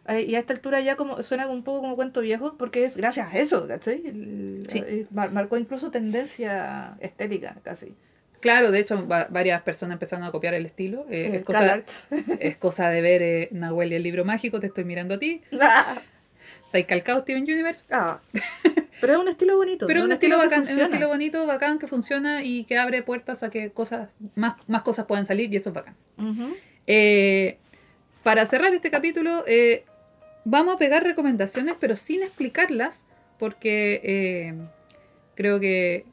Eh, Y a esta altura ya como suena un poco como cuento viejo, porque es gracias a eso, ¿cachai? El- Sí. eh, mar- marcó incluso tendencia estética, casi. Claro, de hecho, va- varias personas empezaron a copiar el estilo. eh, es, cosa, CalArts. es cosa de ver eh, Nahuel y el libro mágico. Te estoy mirando a ti. Ah, Está calcado Steven Universe. ah. Pero es un estilo bonito. Pero es un estilo bacán, es un estilo bonito, bacán, que funciona y que abre puertas a que cosas, más, más cosas puedan salir y eso es bacán. Eh, para cerrar este capítulo, eh, vamos a pegar recomendaciones, pero sin explicarlas, porque eh, creo que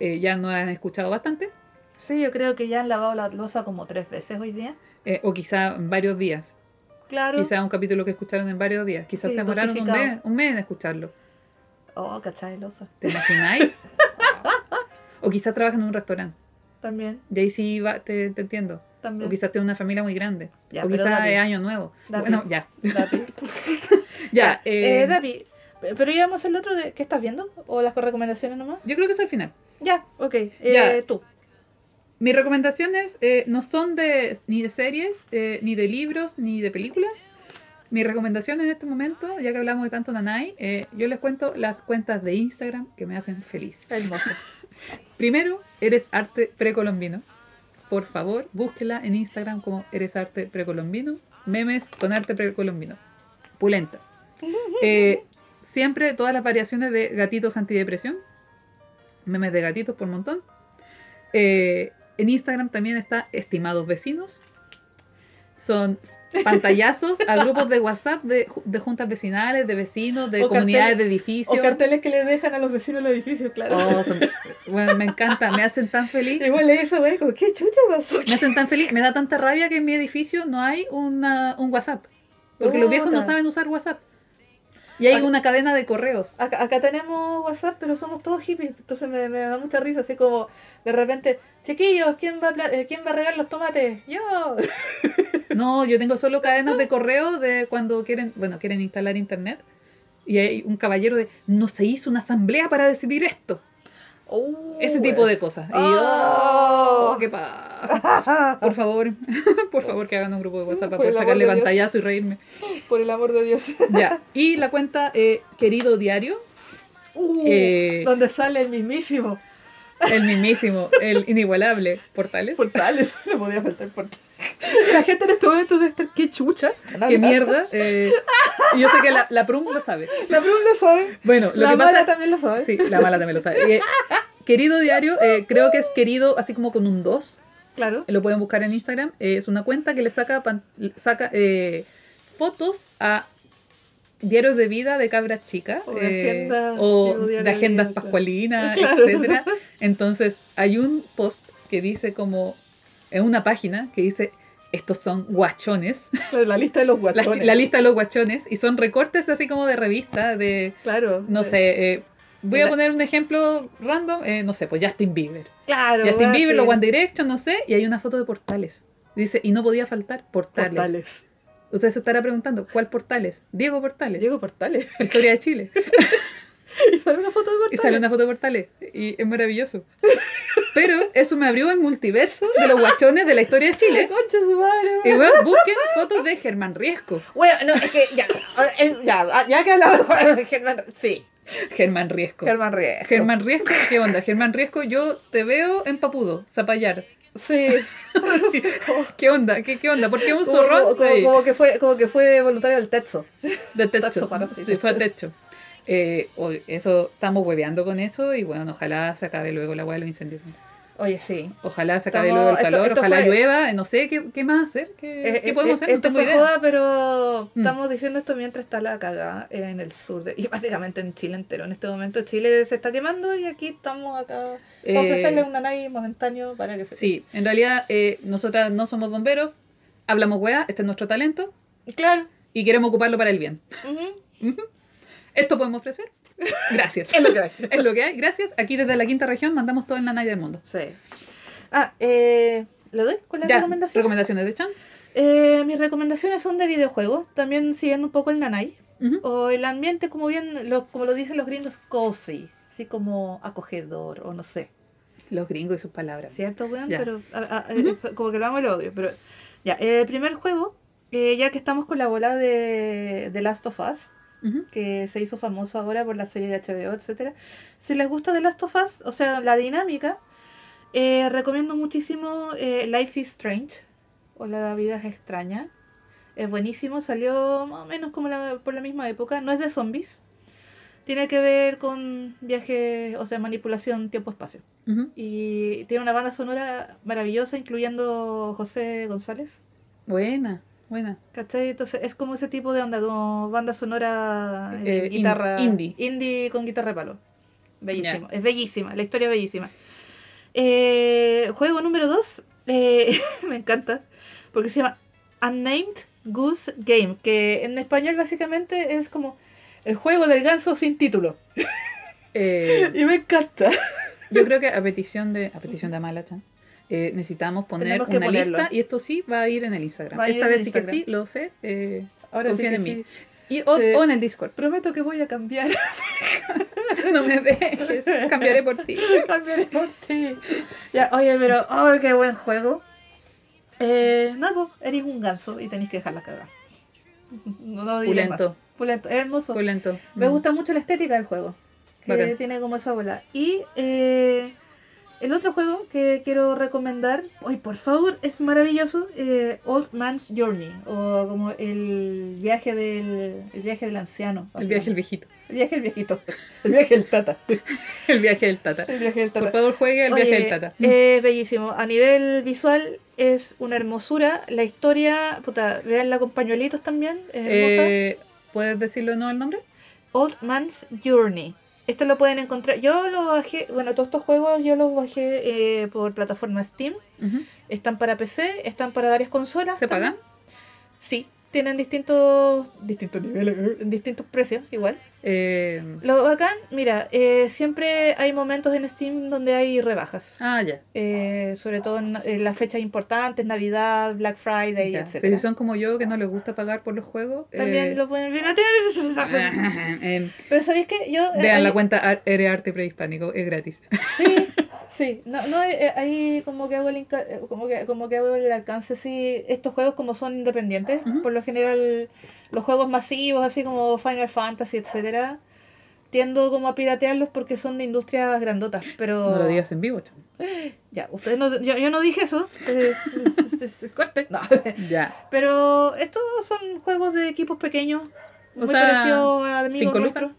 eh, ya no han escuchado bastante, Sí, yo creo que ya han lavado la losa como tres veces hoy día. eh, o quizá en varios días. Claro. Quizá un capítulo que escucharon en varios días. Quizás Sí, se demoraron un mes, un mes en escucharlo. Oh, cachai, losa. ¿Te imagináis? o quizás trabajan en un restaurante. También, Y ahí sí va, te, te entiendo. También. O quizás tiene una familia muy grande. Ya, o quizás es año nuevo. David. Bueno, ya. David. Ya. Eh, eh, David, pero íbamos el otro de ¿qué estás viendo? ¿O las recomendaciones nomás? yo creo que es al final. Ya, ok. Eh, Ya. Tú. Mis recomendaciones eh, no son de ni de series, eh, ni de libros, ni de películas. Mi recomendación en este momento, ya que hablamos de tanto Nanai, eh, yo les cuento las cuentas de Instagram que me hacen feliz. Hermoso. Primero, Eres Arte Precolombino. Por favor, búsquela en Instagram como Eres Arte Precolombino. Memes con arte precolombino. Pulenta. Eh, siempre todas las variaciones de gatitos antidepresión. Memes de gatitos por montón. Eh, en Instagram también está Estimados Vecinos. Son pantallazos a grupos de WhatsApp de, de juntas vecinales, de vecinos, de O comunidades carteles- de O edificios. carteles que le dejan a los vecinos del edificio, claro. Oh, son- bueno, me encanta, me hacen tan feliz. Igual le hizo, güey, ¿qué chucha pasó? Me hacen tan feliz, me da tanta rabia que en mi edificio no hay una, un WhatsApp. Porque los viejos no saben usar WhatsApp. Y hay una cadena de correos. Acá, acá tenemos WhatsApp, pero somos todos hippies, entonces me, me da mucha risa, así como de repente, chiquillos, ¿quién va a, eh, ¿quién va a regar los tomates? Yo. No, yo tengo solo cadenas de correo de cuando quieren, bueno, quieren instalar internet. Y hay un caballero de, no se hizo una asamblea para decidir esto. Oh, Ese tipo de cosas. Y yo, Oh. oh, qué pa. Por favor, por favor que hagan un grupo de WhatsApp para poder sacarle pantallazo y reírme. Por el amor de Dios. Ya. Y la cuenta eh, Querido Diario, Uh, Eh, donde sale el mismísimo. el mismísimo, el inigualable Portales. Portales, no podía faltar portales. La gente en este momento debe estar, qué chucha. Qué mierda. eh, y yo sé que la, la Prum lo sabe. La Brun lo sabe. Bueno, lo la que mala pasa. también lo sabe. Sí, la mala también lo sabe. Y, eh, querido diario, eh, creo que es querido así como con un 2. Claro. Lo pueden buscar en Instagram. es una cuenta que le saca, pan- saca fotos a diarios de vida de cabras chicas O de eh, agenda- o de agendas pascualinas, Claro. etcétera. Entonces, hay un post que dice como en una página que dice estos son guachones, La lista de los la, guatones. la lista de los guachones, y son recortes así como de revista, de, Claro. no sé, eh, voy a La- poner un ejemplo random, eh, no sé, pues Justin Bieber. Claro. Justin weón, Bieber, los One Direction, no sé, y hay una foto de portales. Dice, y no podía faltar portales. Portales. Usted se estará preguntando, ¿cuál portales? Diego Portales, Diego Portales. Historia de Chile. y sale una foto de Y Portales. sale una foto de portales. Y es maravilloso. Pero eso me abrió el multiverso de los guachones de la historia de Chile. Concha su madre, Y bueno, busquen fotos de Germán Riesco. Bueno, no, es que ya, eh, ya, ya que hablamos de Germán, sí, Germán Riesco. Germán Riesco. Germán Riesco, ¿qué onda? Germán Riesco, yo te veo en Papudo, Zapallar. Sí. ¿Qué onda? ¿Qué, qué onda? ¿Por qué un zorrón? como, como- Sí, como que fue, como que fue voluntario del techo. Tacho para sí. Fue techo. Eh, eso, estamos hueveando con eso y bueno, ojalá se acabe luego la hueá de los incendios. Oye, sí. Ojalá se acabe Estamos- luego el calor, esto ojalá fue- llueva, no sé qué, qué más hacer, qué, Eh, qué eh, podemos eh, hacer, no esto tengo fue idea. joda, pero Mm. estamos diciendo esto mientras está la cagada en el sur de, y básicamente en Chile entero. En este momento Chile se está quemando y aquí estamos acá Eh, para ofrecerle un nanay momentáneo para que se Sí, en realidad eh, nosotras no somos bomberos, hablamos hueá, este es nuestro talento Claro. y queremos ocuparlo para el bien. ujú, Ujú. Esto podemos ofrecer. Gracias. Es lo que hay. es lo que hay, gracias. Aquí desde la quinta región mandamos todo el nanay del mundo. Sí. Ah, eh, ¿le doy con la Ya, recomendación? recomendaciones de Chan. Eh, mis recomendaciones son de videojuegos, también siguiendo un poco el nanay. Ujú. O el ambiente, como bien, lo, como lo dicen los gringos, cozy. Así como acogedor, o no sé. Los gringos y sus palabras. ¿Cierto, weón? Ya. Pero a- a- Ujú. es como que lo amo y lo odio. Pero ya, el primer juego, eh, ya que estamos con la bola de, de Last of Us, Que se hizo famoso ahora por la serie de HBO, etcétera. Si les gusta The Last of Us, o sea, la dinámica, eh, recomiendo muchísimo eh, Life is Strange, o La vida es extraña. Es buenísimo, salió más o menos como la- por la misma época. No es de zombies. Tiene que ver con viaje, o sea, manipulación tiempo-espacio. Y tiene una banda sonora maravillosa, incluyendo José González. Buena, buena. ¿Cachai? Entonces es como ese tipo de onda, como banda sonora Eh, eh, in- guitarra. indie. Indie con guitarra de palo. Bellísimo. Es bellísima, la historia es bellísima. Eh, juego número 2, me encanta, porque se llama Unnamed Goose Game, que en español básicamente es como el juego del ganso sin título. Eh, Y me encanta. yo creo que a petición de, a petición de Amala Chan, eh, necesitamos poner que una ponerlo. lista y esto sí va a ir en el Instagram. Va Esta vez sí que Instagram. sí, lo sé. eh, Ahora sí Confíen que en mí. sí. y, o, Eh, o en el Discord. Prometo que voy a cambiar. No me dejes, cambiaré por ti. Cambiaré por ti. Ya, oye, pero, ¡ay, qué buen juego! Eh, pues, eres un ganso y tenéis que dejarla cagar. No, no diré más. Pulento, Pulento, es hermoso. pulento. Me Mm. gusta mucho la estética del juego. Que Bacán. tiene como esa bola. Y eh, el otro juego que quiero recomendar, hoy por favor, es maravilloso, eh, Old Man's Journey, o como el viaje del, el viaje del anciano. El viaje del viejito. El viaje del viejito. El viaje del tata. El viaje del tata. El viaje del tata. Por favor, juegue el Oye, viaje del tata. Es bellísimo. A nivel visual es una hermosura. La historia, puta, veanla con pañuelitos también. Es hermosa. Eh, ¿Puedes decirlo de nuevo el nombre? Old Man's Journey. Esto lo pueden encontrar. Yo lo bajé, bueno, todos estos juegos yo los bajé eh, por plataforma Steam. Están para PC, están para varias consolas. ¿Se pagan? Sí, tienen distintos distintos niveles, distintos precios, igual. Eh, Lo bacán, mira, eh, siempre hay momentos en Steam donde hay rebajas. ah, ya. eh, sobre todo en, en las fechas importantes, Navidad, Black Friday, ya. etcétera. Pero si son como yo que no les gusta pagar por los juegos. También eh, lo pueden ver. eh, Pero sabéis que yo eh, vean ahí- la cuenta Ere Arte Prehispánico, es gratis. sí, sí, no, no eh, ahí como que hago el inca- eh, como que como que hago el alcance sí, estos juegos como son independientes, por lo general los juegos masivos así como Final Fantasy, etcétera, tiendo como a piratearlos porque son de industrias grandotas, pero No lo digas en vivo, chamo. ya, ustedes no, yo, yo no dije eso, eh, corte, no. Ya. Pero estos son juegos de equipos pequeños, O muy sea, parecidos a amigos nuestros.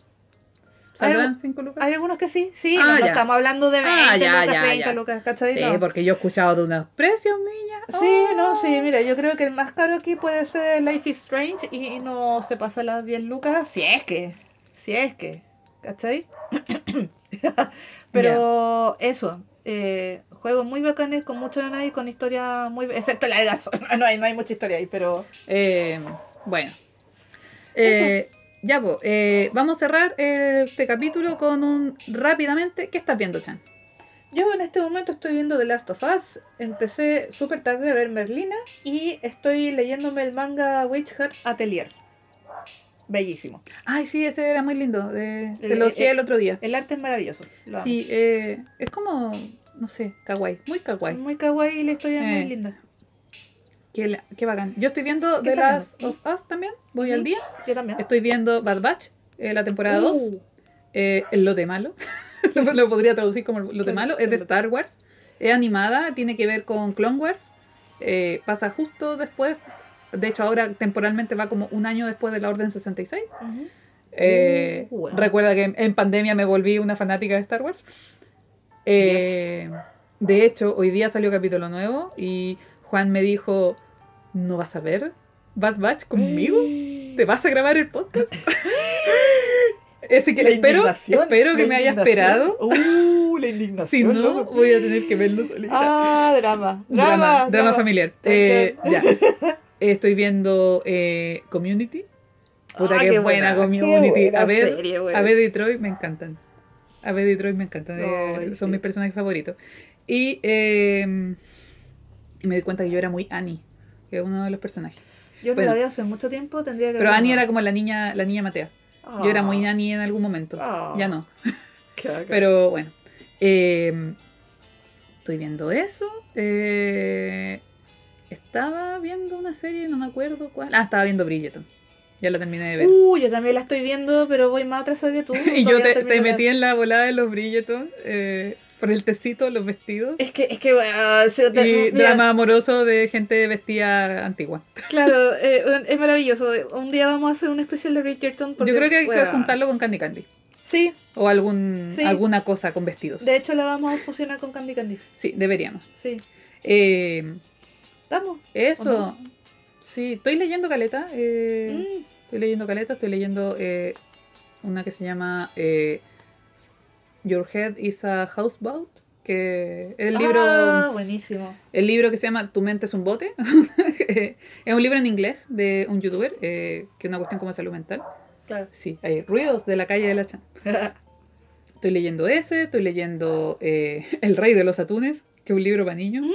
¿Saldrán 5 lucas? Hay algunos que sí, sí, Ah, no, estamos hablando de 20 Ah, ya, lucas, ya, 30 ya. lucas, ¿cachai? Sí, No. porque yo he escuchado de unos precios, niña. Sí, Oh. no, sí, mira, yo creo que el más caro aquí puede ser Life is Strange y no se pasa las 10 lucas, si es que, si es que, ¿cachai? Pero eso, eh, juegos muy bacanes, con mucho nanay, con historia muy... Excepto la de no hay, no hay mucha historia ahí, pero... Eh, bueno. Eh, ya, pues, eh, vamos a cerrar este capítulo con un rápidamente. ¿Qué estás viendo, Chan? Yo en este momento estoy viendo The Last of Us, empecé súper tarde a ver Merlina y estoy leyéndome el manga Witch Hat Atelier. Bellísimo. Ay, sí, ese era muy lindo. De, te El- lo elogié el- el otro día. El arte es maravilloso. lo. Sí, eh, es como, no sé, kawaii. Muy kawaii. Muy kawaii y la historia es Eh. muy linda. Qué, la- qué bacán. Yo estoy viendo ¿Qué The Last viendo? of Us también. Voy al día. Yo también. Estoy viendo Bad Batch, eh, la temporada 2. Uh, Eh, el lote malo. lo, lo podría traducir como lote Claro, malo. Es de. Star Wars. Es animada, tiene que ver con Clone Wars. Eh, pasa justo después. De hecho, ahora temporalmente va como un año después de la Orden 66. ujú. Eh, Uh, bueno. Recuerda que en pandemia me volví una fanática de Star Wars. Eh, De hecho, hoy día salió capítulo nuevo y Juan me dijo, ¿no vas a ver Bad Batch conmigo? ¿Te vas a grabar el podcast? Así que La espero, que me haya esperado. Uh, la indignación. Si no, loco. voy a tener que verlo solita. Ah, drama. drama, Drama. drama familiar. Eh, ya. Estoy viendo eh, Community. Puta, Ah, qué, qué buena, buena, qué Community. buena a ver, serie, güey. a ver Detroit me encantan. A ver Detroit me encantan. eh, son sí. mis personajes favoritos. Y y me di cuenta que yo era muy Annie, que es uno de los personajes. Yo no bueno. la hace mucho tiempo, tendría que Pero. Annie era como la niña, la niña Matea. Yo era muy Annie en algún momento. Ah. Ya no. Pero bueno. eh, estoy viendo eso. eh, estaba viendo una serie, no me acuerdo cuál. Ah, estaba viendo Bridgerton. Ya la terminé de ver. Uh, yo también la estoy viendo, pero voy más atrasada que tú. y yo te, metí en la volada de los Bridgerton eh, por el tecito, los vestidos. Es que, es que, bueno, se- Y mira, drama amoroso de gente vestida antigua. Claro, eh, es maravilloso. Un día vamos a hacer un especial de Bridgerton. porque, Yo creo que hay que juntarlo con Candy Candy. Sí, O algún, Sí. alguna cosa con vestidos. de hecho la vamos a fusionar con Candy Candy. Sí, deberíamos. Sí, Eh, estamos. eso. ¿O no? Sí, estoy leyendo Caleta. eh, Mm, Estoy leyendo Caleta, estoy leyendo eh, una que se llama eh, Your Head is a Houseboat, que es el libro, Ah, buenísimo. el libro que se llama Tu mente es un bote. es un libro en inglés de un youtuber, eh, que es una cuestión como de salud mental. Claro. Sí, hay ruidos de la calle de la Chan. Estoy leyendo ese, estoy leyendo eh, El Rey de los Atunes, que es un libro para niños.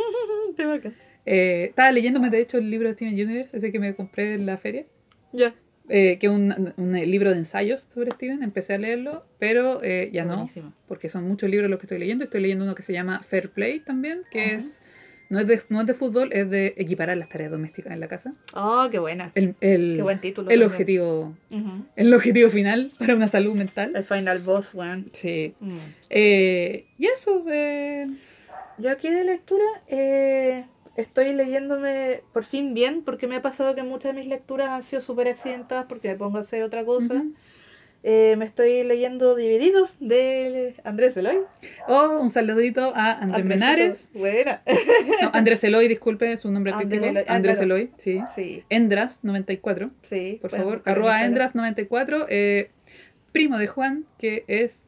Eh, estaba leyéndome, de hecho, el libro de Steven Universe, ese que me compré en la feria. Ya. Eh, que es un, un libro de ensayos sobre Steven, empecé a leerlo, pero eh, ya no, porque son muchos libros los que estoy leyendo. Estoy leyendo uno que se llama Fair Play también, que Ajá. es no es, de, no es de fútbol, es de equiparar las tareas domésticas en la casa. Oh, qué buena. El, el, Qué buen título. el también. objetivo el objetivo final para una salud mental. El final boss, weón. Sí. Mm. Eh, y eso, eh, Yo aquí de lectura eh, estoy leyéndome por fin bien, porque me ha pasado que muchas de mis lecturas han sido súper accidentadas porque me pongo a hacer otra cosa. Eh, me estoy leyendo Divididos de Andrés Eloy. Oh, un saludito a Andrés Menares. Buena. No, Andrés Eloy, disculpe su nombre Andrés artístico. Eloy, ah, Andrés claro. Eloy, sí. Sí, Endras94. sí. por favor, arroba Instagram. Endras94, eh, primo de Juan, que es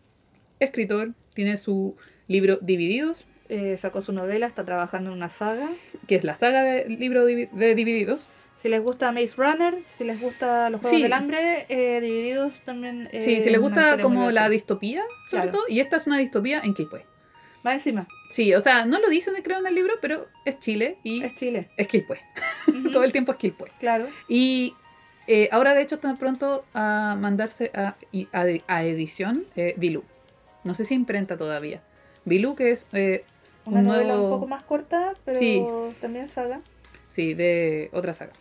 escritor, tiene su libro Divididos, Eh, sacó su novela, está trabajando en una saga. que es la saga de libro de Divididos. Si les gusta Maze Runner, si les gusta los Juegos Sí. del Hambre, eh, Divididos también. eh, sí, si les una gusta como la distopía, sobre Claro. todo, y esta es una distopía en Quilpué. Más encima, Sí, o sea, no lo dicen creo en el libro, pero es Chile y es Chile. es Quilpué. Ujú, Todo el tiempo es Quilpué. Claro. Y eh, ahora de hecho están pronto a mandarse a, a, a edición eh, Bilú. No sé si imprenta todavía. Bilú que es eh, Una un novela nuevo- un poco más corta, pero Sí. también saga. Sí, de otra saga.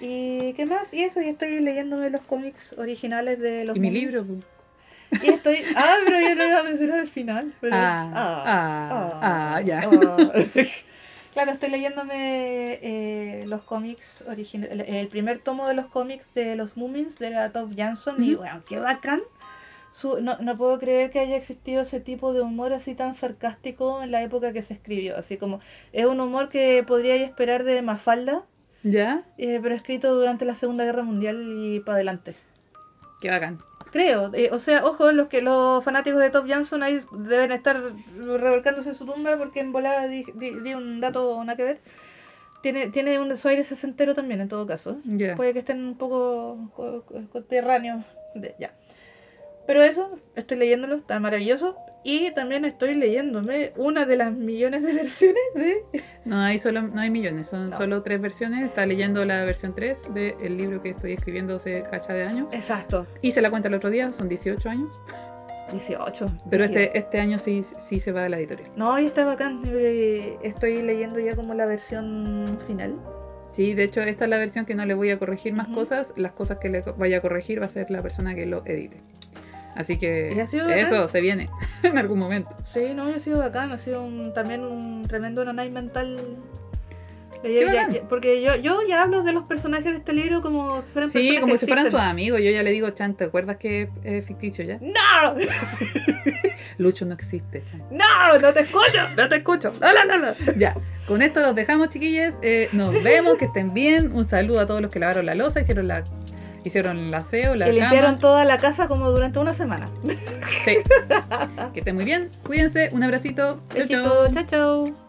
¿Y qué más? Y eso, y estoy leyéndome los cómics originales de los y mi libro. pues. Y estoy. Ah, pero yo lo iba a mencionar al final. Pero... Ah, ah, ah, ya. ah. Claro, estoy leyéndome eh, los cómics originales. El, el primer tomo de los cómics de los Moomins de la Top Jansson. Y bueno, qué bacán. Su- no, no puedo creer que haya existido ese tipo de humor así tan sarcástico en la época que se escribió. Así como es un humor que podría esperar de Mafalda, ¿Ya? eh, pero escrito durante la Segunda Guerra Mundial y para adelante. Qué bacán. Creo, eh, o sea, ojo, los que los fanáticos de Top Johnson ahí deben estar revolcándose en su tumba porque en volada di, di- di un dato nada que ver. Tiene, tiene un su aire sesentero también, en todo caso. Ya. Puede que estén un poco co- co- conterráneos. de- ya. Pero eso, estoy leyéndolo, está maravilloso. Y también estoy leyéndome una de las millones de versiones de. No hay solo, no hay millones, son No. solo tres versiones. Está leyendo la versión 3 del libro que estoy escribiendo hace cacha de años. Exacto, Hice la cuenta el otro día, son 18 años. 18. Pero este, este año sí, sí se va de la editorial. No, y está bacán. eh, estoy leyendo ya como la versión final. Sí, de hecho, esta es la versión que no le voy a corregir más cosas. Las cosas que le vaya a corregir va a ser la persona que lo edite. Así ¿Y que bacán? eso se viene en algún momento. Sí, no, ha sido bacán, ha sido un- también un tremendo nanay mental Ya- ya- ya- porque yo, yo ya hablo de los personajes de este libro como si fueran Sí, personas como que si fueran sus existen. amigos. Yo ya le digo, Chan, ¿te acuerdas que es eh, ficticio ya? ¡No! Lucho no existe, Chan. ¡No! ¡No te escucho! No te escucho. No, no, no, no. Ya, con esto los dejamos, chiquillas. Eh, nos vemos, que estén bien. Un saludo a todos los que lavaron la losa, hicieron la hicieron el aseo, la limpiaron cama. toda la casa como durante una semana. Sí. Que estén muy bien. Cuídense. Un abracito. Chau, chau. Chao, chao.